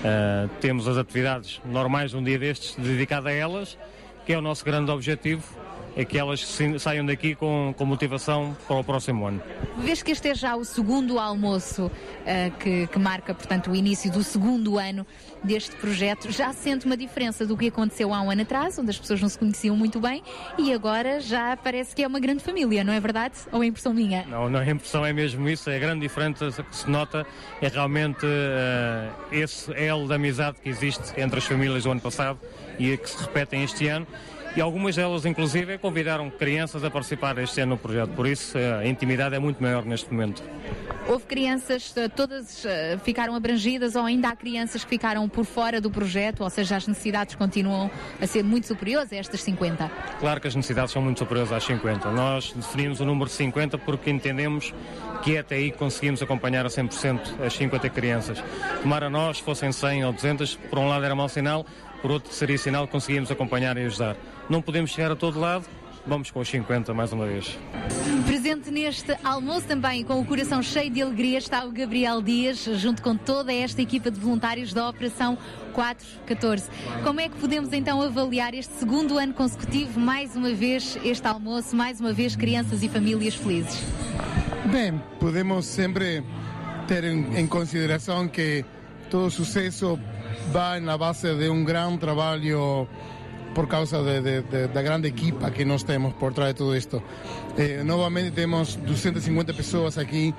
Eh, temos as atividades normais de um dia destes dedicado a elas, que é o nosso grande objetivo, é que elas saiam daqui com, com motivação para o próximo ano. Vês que este é já o segundo almoço uh, que, que marca, portanto, o início do segundo ano deste projeto, já sente uma diferença do que aconteceu há um ano atrás, onde as pessoas não se conheciam muito bem, e agora já parece que é uma grande família, não é verdade? Ou é impressão minha? Não, não, a impressão é mesmo isso, é a grande diferença que se nota é realmente eh, esse elo de amizade que existe entre as famílias do ano passado e que se repetem este ano. E algumas delas, inclusive, convidaram crianças a participar este ano no projeto. Por isso, eh, a intimidade é muito maior neste momento. Houve crianças, uh, todas uh, ficaram abrangidas, ou ainda há crianças que ficaram por fora do projeto, ou seja, as necessidades continuam a ser muito superiores a estas 50? Claro que as necessidades são muito superiores às 50. Nós definimos o número de 50 porque entendemos que é até aí que conseguimos acompanhar a 100% as 50 crianças. Tomara nós, fossem 100 ou 200, por um lado era mau sinal, por outro seria sinal que conseguíamos acompanhar e ajudar. Não podemos chegar a todo lado, vamos com os 50 mais uma vez. Presente neste almoço também, com o coração cheio de alegria, está o Gabriel Dias, junto com toda esta equipa de voluntários da Operação 414. Como é que podemos então avaliar este segundo ano consecutivo, mais uma vez este almoço, mais uma vez crianças e famílias felizes? Bem, podemos sempre ter em, em consideração que todo sucesso vai na base de um grande trabalho por causa de, de- de- da grande equipa que nós temos por trás de tudo isto. Eh, novamente temos 250 pessoas aqui,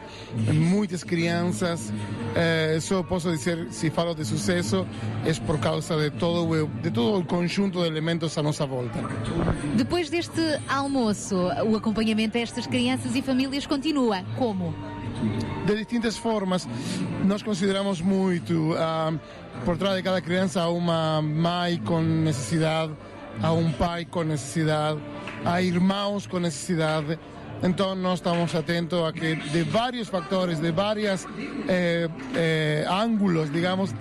muitas crianças. Eh, só posso dizer, se falo de sucesso, é por causa de todo, de todo o conjunto de elementos à nossa volta. Depois deste almoço, o acompanhamento a estas crianças e famílias continua. Como? de distintas formas. Nós consideramos muito, ah, por trás de cada criança, há uma mãe com necessidade, há um pai com necessidade, há irmãos com necessidade. Então nós estamos atentos a que de vários fatores, de vários ângulos, digamos,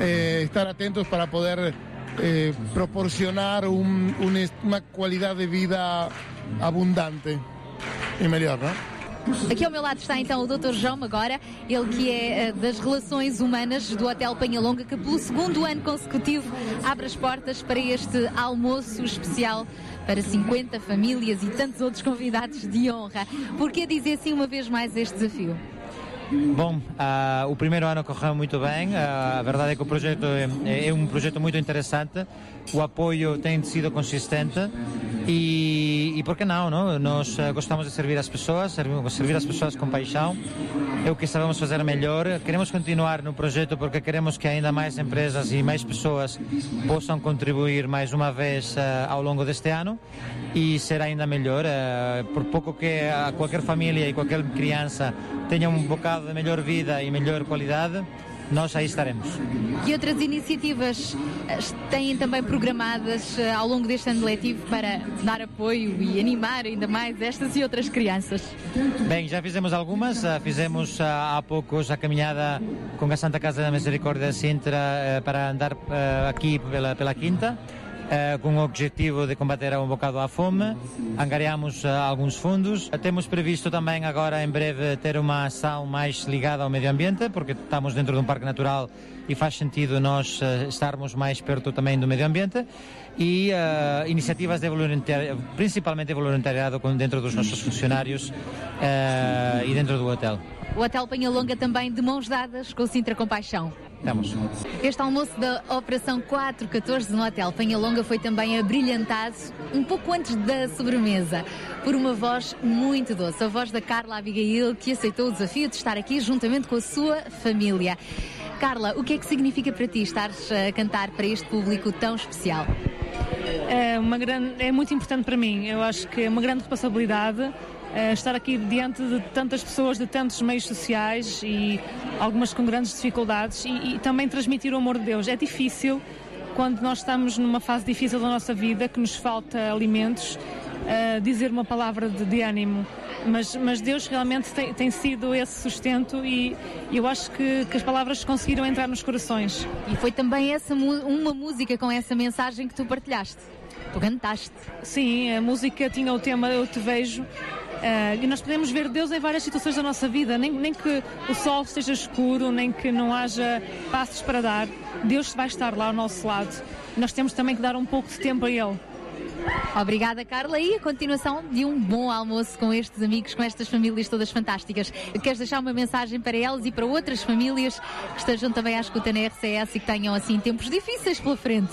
eh, estar atentos para poder eh, proporcionar un- un est- una calidad de vida abundante y mejor, ¿no? Aqui ao meu lado está então o Dr. João agora, ele que é eh, das relações humanas do Hotel Penhalonga, que pelo segundo ano consecutivo abre as portas para este almoço especial para 50 famílias e tantos outros convidados de honra. Por que dizer sim uma vez mais este desafio? Bom, ah, o primeiro ano correu muito bem. Ah, a verdade é que o projeto é, é um projeto muito interessante. O apoio tem sido consistente e, e por que não, não? Nós ah, gostamos de servir as pessoas, servir, as pessoas com paixão. É o que sabemos fazer melhor. Queremos continuar no projeto porque queremos que ainda mais empresas e mais pessoas possam contribuir mais uma vez ah, ao longo deste ano e ser ainda melhor. por pouco que qualquer família e qualquer criança tenha um bocado de melhor vida e melhor qualidade, nós aí estaremos. Que outras iniciativas eh, têm também programadas eh, ao longo deste ano letivo para dar apoio e animar ainda mais estas e outras crianças? Bem, já fizemos algumas. ah, Fizemos há poucos a caminhada com a Santa Casa da Misericórdia de Sintra eh, para andar aqui pela, pela Quinta. Eh, com o objetivo de combater um bocado a fome, angariamos ah, alguns fundos. Temos previsto também agora em breve ter uma ação mais ligada ao meio ambiente, porque estamos dentro de um parque natural e faz sentido nós estarmos mais perto também do meio ambiente. E iniciativas de voluntariado, principalmente de voluntariado dentro dos nossos funcionários e dentro do hotel. O Hotel Penhalonga também de mãos dadas com o Sintra Compaixão. Estamos. Este almoço da Operação 414 no Hotel Penhalonga foi também abrilhantado um pouco antes da sobremesa por uma voz muito doce, a voz da Carla Abigail, que aceitou o desafio de estar aqui juntamente com a sua família. Carla, o que é que significa para ti estares a cantar para este público tão especial? É, uma grande, é muito importante para mim. Eu acho que é uma grande responsabilidade eh, estar aqui diante de tantas pessoas de tantos meios sociais e algumas com grandes dificuldades e, e também transmitir o amor de Deus. É difícil quando nós estamos numa fase difícil da nossa vida, que nos falta alimentos, eh, dizer uma palavra de, de ânimo. Mas, mas Deus realmente tem, tem sido esse sustento e eu acho que, que as palavras conseguiram entrar nos corações. E foi também essa uma música com essa mensagem que tu partilhaste. Tu cantaste. Sim, a música tinha o tema Eu Te Vejo. Eh, e nós podemos ver Deus em várias situações da nossa vida, nem, nem que o sol esteja escuro, nem que não haja passos para dar, Deus vai estar lá ao nosso lado. Nós temos também que dar um pouco de tempo a Ele. Obrigada, Carla. E a continuação de um bom almoço com estes amigos, com estas famílias todas fantásticas. Queres deixar uma mensagem para elas e para outras famílias que estejam também à escuta na RCS e que tenham assim tempos difíceis pela frente?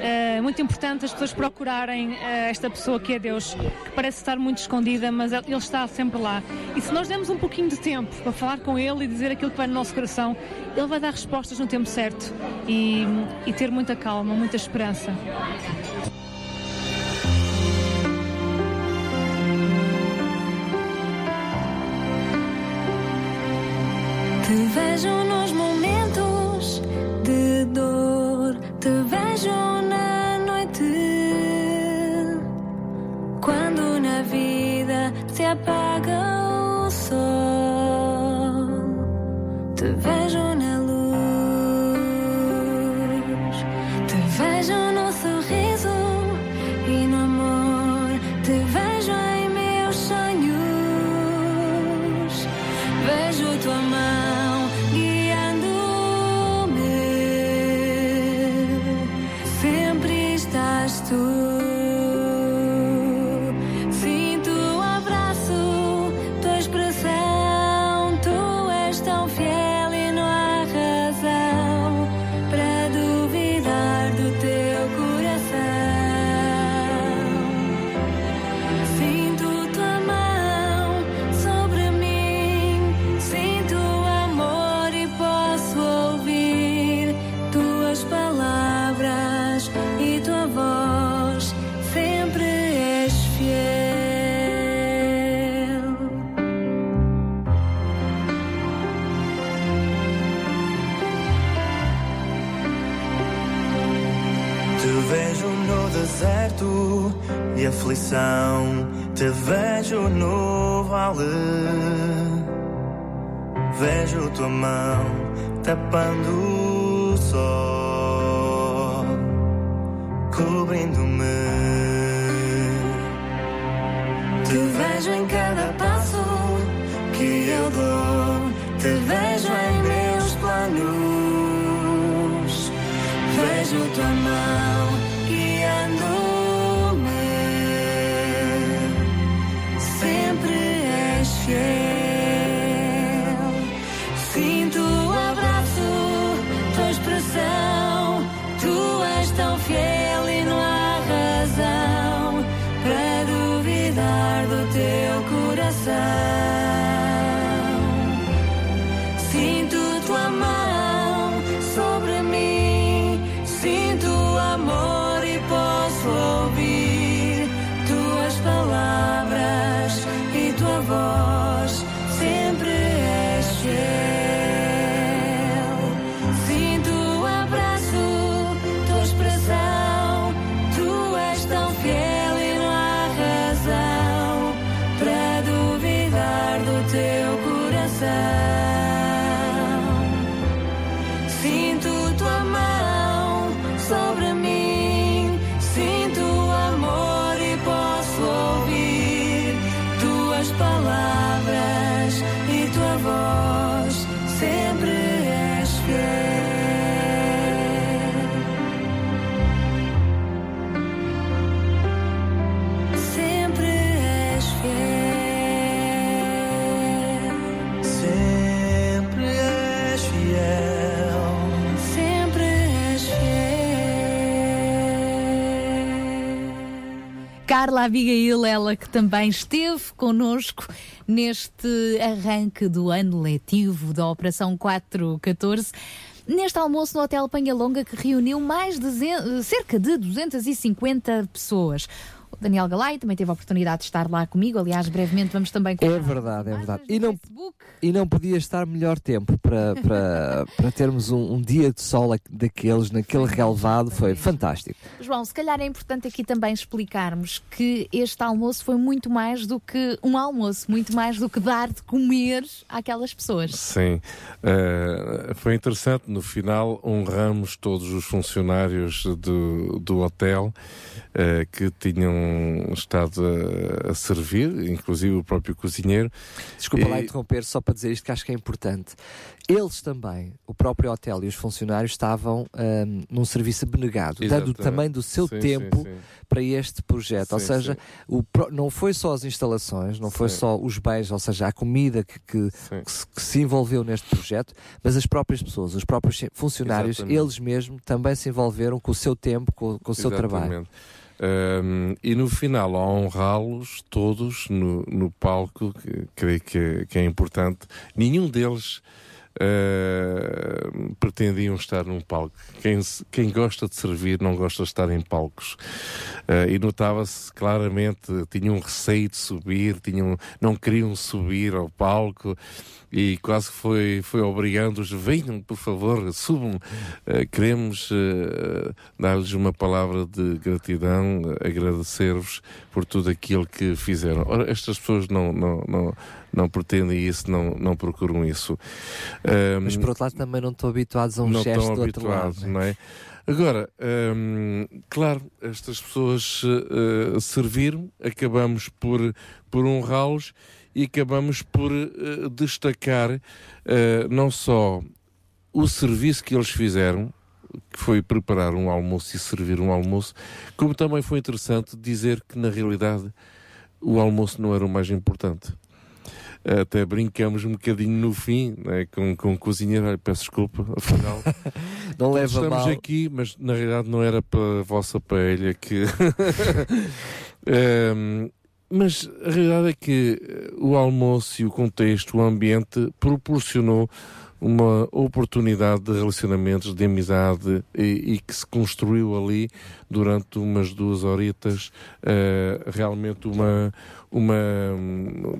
É muito importante as pessoas procurarem eh, esta pessoa que é Deus, que parece estar muito escondida, mas Ele está sempre lá. E se nós demos um pouquinho de tempo para falar com Ele e dizer aquilo que vai no nosso coração, Ele vai dar respostas no tempo certo e, e ter muita calma, muita esperança. Te vejo nos momentos de dor, te vejo na noite. Quando na vida se apaga o sol, te vejo na Carla Abigail, ela que também esteve connosco neste arranque do ano letivo da Operação 414. Neste almoço no Hotel Panhalonga que reuniu mais de cerca de 250 pessoas. Daniel Galay também teve a oportunidade de estar lá comigo. Aliás, brevemente vamos também com É verdade, é verdade. E não, e não podia estar melhor tempo para, para, para termos um, um dia de sol aqu- daqueles, naquele relevado, foi fantástico. João, se calhar é importante aqui também explicarmos que este almoço foi muito mais do que um almoço, muito mais do que dar de comer àquelas pessoas. Sim, Eh, foi interessante. No final, honramos todos os funcionários do, do hotel eh, que tinham estado a, a servir, inclusive o próprio cozinheiro. Desculpa lá E- interromper, só para dizer isto que acho que é importante. Eles também, o próprio hotel e os funcionários, estavam ahm, num serviço abnegado, dando Exatamente. também do seu Sim, tempo sim, sim. para este projeto. ou seja, o não foi só as instalações, não foi só os bens, ou seja, a comida que, que- que se, que se envolveu neste projeto, mas as próprias pessoas, os próprios funcionários, Exatamente. eles mesmos também se envolveram com o seu tempo, com, com o seu trabalho. Um, e no final, a honrá-los todos no, no palco, que creio que, que é importante, nenhum deles uh, pretendiam estar num palco. Quem, quem gosta de servir não gosta de estar em palcos. Uh, e notava-se claramente, tinham um receio de subir, tinham, não queriam subir ao palco e quase foi, foi obrigando-os, venham por favor, subam, Uh, queremos uh, dar-lhes uma palavra de gratidão, agradecer-vos por tudo aquilo que fizeram. Ora, estas pessoas não, não, não, não pretendem isso, não, não procuram isso. Um, Mas por outro lado também não estão habituados a um não gesto estão do outro lado. habituados, não é? Agora, hum, claro, estas pessoas uh, serviram, acabamos por, por honrá-los e acabamos por uh, destacar uh, não só o serviço que eles fizeram, que foi preparar um almoço e servir um almoço, como também foi interessante dizer que na realidade o almoço não era o mais importante. Até brincamos um bocadinho no fim né, com, com o cozinheiro. Olha, peço desculpa, afinal. Não leva estamos mal. aqui, mas na realidade não era para a vossa paella que. Ehm, mas a realidade é que eh, o almoço e o contexto, o ambiente, proporcionou uma oportunidade de relacionamentos, de amizade e, e que se construiu ali durante umas duas horitas eh, realmente uma, uma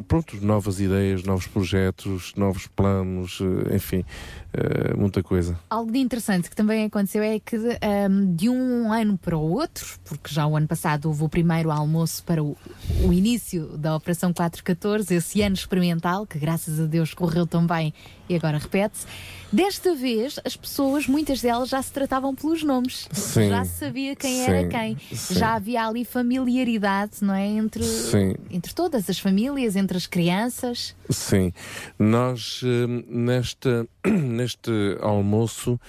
pronto, novas ideias, novos projetos, novos planos, eh, enfim, eh, muita coisa. Algo de interessante que também aconteceu é que ahm, de um ano para o outro, porque já o ano passado houve o primeiro almoço para o, o início da Operação 414, esse ano experimental, que graças a Deus correu tão bem e agora repete. 17. Desta vez, as pessoas, muitas delas, já se tratavam pelos nomes. Sim. Já se sabia quem Sim. era quem. Sim. Já havia ali familiaridade, não é? Entre, Sim. entre todas as famílias, entre as crianças. Sim, nós hum, nesta, neste almoço,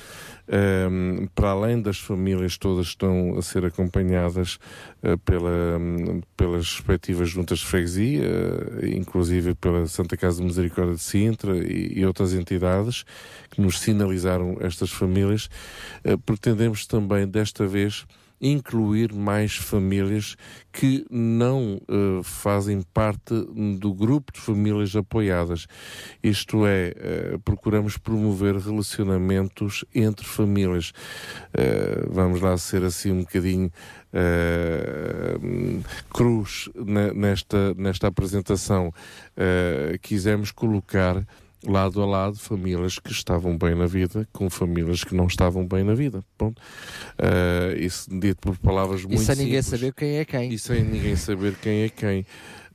hum, para além das famílias todas que estão a ser acompanhadas eh, pela, hum, pelas respectivas juntas de freguesia, eh, inclusive pela Santa Casa de Misericórdia de Sintra e, e outras entidades que nos sinalizaram estas famílias, eh, pretendemos também desta vez incluir mais famílias que não eh, fazem parte do grupo de famílias apoiadas. Isto é, eh, procuramos promover relacionamentos entre famílias. Eh, vamos lá ser assim um bocadinho cruz ne- nesta, nesta apresentação. Quisemos colocar lado a lado famílias que estavam bem na vida com famílias que não estavam bem na vida. Ponto. Eh, isso dito por palavras muito E sem ninguém simples. saber quem é quem. E sem ninguém saber quem é quem.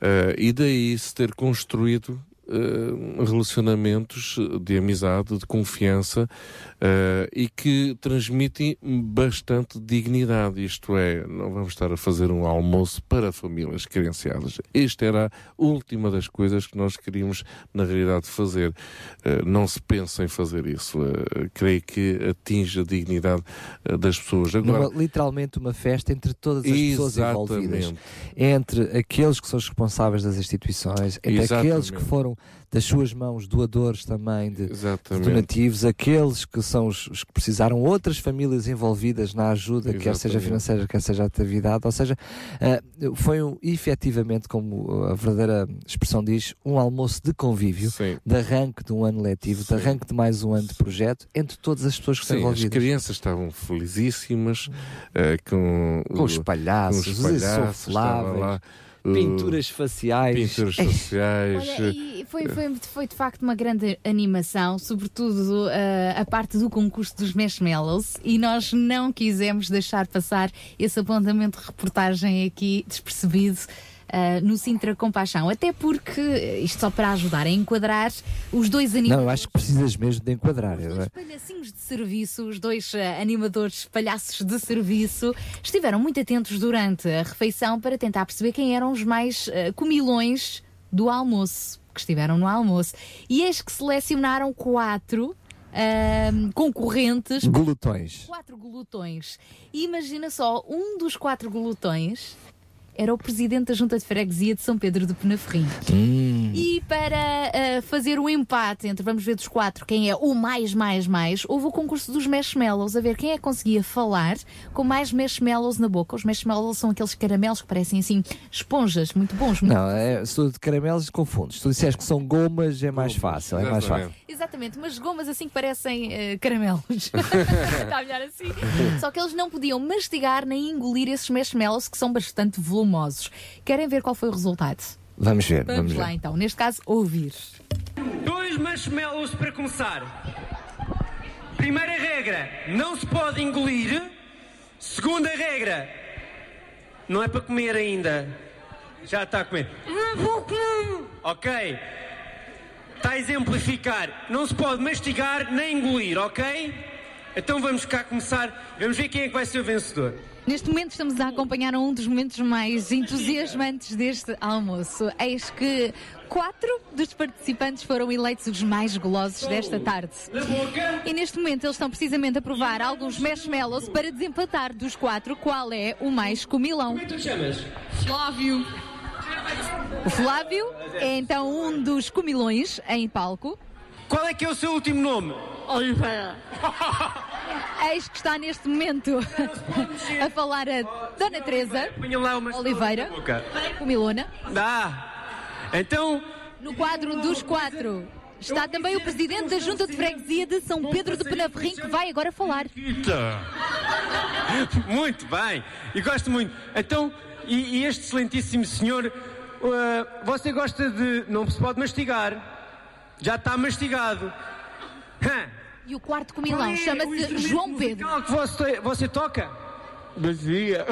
Eh, e daí se ter construído eh, relacionamentos de amizade, de confiança eh, e que transmitem bastante dignidade. Isto é, não vamos estar a fazer um almoço para famílias carenciadas. Esta era a última das coisas que nós queríamos, na realidade, fazer. Eh, não se pensa em fazer isso. Creio que atinge a dignidade das pessoas. Agora, Numa- literalmente uma festa entre todas as pessoas envolvidas. Entre aqueles que são os responsáveis das instituições, entre Exatamente. aqueles que foram das suas mãos doadores também de, de Exatamente. donativos, aqueles que são os, os que precisaram, outras famílias envolvidas na ajuda, quer seja Exatamente. financeira, quer seja atividade, ou seja, eh, foi um, efetivamente, como a verdadeira expressão diz, um almoço de convívio, de arranque de um ano letivo, de arranque de mais um ano de projeto, entre todas as pessoas que estão Sim, as envolvidas. crianças estavam felicíssimas eh, com, Com os palhaços, com os palhaços, pinturas faciais. pinturas faciais. Olha, e foi, foi, foi de facto uma grande animação, sobretudo uh, a parte do concurso dos marshmallows, e nós não quisemos deixar passar esse apontamento de reportagem aqui despercebido. Uh, no Sintra Compaixão, até porque isto só para ajudar a enquadrar os dois Não, animadores eu acho que precisas mesmo de enquadrar. não é? palhacinhos de serviço, os dois eh, animadores palhaços de serviço, estiveram muito atentos durante a refeição para tentar perceber quem eram os mais eh, comilões do almoço, que estiveram no almoço. E eis que selecionaram quatro. ahm, concorrentes Glutões. quatro glutões e imagina só um dos quatro glutões era o presidente da Junta de Freguesia de São Pedro de Penaferrim Hum. e para ah, fazer o empate entre, vamos ver dos quatro, quem é o mais, mais, mais, houve o concurso dos marshmallows, a ver quem é que conseguia falar com mais marshmallows na boca. Os marshmallows são aqueles caramelos que parecem assim esponjas, muito bons. Muito... Não, é, se tu de caramelos confundes. Se tu disseres que são gomas, é mais fácil. É mais fácil. Exatamente, umas gomas assim que parecem eh, caramelos. Está melhor assim. Só que eles não podiam mastigar nem engolir esses marshmallows que são bastante volumosos. Querem ver qual foi o resultado? Vamos ver, Vamos, vamos ver. lá então, neste caso, ouvir. Dois marshmallows para começar. Primeira regra: não se pode engolir. Segunda regra: não é para comer ainda. Já está a comer. Ok. Está a exemplificar. Não se pode mastigar nem engolir, ok? Então vamos cá começar. Vamos ver quem é que vai ser o vencedor. Neste momento estamos a acompanhar um dos momentos mais entusiasmantes deste almoço. Eis que quatro dos participantes foram eleitos os mais golosos desta tarde. E neste momento eles estão precisamente a provar alguns marshmallows para desempatar dos quatro qual é o mais comilão. Como é que tu chamas? Flávio. O Flávio é então um dos comilões em palco. Qual é que é o seu último nome? Oliveira. Eis que está neste momento a falar a Dona Teresa Oliveira, comilona. Dá. Então. No quadro dos quatro está também o presidente da Junta de Freguesia de São Pedro de Penaferrim que vai agora falar. Muito bem, e gosto muito. Então, e, e este excelentíssimo senhor, uh, você gosta de. Não se pode mastigar. Já está mastigado. E o quarto comilão é o chama-se João Pedro. musical que você, você toca? Bacia.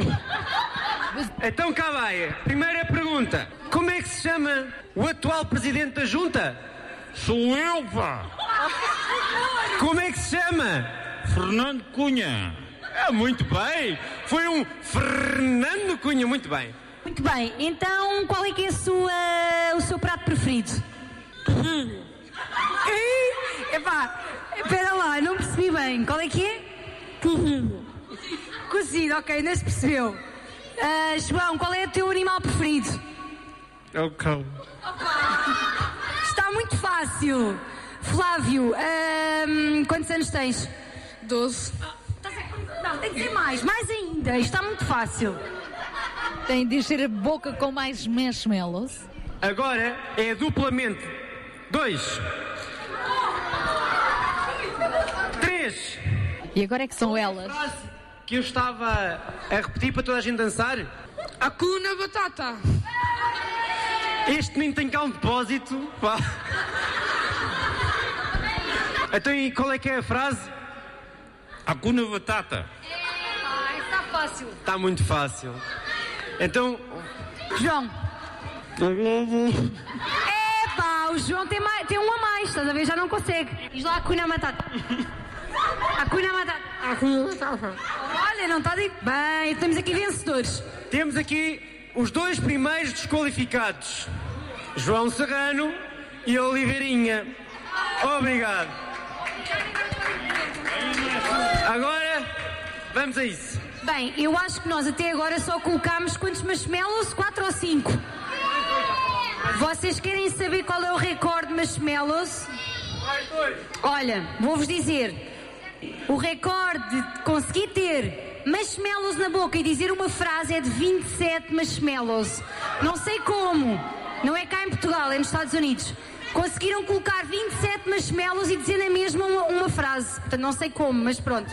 Então cá vai. Primeira pergunta. Como é que se chama o atual presidente da junta? Sou eu, pá! Como é que se chama? Fernando Cunha. É, muito bem. Foi um Fernando Cunha, muito bem. Muito bem, então qual é que é a sua, o seu prato preferido? Epá, espera lá, não percebi bem. Qual é que é? Cozido, ok, não se percebeu. Ah, João, qual é o teu animal preferido? É o cão. Está muito fácil. Flávio, quantos anos tens? Doze. Não, tem que ser mais, mais ainda. Está muito fácil. Tem de encher a boca com mais marshmallows. Agora é duplamente. Dois. Três. E agora é que são elas. Que eu estava a repetir para toda a gente dançar. Acuna batata. Este menino tem cá um depósito. Pá. Então e qual é que é a frase? Acuna batata. Ah, está fácil. Está muito fácil. Então. João. O João tem, mais, tem um a mais, estás a ver? Já não consegue. Diz lá a cuna matata. A cuna matata. Olha, não está dito. Bem, temos aqui vencedores. Temos aqui os dois primeiros desqualificados: João Serrano e Oliveirinha. Obrigado. Agora, vamos a isso. Bem, eu acho que nós até agora só colocámos quantos marshmallows? Quatro ou cinco? Vocês querem saber qual é o recorde de marshmallows? Olha, vou-vos dizer. O recorde de conseguir ter marshmallows na boca e dizer uma frase é de 27 marshmallows. Não sei como. Não é cá em Portugal, é nos Estados Unidos. Conseguiram colocar 27 marshmallows e dizer na mesma uma, uma frase. Portanto, não sei como, mas pronto.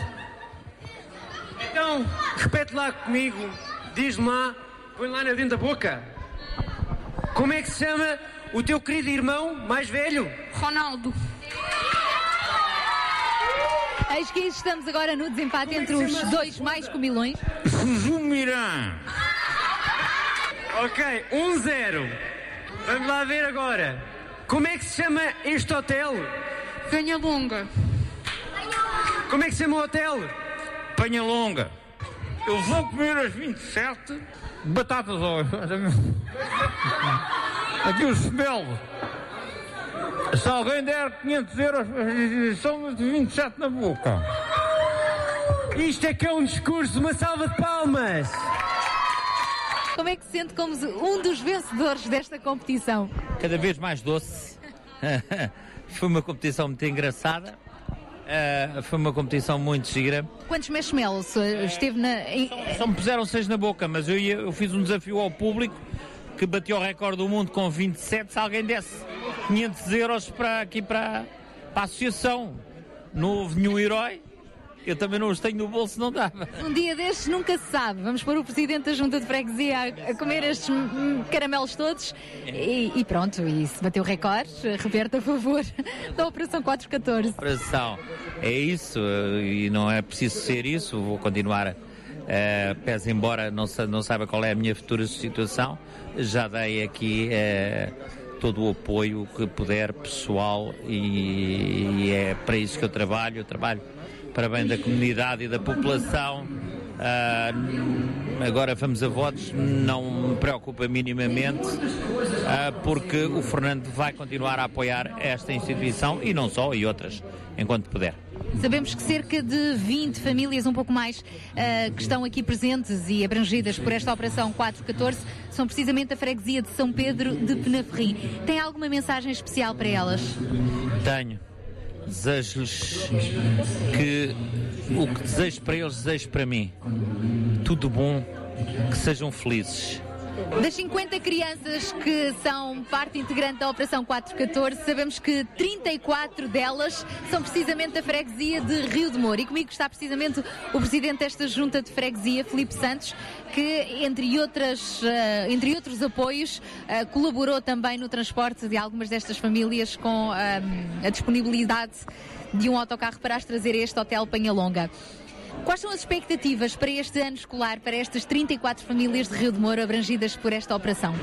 Então, repete lá comigo. Diz-me lá, põe lá na dentro da boca. Como é que se chama o teu querido irmão mais velho? Ronaldo. Eis que estamos agora no desempate entre os dois mais comilões. Zumirã. Ok, 1-0. Vamos lá ver agora. Como é que se chama este hotel? Penha Longa. Como é que se chama o hotel? Penha Longa. Eu vou comer as 27 batatas ao. Aqui o smell. Se alguém der 500 euros, são de 27 na boca. Isto é que é um discurso, uma salva de palmas. Como é que se sente como um dos vencedores desta competição? cada vez mais doce. foi uma competição muito engraçada. Uh, foi uma competição muito gira. Quantos marshmallows esteve na. em- Só me puseram seis na boca, mas eu, ia- eu fiz um desafio ao público que bateu o recorde do mundo com 27. Se alguém desse 500 euros para, aqui para, para a associação, não houve nenhum herói. Eu também não os tenho no bolso, não dava. Um dia destes nunca se sabe. Vamos pôr o presidente da junta de freguesia a, a comer estes caramelos todos e, e pronto, e se bateu recorde, reverte a favor da Operação 414. Operação. É isso, e não é preciso ser isso. Vou continuar, eh, pese embora não, sa- não saiba qual é a minha futura situação, já dei aqui eh, todo o apoio que puder, pessoal, e, e é para isso que eu trabalho. Eu trabalho para bem da comunidade e da população. Ah, agora vamos a votos, não me preocupa minimamente, ah, porque o Fernando vai continuar a apoiar esta instituição e não só, e outras, enquanto puder. Sabemos que cerca de 20 famílias, um pouco mais, ah, que estão aqui presentes e abrangidas por esta Operação 414 são precisamente a freguesia de São Pedro de Penaferrim. Tem alguma mensagem especial para elas? Tenho. Desejo-lhes que o que desejo para eles, desejo para mim. Tudo bom, que sejam felizes. Das 50 crianças que são parte integrante da Operação 414, sabemos que 34 delas são precisamente da freguesia de Rio de Moura. E comigo está precisamente o presidente desta junta de freguesia, Filipe Santos, que, entre, outras, eh, entre outros apoios, eh, colaborou também no transporte de algumas destas famílias com eh, a disponibilidade de um autocarro para as trazer a este Hotel Penhalonga. Quais são as expectativas para este ano escolar, para estas 34 famílias de Rio de Moura abrangidas por esta operação?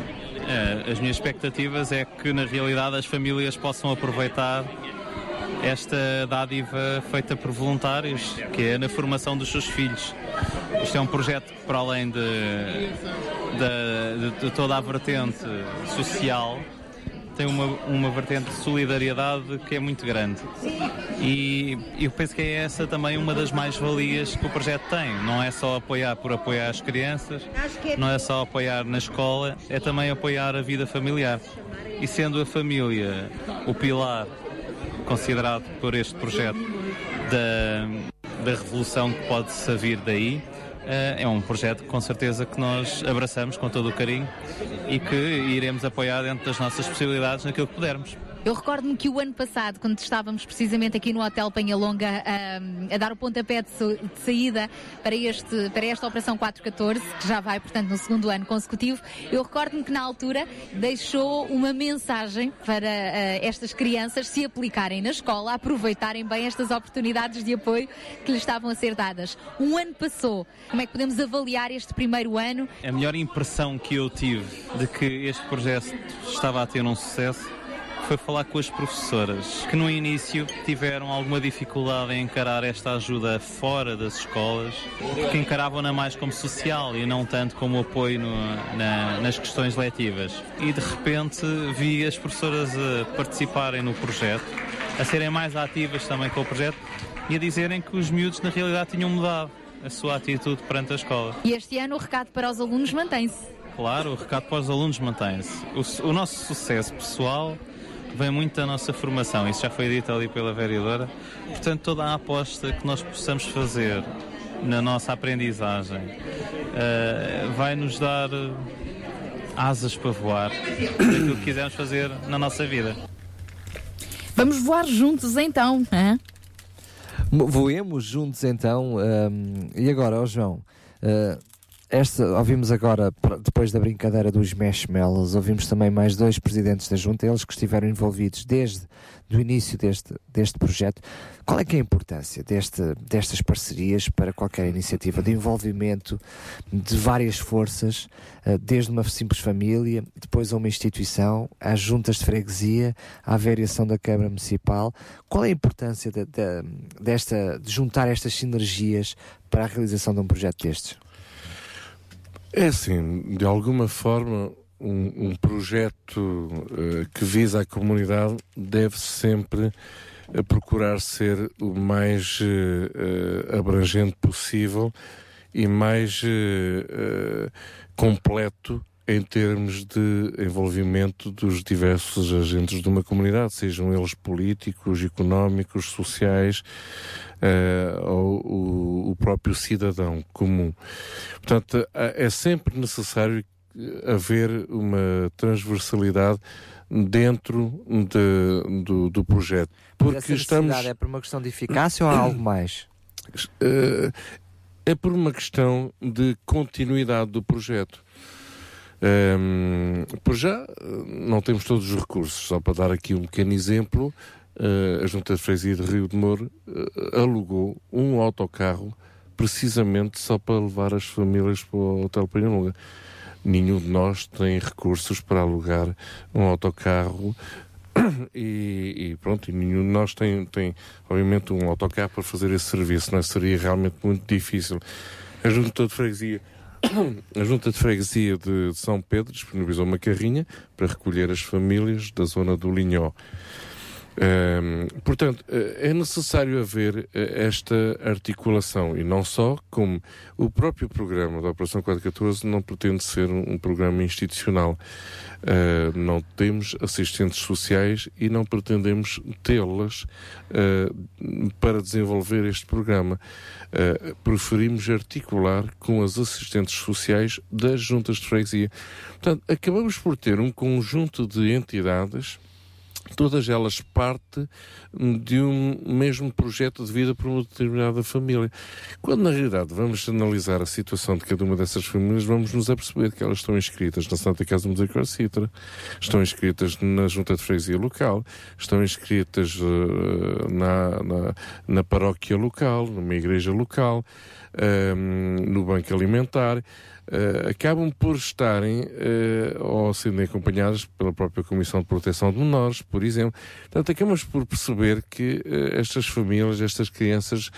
Eh, As minhas expectativas é que na realidade as famílias possam aproveitar esta dádiva feita por voluntários, que é na formação dos seus filhos. Isto é um projeto que, para além de, de- de toda a vertente social, tem uma, uma vertente de solidariedade que é muito grande. E eu penso que é essa também uma das mais-valias que o projeto tem. Não é só apoiar por apoiar as crianças, não é só apoiar na escola, é também apoiar a vida familiar. E sendo a família o pilar considerado por este projeto da, da revolução que pode-se vir daí, é um projeto com certeza que nós abraçamos com todo o carinho e que iremos apoiar dentro das nossas possibilidades naquilo que pudermos. Eu recordo-me que o ano passado, quando estávamos precisamente aqui no Hotel Penhalonga ahm, a dar o pontapé de, de saída para, este, para esta Operação 414, que já vai, portanto, no segundo ano consecutivo, eu recordo-me que na altura deixou uma mensagem para ah, estas crianças se aplicarem na escola, aproveitarem bem estas oportunidades de apoio que lhes estavam a ser dadas. Um ano passou. Como é que podemos avaliar este primeiro ano? A melhor impressão que eu tive de que este projeto estava a ter um sucesso foi falar com as professoras, que no início tiveram alguma dificuldade em encarar esta ajuda fora das escolas, porque encaravam-na mais como social e não tanto como apoio no- na- nas questões letivas. E de repente vi as professoras a participarem no projeto, a serem mais ativas também com o projeto e a dizerem que os miúdos na realidade tinham mudado a sua atitude perante a escola. E este ano o recado para os alunos mantém-se. Claro, o recado para os alunos mantém-se. O, o nosso sucesso pessoal vem muito da nossa formação, isso já foi dito ali pela vereadora. Portanto, toda a aposta que nós possamos fazer na nossa aprendizagem eh, vai nos dar eh, asas para voar daquilo que quisermos fazer na nossa vida. Vamos voar juntos então? Mo- Voemos juntos então. hum, e agora, ó João, uh, esta, ouvimos agora, depois da brincadeira dos marshmallows, ouvimos também mais dois presidentes da Junta, eles que estiveram envolvidos desde o início deste, deste projeto. Qual é que é a importância deste, destas parcerias para qualquer iniciativa de envolvimento de várias forças, uh, desde uma simples família, depois a uma instituição, às juntas de freguesia, à variação da Câmara Municipal? Qual é a importância de, de- desta, de juntar estas sinergias para a realização de um projeto destes? É assim, de alguma forma, um, um projeto eh, que visa a comunidade deve sempre eh, procurar ser o mais eh, abrangente possível e mais completo em termos de envolvimento dos diversos agentes de uma comunidade, sejam eles políticos, económicos, sociais, ou o, o próprio cidadão comum. Portanto, é sempre necessário eh, haver uma transversalidade dentro de- do, do projeto. Porque Essa estamos. é por uma questão de eficácia ou há algo mais? Eh, é por uma questão de continuidade do projeto. Ehm, por já, eh, não temos todos os recursos. Só para dar aqui um pequeno exemplo, eh, a Junta de Freguesia de Rio de Moro eh, alugou um autocarro precisamente só para levar as famílias para o Hotel Penhalonga. Nenhum de nós tem recursos para alugar um autocarro e, e pronto, e nenhum de nós tem, tem obviamente um autocarro para fazer esse serviço, não é? Seria realmente muito difícil. A Junta de Freguesia a Junta de Freguesia de São Pedro disponibilizou uma carrinha para recolher as famílias da zona do Linhó. Portanto, eh, é necessário haver eh, esta articulação e não só, como o próprio programa da Operação 414 não pretende ser um, programa institucional. Eh, não temos assistentes sociais e não pretendemos tê-las eh, para desenvolver este programa. Eh, preferimos articular com as assistentes sociais das juntas de freguesia. Portanto, acabamos por ter um conjunto de entidades todas elas parte de um mesmo projeto de vida para uma determinada família. Quando na realidade vamos analisar a situação de cada uma dessas famílias, vamos nos aperceber que elas estão inscritas na Santa Casa Misericórdia Citra, estão inscritas na Junta de Freguesia Local, estão inscritas eh, na, na, na paróquia local, numa igreja local, ahm, no Banco Alimentar, eh, acabam por estarem eh, ou serem acompanhadas pela própria Comissão de Proteção de Menores, por exemplo. Portanto, acabamos por perceber que eh, estas famílias, estas crianças,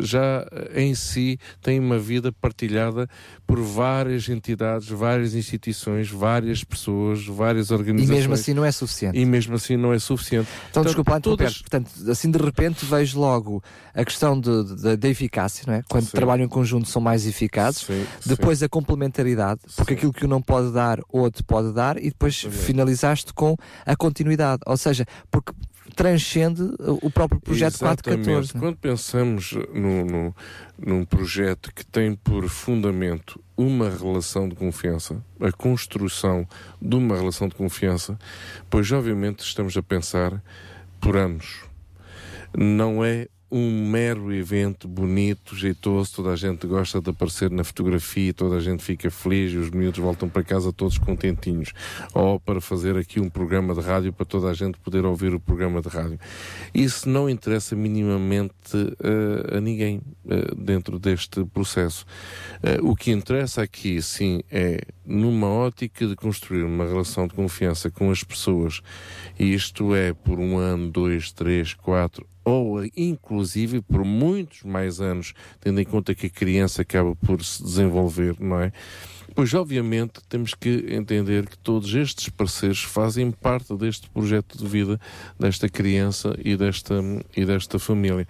já em si têm uma vida partilhada por várias entidades, várias instituições, várias pessoas, várias E organizações. mesmo assim não é suficiente. E mesmo assim não é suficiente. Então, Portanto, desculpa, todas- Portanto, assim de repente vejo logo a questão da eficácia, não é? Quando Sim. trabalham em conjunto são mais eficazes. Sim, depois a complementaridade, porque aquilo que um não pode dar, outro pode dar, e depois finalizaste com a continuidade. Ou seja, porque transcende o próprio projeto Exatamente. 414. não é? Quando pensamos no, no- num projeto que tem por fundamento uma relação de confiança, a construção de uma relação de confiança, pois obviamente estamos a pensar por anos. Não é um mero evento bonito, jeitoso, toda a gente gosta de aparecer na fotografia, toda a gente fica feliz e os miúdos voltam para casa todos contentinhos. Ou para fazer aqui um programa de rádio para toda a gente poder ouvir o programa de rádio. Isso não interessa minimamente eh, a ninguém eh, dentro deste processo. Eh, o que interessa aqui, sim, é numa ótica de construir uma relação de confiança com as pessoas, e isto é por um ano, dois, três, quatro, ou inclusive por muitos mais anos, tendo em conta que a criança acaba por se desenvolver, não é? Pois, obviamente, temos que entender que todos estes parceiros fazem parte deste projeto de vida desta criança e desta, e desta família.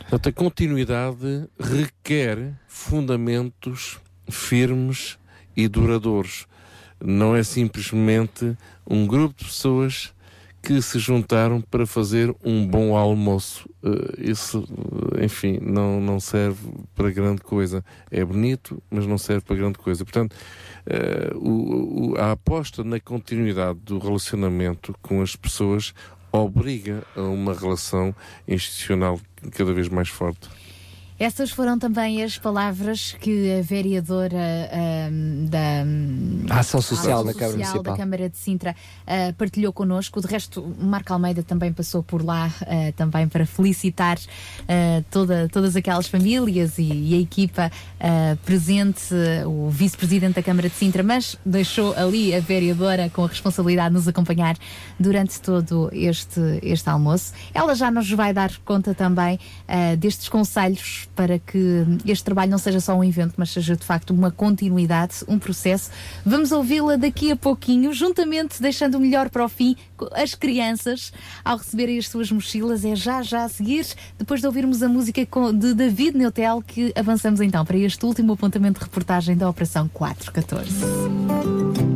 Portanto, a continuidade requer fundamentos firmes e duradouros. Não é simplesmente um grupo de pessoas que se juntaram para fazer um bom almoço. Eh, isso, enfim, não, não serve para grande coisa. É bonito, mas não serve para grande coisa. Portanto, eh, a aposta na continuidade do relacionamento com as pessoas obriga a uma relação institucional cada vez mais forte. Essas foram também as palavras que a vereadora ahm, da Ação Social da Câmara Social da Câmara de Sintra ah, partilhou connosco. De resto, Marco Almeida também passou por lá ah, também para felicitar ah, toda, todas aquelas famílias e, e a equipa presente, o vice-presidente da Câmara de Sintra, mas deixou ali a vereadora com a responsabilidade de nos acompanhar durante todo este, este almoço. Ela já nos vai dar conta também destes conselhos para que este trabalho não seja só um evento, mas seja de facto uma continuidade, um processo. Vamos ouvi-la daqui a pouquinho, juntamente deixando o melhor para o fim, as crianças, ao receberem as suas mochilas, é já já a seguir, depois de ouvirmos a música de David Neutel, que avançamos então para este último apontamento de reportagem da Operação 414.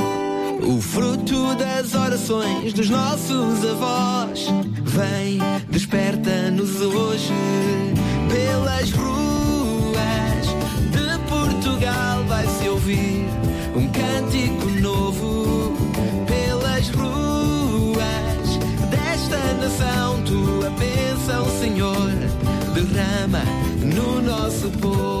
O fruto das orações dos nossos avós Vem, desperta-nos hoje Pelas ruas de Portugal. Vai-se ouvir um cântico novo Pelas ruas desta nação. Tua bênção, Senhor Derrama no nosso povo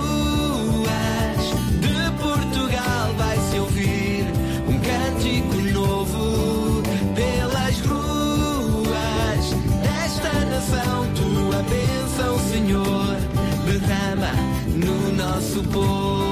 nosso povo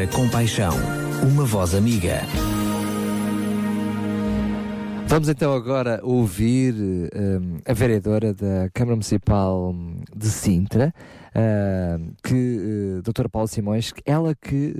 Sintra Compaixão, uma voz amiga. Vamos então agora ouvir hum, a vereadora da Câmara Municipal de Sintra, hum, que, uh, doutora Paula Simões, ela que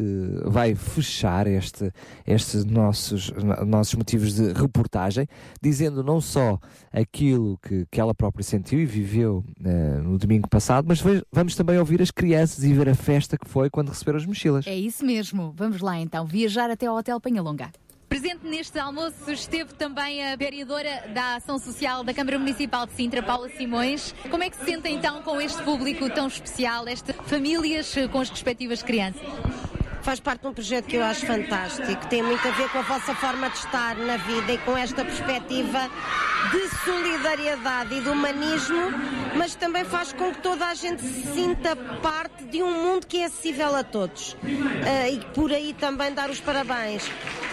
uh, vai fechar este, estes nossos, no- nossos motivos de reportagem, dizendo não só aquilo que, que ela própria sentiu e viveu uh, no domingo passado, mas vamos também ouvir as crianças e ver a festa que foi quando receberam as mochilas. É isso mesmo. Vamos lá então, viajar até ao Hotel Penhalonga. Presente neste almoço esteve também a vereadora da Ação Social da Câmara Municipal de Sintra, Paula Simões. Como é que se sente então com este público tão especial, estas famílias eh, com as respectivas crianças? Faz parte de um projeto que eu acho fantástico, tem muito a ver com a vossa forma de estar na vida e com esta perspectiva de solidariedade e de humanismo, mas também faz com que toda a gente se sinta parte de um mundo que é acessível a todos. Ah, e por aí também dar os parabéns.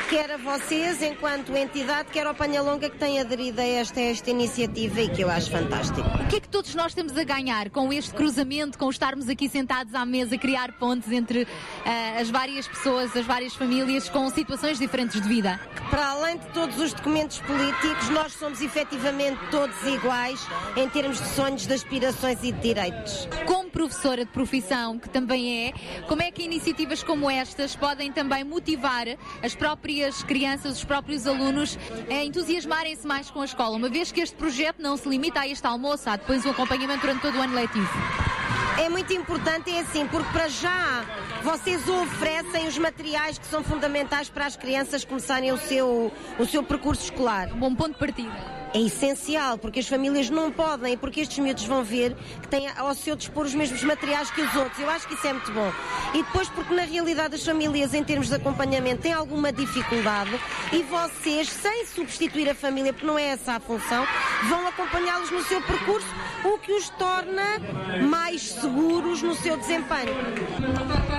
Quer a vocês, enquanto entidade, quer ao Panhalonga que tem aderido a esta, a esta iniciativa e que eu acho fantástico. O que é que todos nós temos a ganhar com este cruzamento, com estarmos aqui sentados à mesa, criar pontes entre ah, as várias pessoas, as várias famílias com situações diferentes de vida? Para além de todos os documentos políticos, nós somos efetivamente todos iguais em termos de sonhos, de aspirações e de direitos. Como professora de profissão, que também é, como é que iniciativas como estas podem também motivar as próprias crianças, os próprios alunos a entusiasmarem-se mais com a escola, uma vez que este projeto não se limita a este almoço, há depois o acompanhamento durante todo o ano letivo? É muito importante, é assim, porque para já vocês oferecem os materiais que são fundamentais para as crianças começarem o seu, o seu percurso escolar. Um bom ponto de partida. É essencial, porque as famílias não podem, porque estes miúdos vão ver que têm ao seu dispor os mesmos materiais que os outros. Eu acho que isso é muito bom. E depois, porque na realidade as famílias, em termos de acompanhamento, têm alguma dificuldade e vocês, sem substituir a família, porque não é essa a função, vão acompanhá-los no seu percurso, o que os torna mais seguros no seu desempenho.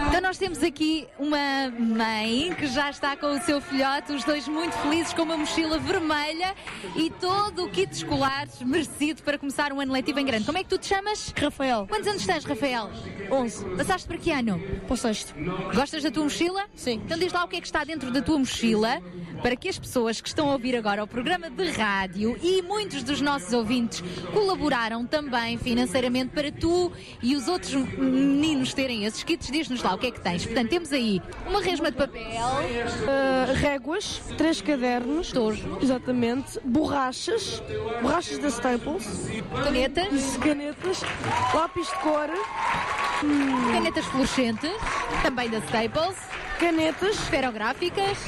Então nós temos aqui uma mãe que já está com o seu filhote, os dois muito felizes com uma mochila vermelha e todo o kit escolar merecido para começar um ano letivo em grande. Como é que tu te chamas? Rafael. Quantos anos tens, Rafael? 11. Passaste para que ano? Para o sexto. Gostas da tua mochila? Sim. Então diz lá o que é que está dentro da tua mochila para que as pessoas que estão a ouvir agora o programa de rádio e muitos dos nossos ouvintes colaboraram também financeiramente para tu e os outros meninos terem esses kits. Diz-nos lá o que é que tens. Portanto, temos aí uma resma de papel. Uh, réguas, três cadernos, Tojo. exatamente, borrachas, borrachas da Staples, Canetas. canetas, lápis de cor, hum, Canetas fluorescentes, também da Staples, canetas, esferográficas,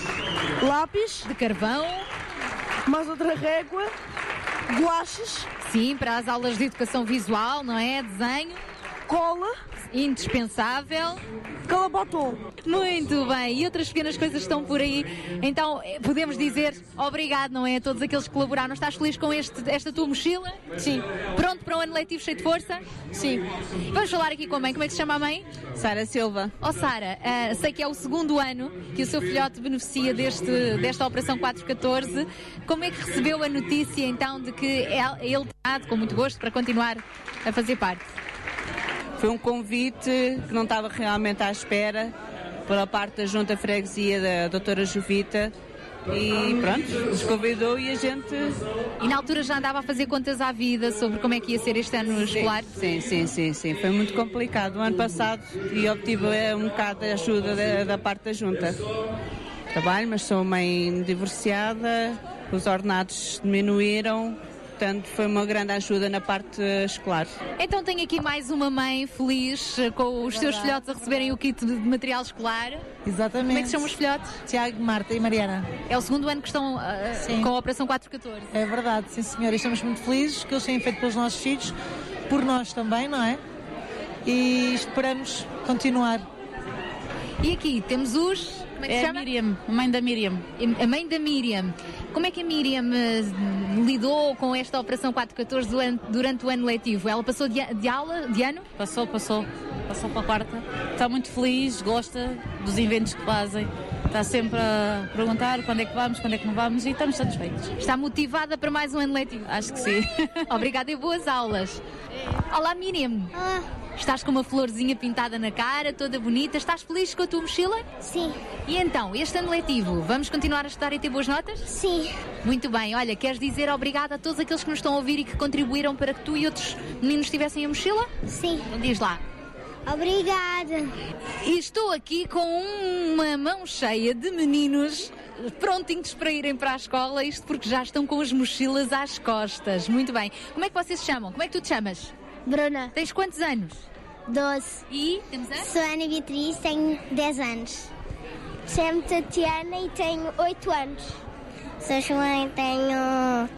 lápis, de carvão, mais outra régua, guaches, sim, para as aulas de educação visual, não é? Desenho, cola, indispensável. calabatom. Muito bem, e outras pequenas coisas estão por aí. Então, eh, podemos dizer obrigado, não é? A todos aqueles que colaboraram. Estás feliz com este, esta tua mochila? Sim. Pronto para o ano letivo cheio de força? Sim. Vamos falar aqui com a mãe. Como é que se chama a mãe? Sara Silva. Oh, Sara, ah, sei que é o segundo ano que o seu filhote beneficia deste, desta Operação 414. Como é que recebeu a notícia, então, de que ele ele está com muito gosto para continuar a fazer parte? Foi um convite que não estava realmente à espera pela parte da Junta Freguesia da doutora Jovita e pronto, nos convidou e a gente... E na altura já andava a fazer contas à vida sobre como é que ia ser este ano escolar? Sim, sim, sim, sim. Foi muito complicado o ano passado e obtive eh, um bocado de ajuda da, da parte da Junta. Trabalho, mas sou mãe divorciada, os ordenados diminuíram, portanto foi uma grande ajuda na parte escolar. Então tenho aqui mais uma mãe feliz eh, com os seus filhotes a receberem o kit de material escolar. Exatamente. Como é que se chamam os filhotes? Tiago, Marta e Mariana. É o segundo ano que estão ah, com a Operação 414. É verdade, sim senhora. E estamos muito felizes que eles tenham feito pelos nossos filhos por nós também, não é? E esperamos continuar. E aqui temos os. Como é que É se a chama? Miriam, a mãe da Miriam. A mãe da Miriam. Como é que a Miriam eh, lidou com esta Operação 414 durante, durante o ano letivo? Ela passou de, aula, de ano? Passou, passou. Passou para a quarta. Está muito feliz, gosta dos eventos que fazem. Está sempre a perguntar quando é que vamos, quando é que não vamos e estamos satisfeitos. Está motivada para mais um ano letivo? Acho que sim. Obrigada e boas aulas. Olá, Miriam. Estás com uma florzinha pintada na cara, toda bonita. Estás feliz com a tua mochila? Sim. E então, este ano letivo, vamos continuar a estudar e ter boas notas? Sim. Muito bem. Olha, queres dizer obrigada a todos aqueles que nos estão a ouvir e que contribuíram para que tu e outros meninos tivessem a mochila? Sim. Então diz lá. Obrigada. E estou aqui com uma mão cheia de meninos prontinhos para irem para a escola, isto porque já estão com as mochilas às costas. Muito bem. Como é que vocês se chamam? Como é que tu te chamas? Bruna. Tens quantos anos? 12. E? Temos a? Sou Ana Beatriz, tenho 10 anos. Chamo-me Tatiana e tenho 8 anos. Sou João e tenho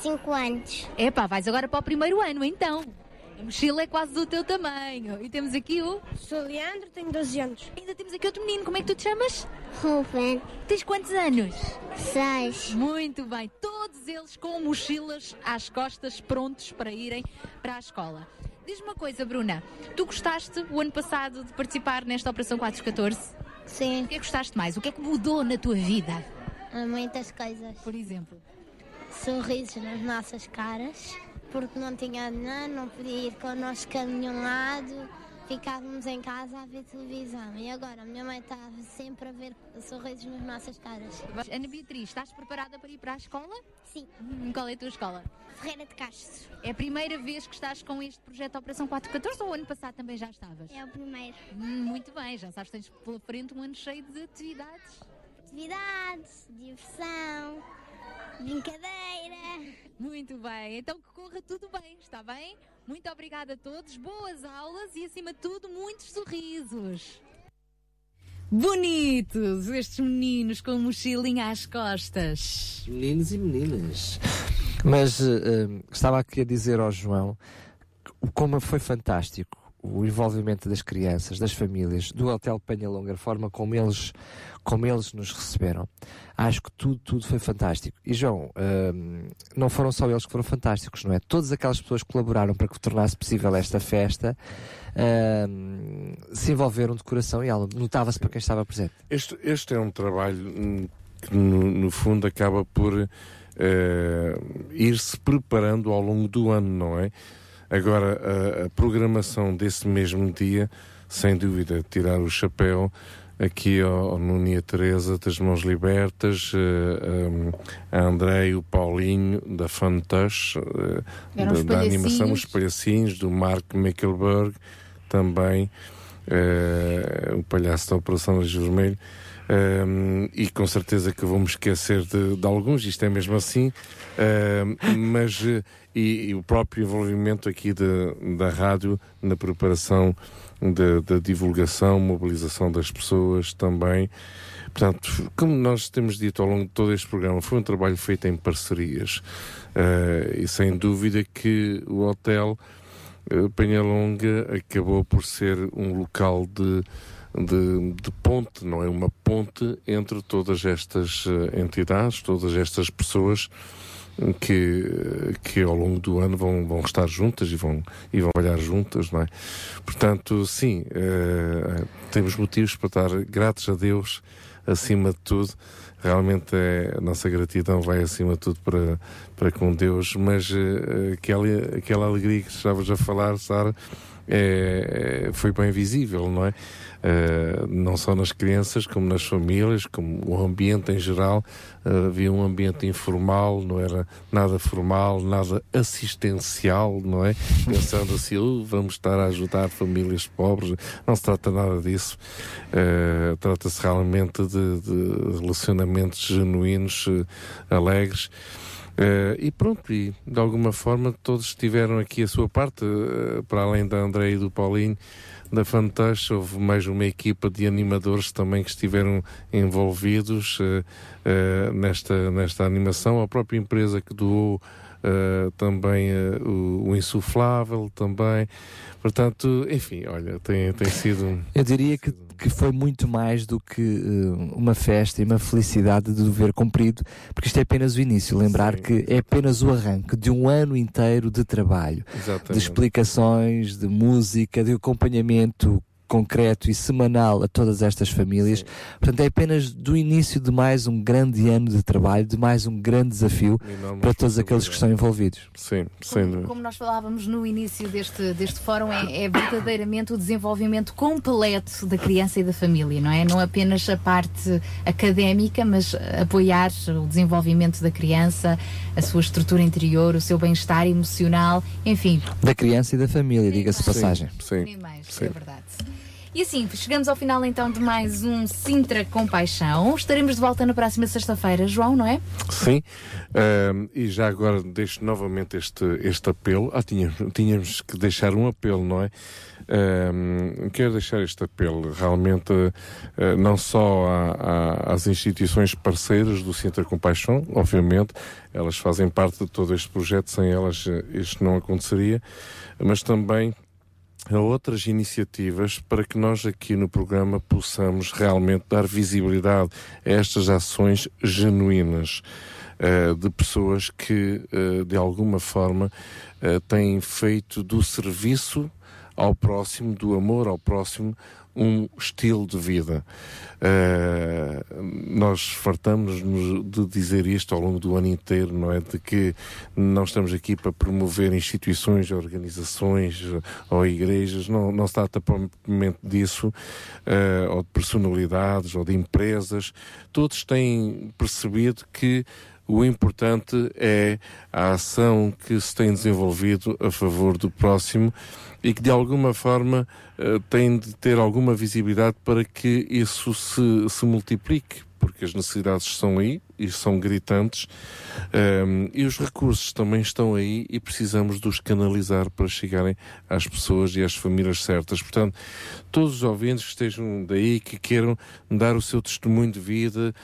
5 anos. Epá, vais agora para o primeiro ano, então. A mochila é quase do teu tamanho. E temos aqui o. Sou Leandro, tenho 12 anos. Ainda temos aqui outro menino. Como é que tu te chamas? Ruben. Tens quantos anos? 6. Muito bem. Todos eles com mochilas às costas, prontos para irem para a escola. Diz-me uma coisa, Bruna. Tu gostaste o ano passado de participar nesta Operação 414? Sim. O que é que gostaste mais? O que é que mudou na tua vida? Muitas coisas. Por exemplo? Sorrisos nas nossas caras, porque não tinha dinheiro, não podia ir connosco a nenhum lado, ficávamos em casa a ver televisão. E agora a minha mãe está sempre a ver sorrisos nas nossas caras. Ana Beatriz, estás preparada para ir para a escola? Sim. Hum, Qual é a tua escola? Ferreira de Castro. É a primeira vez que estás com este projeto Operação 414 ou o ano passado também já estavas? É o primeiro. Hum, muito bem, já sabes, tens pela frente um ano cheio de atividades. Atividades, diversão, brincadeira. Muito bem, então que corra tudo bem, está bem? Muito obrigada a todos, boas aulas e acima de tudo muitos sorrisos. Bonitos estes meninos com mochilinha às costas. Meninos e meninas. Mas eh, estava aqui a dizer ao João o- como foi fantástico o envolvimento das crianças, das famílias, do Hotel Penhalonga, a forma como eles, como eles nos receberam. Acho que tudo, tudo foi fantástico. E João, eh, não foram só eles que foram fantásticos, não é? Todas aquelas pessoas que colaboraram para que tornasse possível esta festa eh, se envolveram de coração e alma. Notava-se para quem estava presente. Este, este é um trabalho hum, que, no, no fundo, acaba por eh, ir-se preparando ao longo do ano, não é? Agora, a, a programação desse mesmo dia, sem dúvida, tirar o chapéu aqui ao, ao Nuno e a Teresa das Mãos Libertas, eh, um, a Andrei, o Paulinho, da Fantush, eh, os da, da animação, os palhacinhos, do Mark Mickelberg, também, eh, o palhaço da Operação Lixo Vermelho. Um, e com certeza que vou-me esquecer de, de alguns, isto é mesmo assim, um, mas e, e o próprio envolvimento aqui da- da rádio na preparação da, divulgação, mobilização das pessoas também. Portanto, como nós temos dito ao longo de todo este programa, foi um trabalho feito em parcerias Eh, e sem dúvida que o hotel eh, Penhalonga acabou por ser um local de, de, de ponte, não é? Uma ponte entre todas estas eh, entidades, todas estas pessoas que, que ao longo do ano vão, vão estar juntas e vão, e vão trabalhar juntas, não é? Portanto, sim, eh, temos motivos para estar gratos a Deus acima de tudo. Realmente é, a nossa gratidão vai acima de tudo para, para com Deus, mas eh, aquela, aquela alegria que estavas a falar, Sara, é, é- foi bem visível, não é? Eh, não só nas crianças, como nas famílias, como o ambiente em geral. Eh, havia um ambiente informal, não era nada formal, nada assistencial, não é? Pensando assim, "Oh, vamos estar a ajudar famílias pobres. Não se trata nada disso. Eh, Trata-se realmente de, de relacionamentos genuínos, alegres. Eh, e pronto, e de alguma forma todos tiveram aqui a sua parte, eh, para além da André e do Paulinho, da Fantasia, houve mais uma equipa de animadores também que estiveram envolvidos eh, nesta, nesta animação, a própria empresa que doou eh, também eh, o, o insuflável também. Portanto, enfim, olha, tem, tem sido. Eu diria que, que foi muito mais do que eh, uma festa e uma felicidade de dever cumprido, porque isto é apenas o início. Lembrar que é apenas o arranque de um ano inteiro de trabalho, de Exatamente. explicações, de música, de acompanhamento concreto e semanal a todas estas famílias. Portanto, é apenas do início de mais um grande ano de trabalho, de mais um grande desafio para todos aqueles que estão envolvidos. Sim, sem dúvida. Como nós falávamos no início deste, deste fórum, é, é verdadeiramente o desenvolvimento completo da criança e da família, não é? Não apenas a parte académica, mas apoiar o desenvolvimento da criança, a sua estrutura interior, o seu bem-estar emocional, enfim. Da criança e da família, diga-se passagem. Nem mais, é verdade. E assim, chegamos ao final então de mais um Sintra com Paixão. Estaremos de volta na próxima sexta-feira, João, não é? Sim, e já agora deixo novamente este, este apelo. Ah, tínhamos, tínhamos que deixar um apelo, não é? Quero deixar este apelo realmente eh, não só às instituições parceiras do Sintra Compaixão, obviamente, elas fazem parte de todo este projeto, sem elas eh, isto não aconteceria, mas também a outras iniciativas para que nós aqui no programa possamos realmente dar visibilidade a estas ações genuínas eh, de pessoas que, eh, de alguma forma, eh, têm feito do serviço ao próximo, do amor ao próximo, um estilo de vida. Eh, nós fartamos-nos de dizer isto ao longo do ano inteiro, não é? De que não estamos aqui para promover instituições, organizações ou igrejas, não, não se trata propriamente disso, eh, ou de personalidades, ou de empresas. Todos têm percebido que o importante é a ação que se tem desenvolvido a favor do próximo e que de alguma forma eh, tem de ter alguma visibilidade para que isso se, se multiplique, porque as necessidades estão aí e são gritantes ehm, e os recursos também estão aí e precisamos de os canalizar para chegarem às pessoas e às famílias certas. Portanto, todos os ouvintes que estejam daí, que queiram dar o seu testemunho de vida,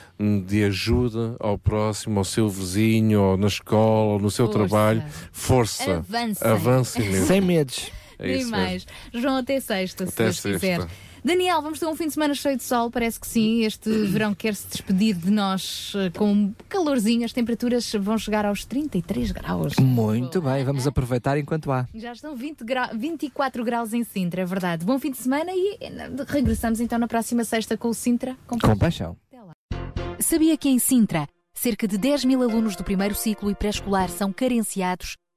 de ajuda ao próximo, ao seu vizinho, ou na escola, ou no seu Força. trabalho, força. Avancem. Avancem mesmo. Sem medos. É Nem mais. João, até sexta, se Até Deus sexta. quiser. Daniel, vamos ter um fim de semana cheio de sol, parece que sim. Este verão quer se despedir de nós eh, com calorzinho. As temperaturas vão chegar aos 33 graus. Muito bem, vamos aproveitar enquanto há. Já estão 20 gra- 24 graus em Sintra, é verdade. Bom fim de semana e eh, regressamos então na próxima sexta com o Sintra. Com Com paixão. Sabia que em Sintra, cerca de 10 mil alunos do primeiro ciclo e pré-escolar são carenciados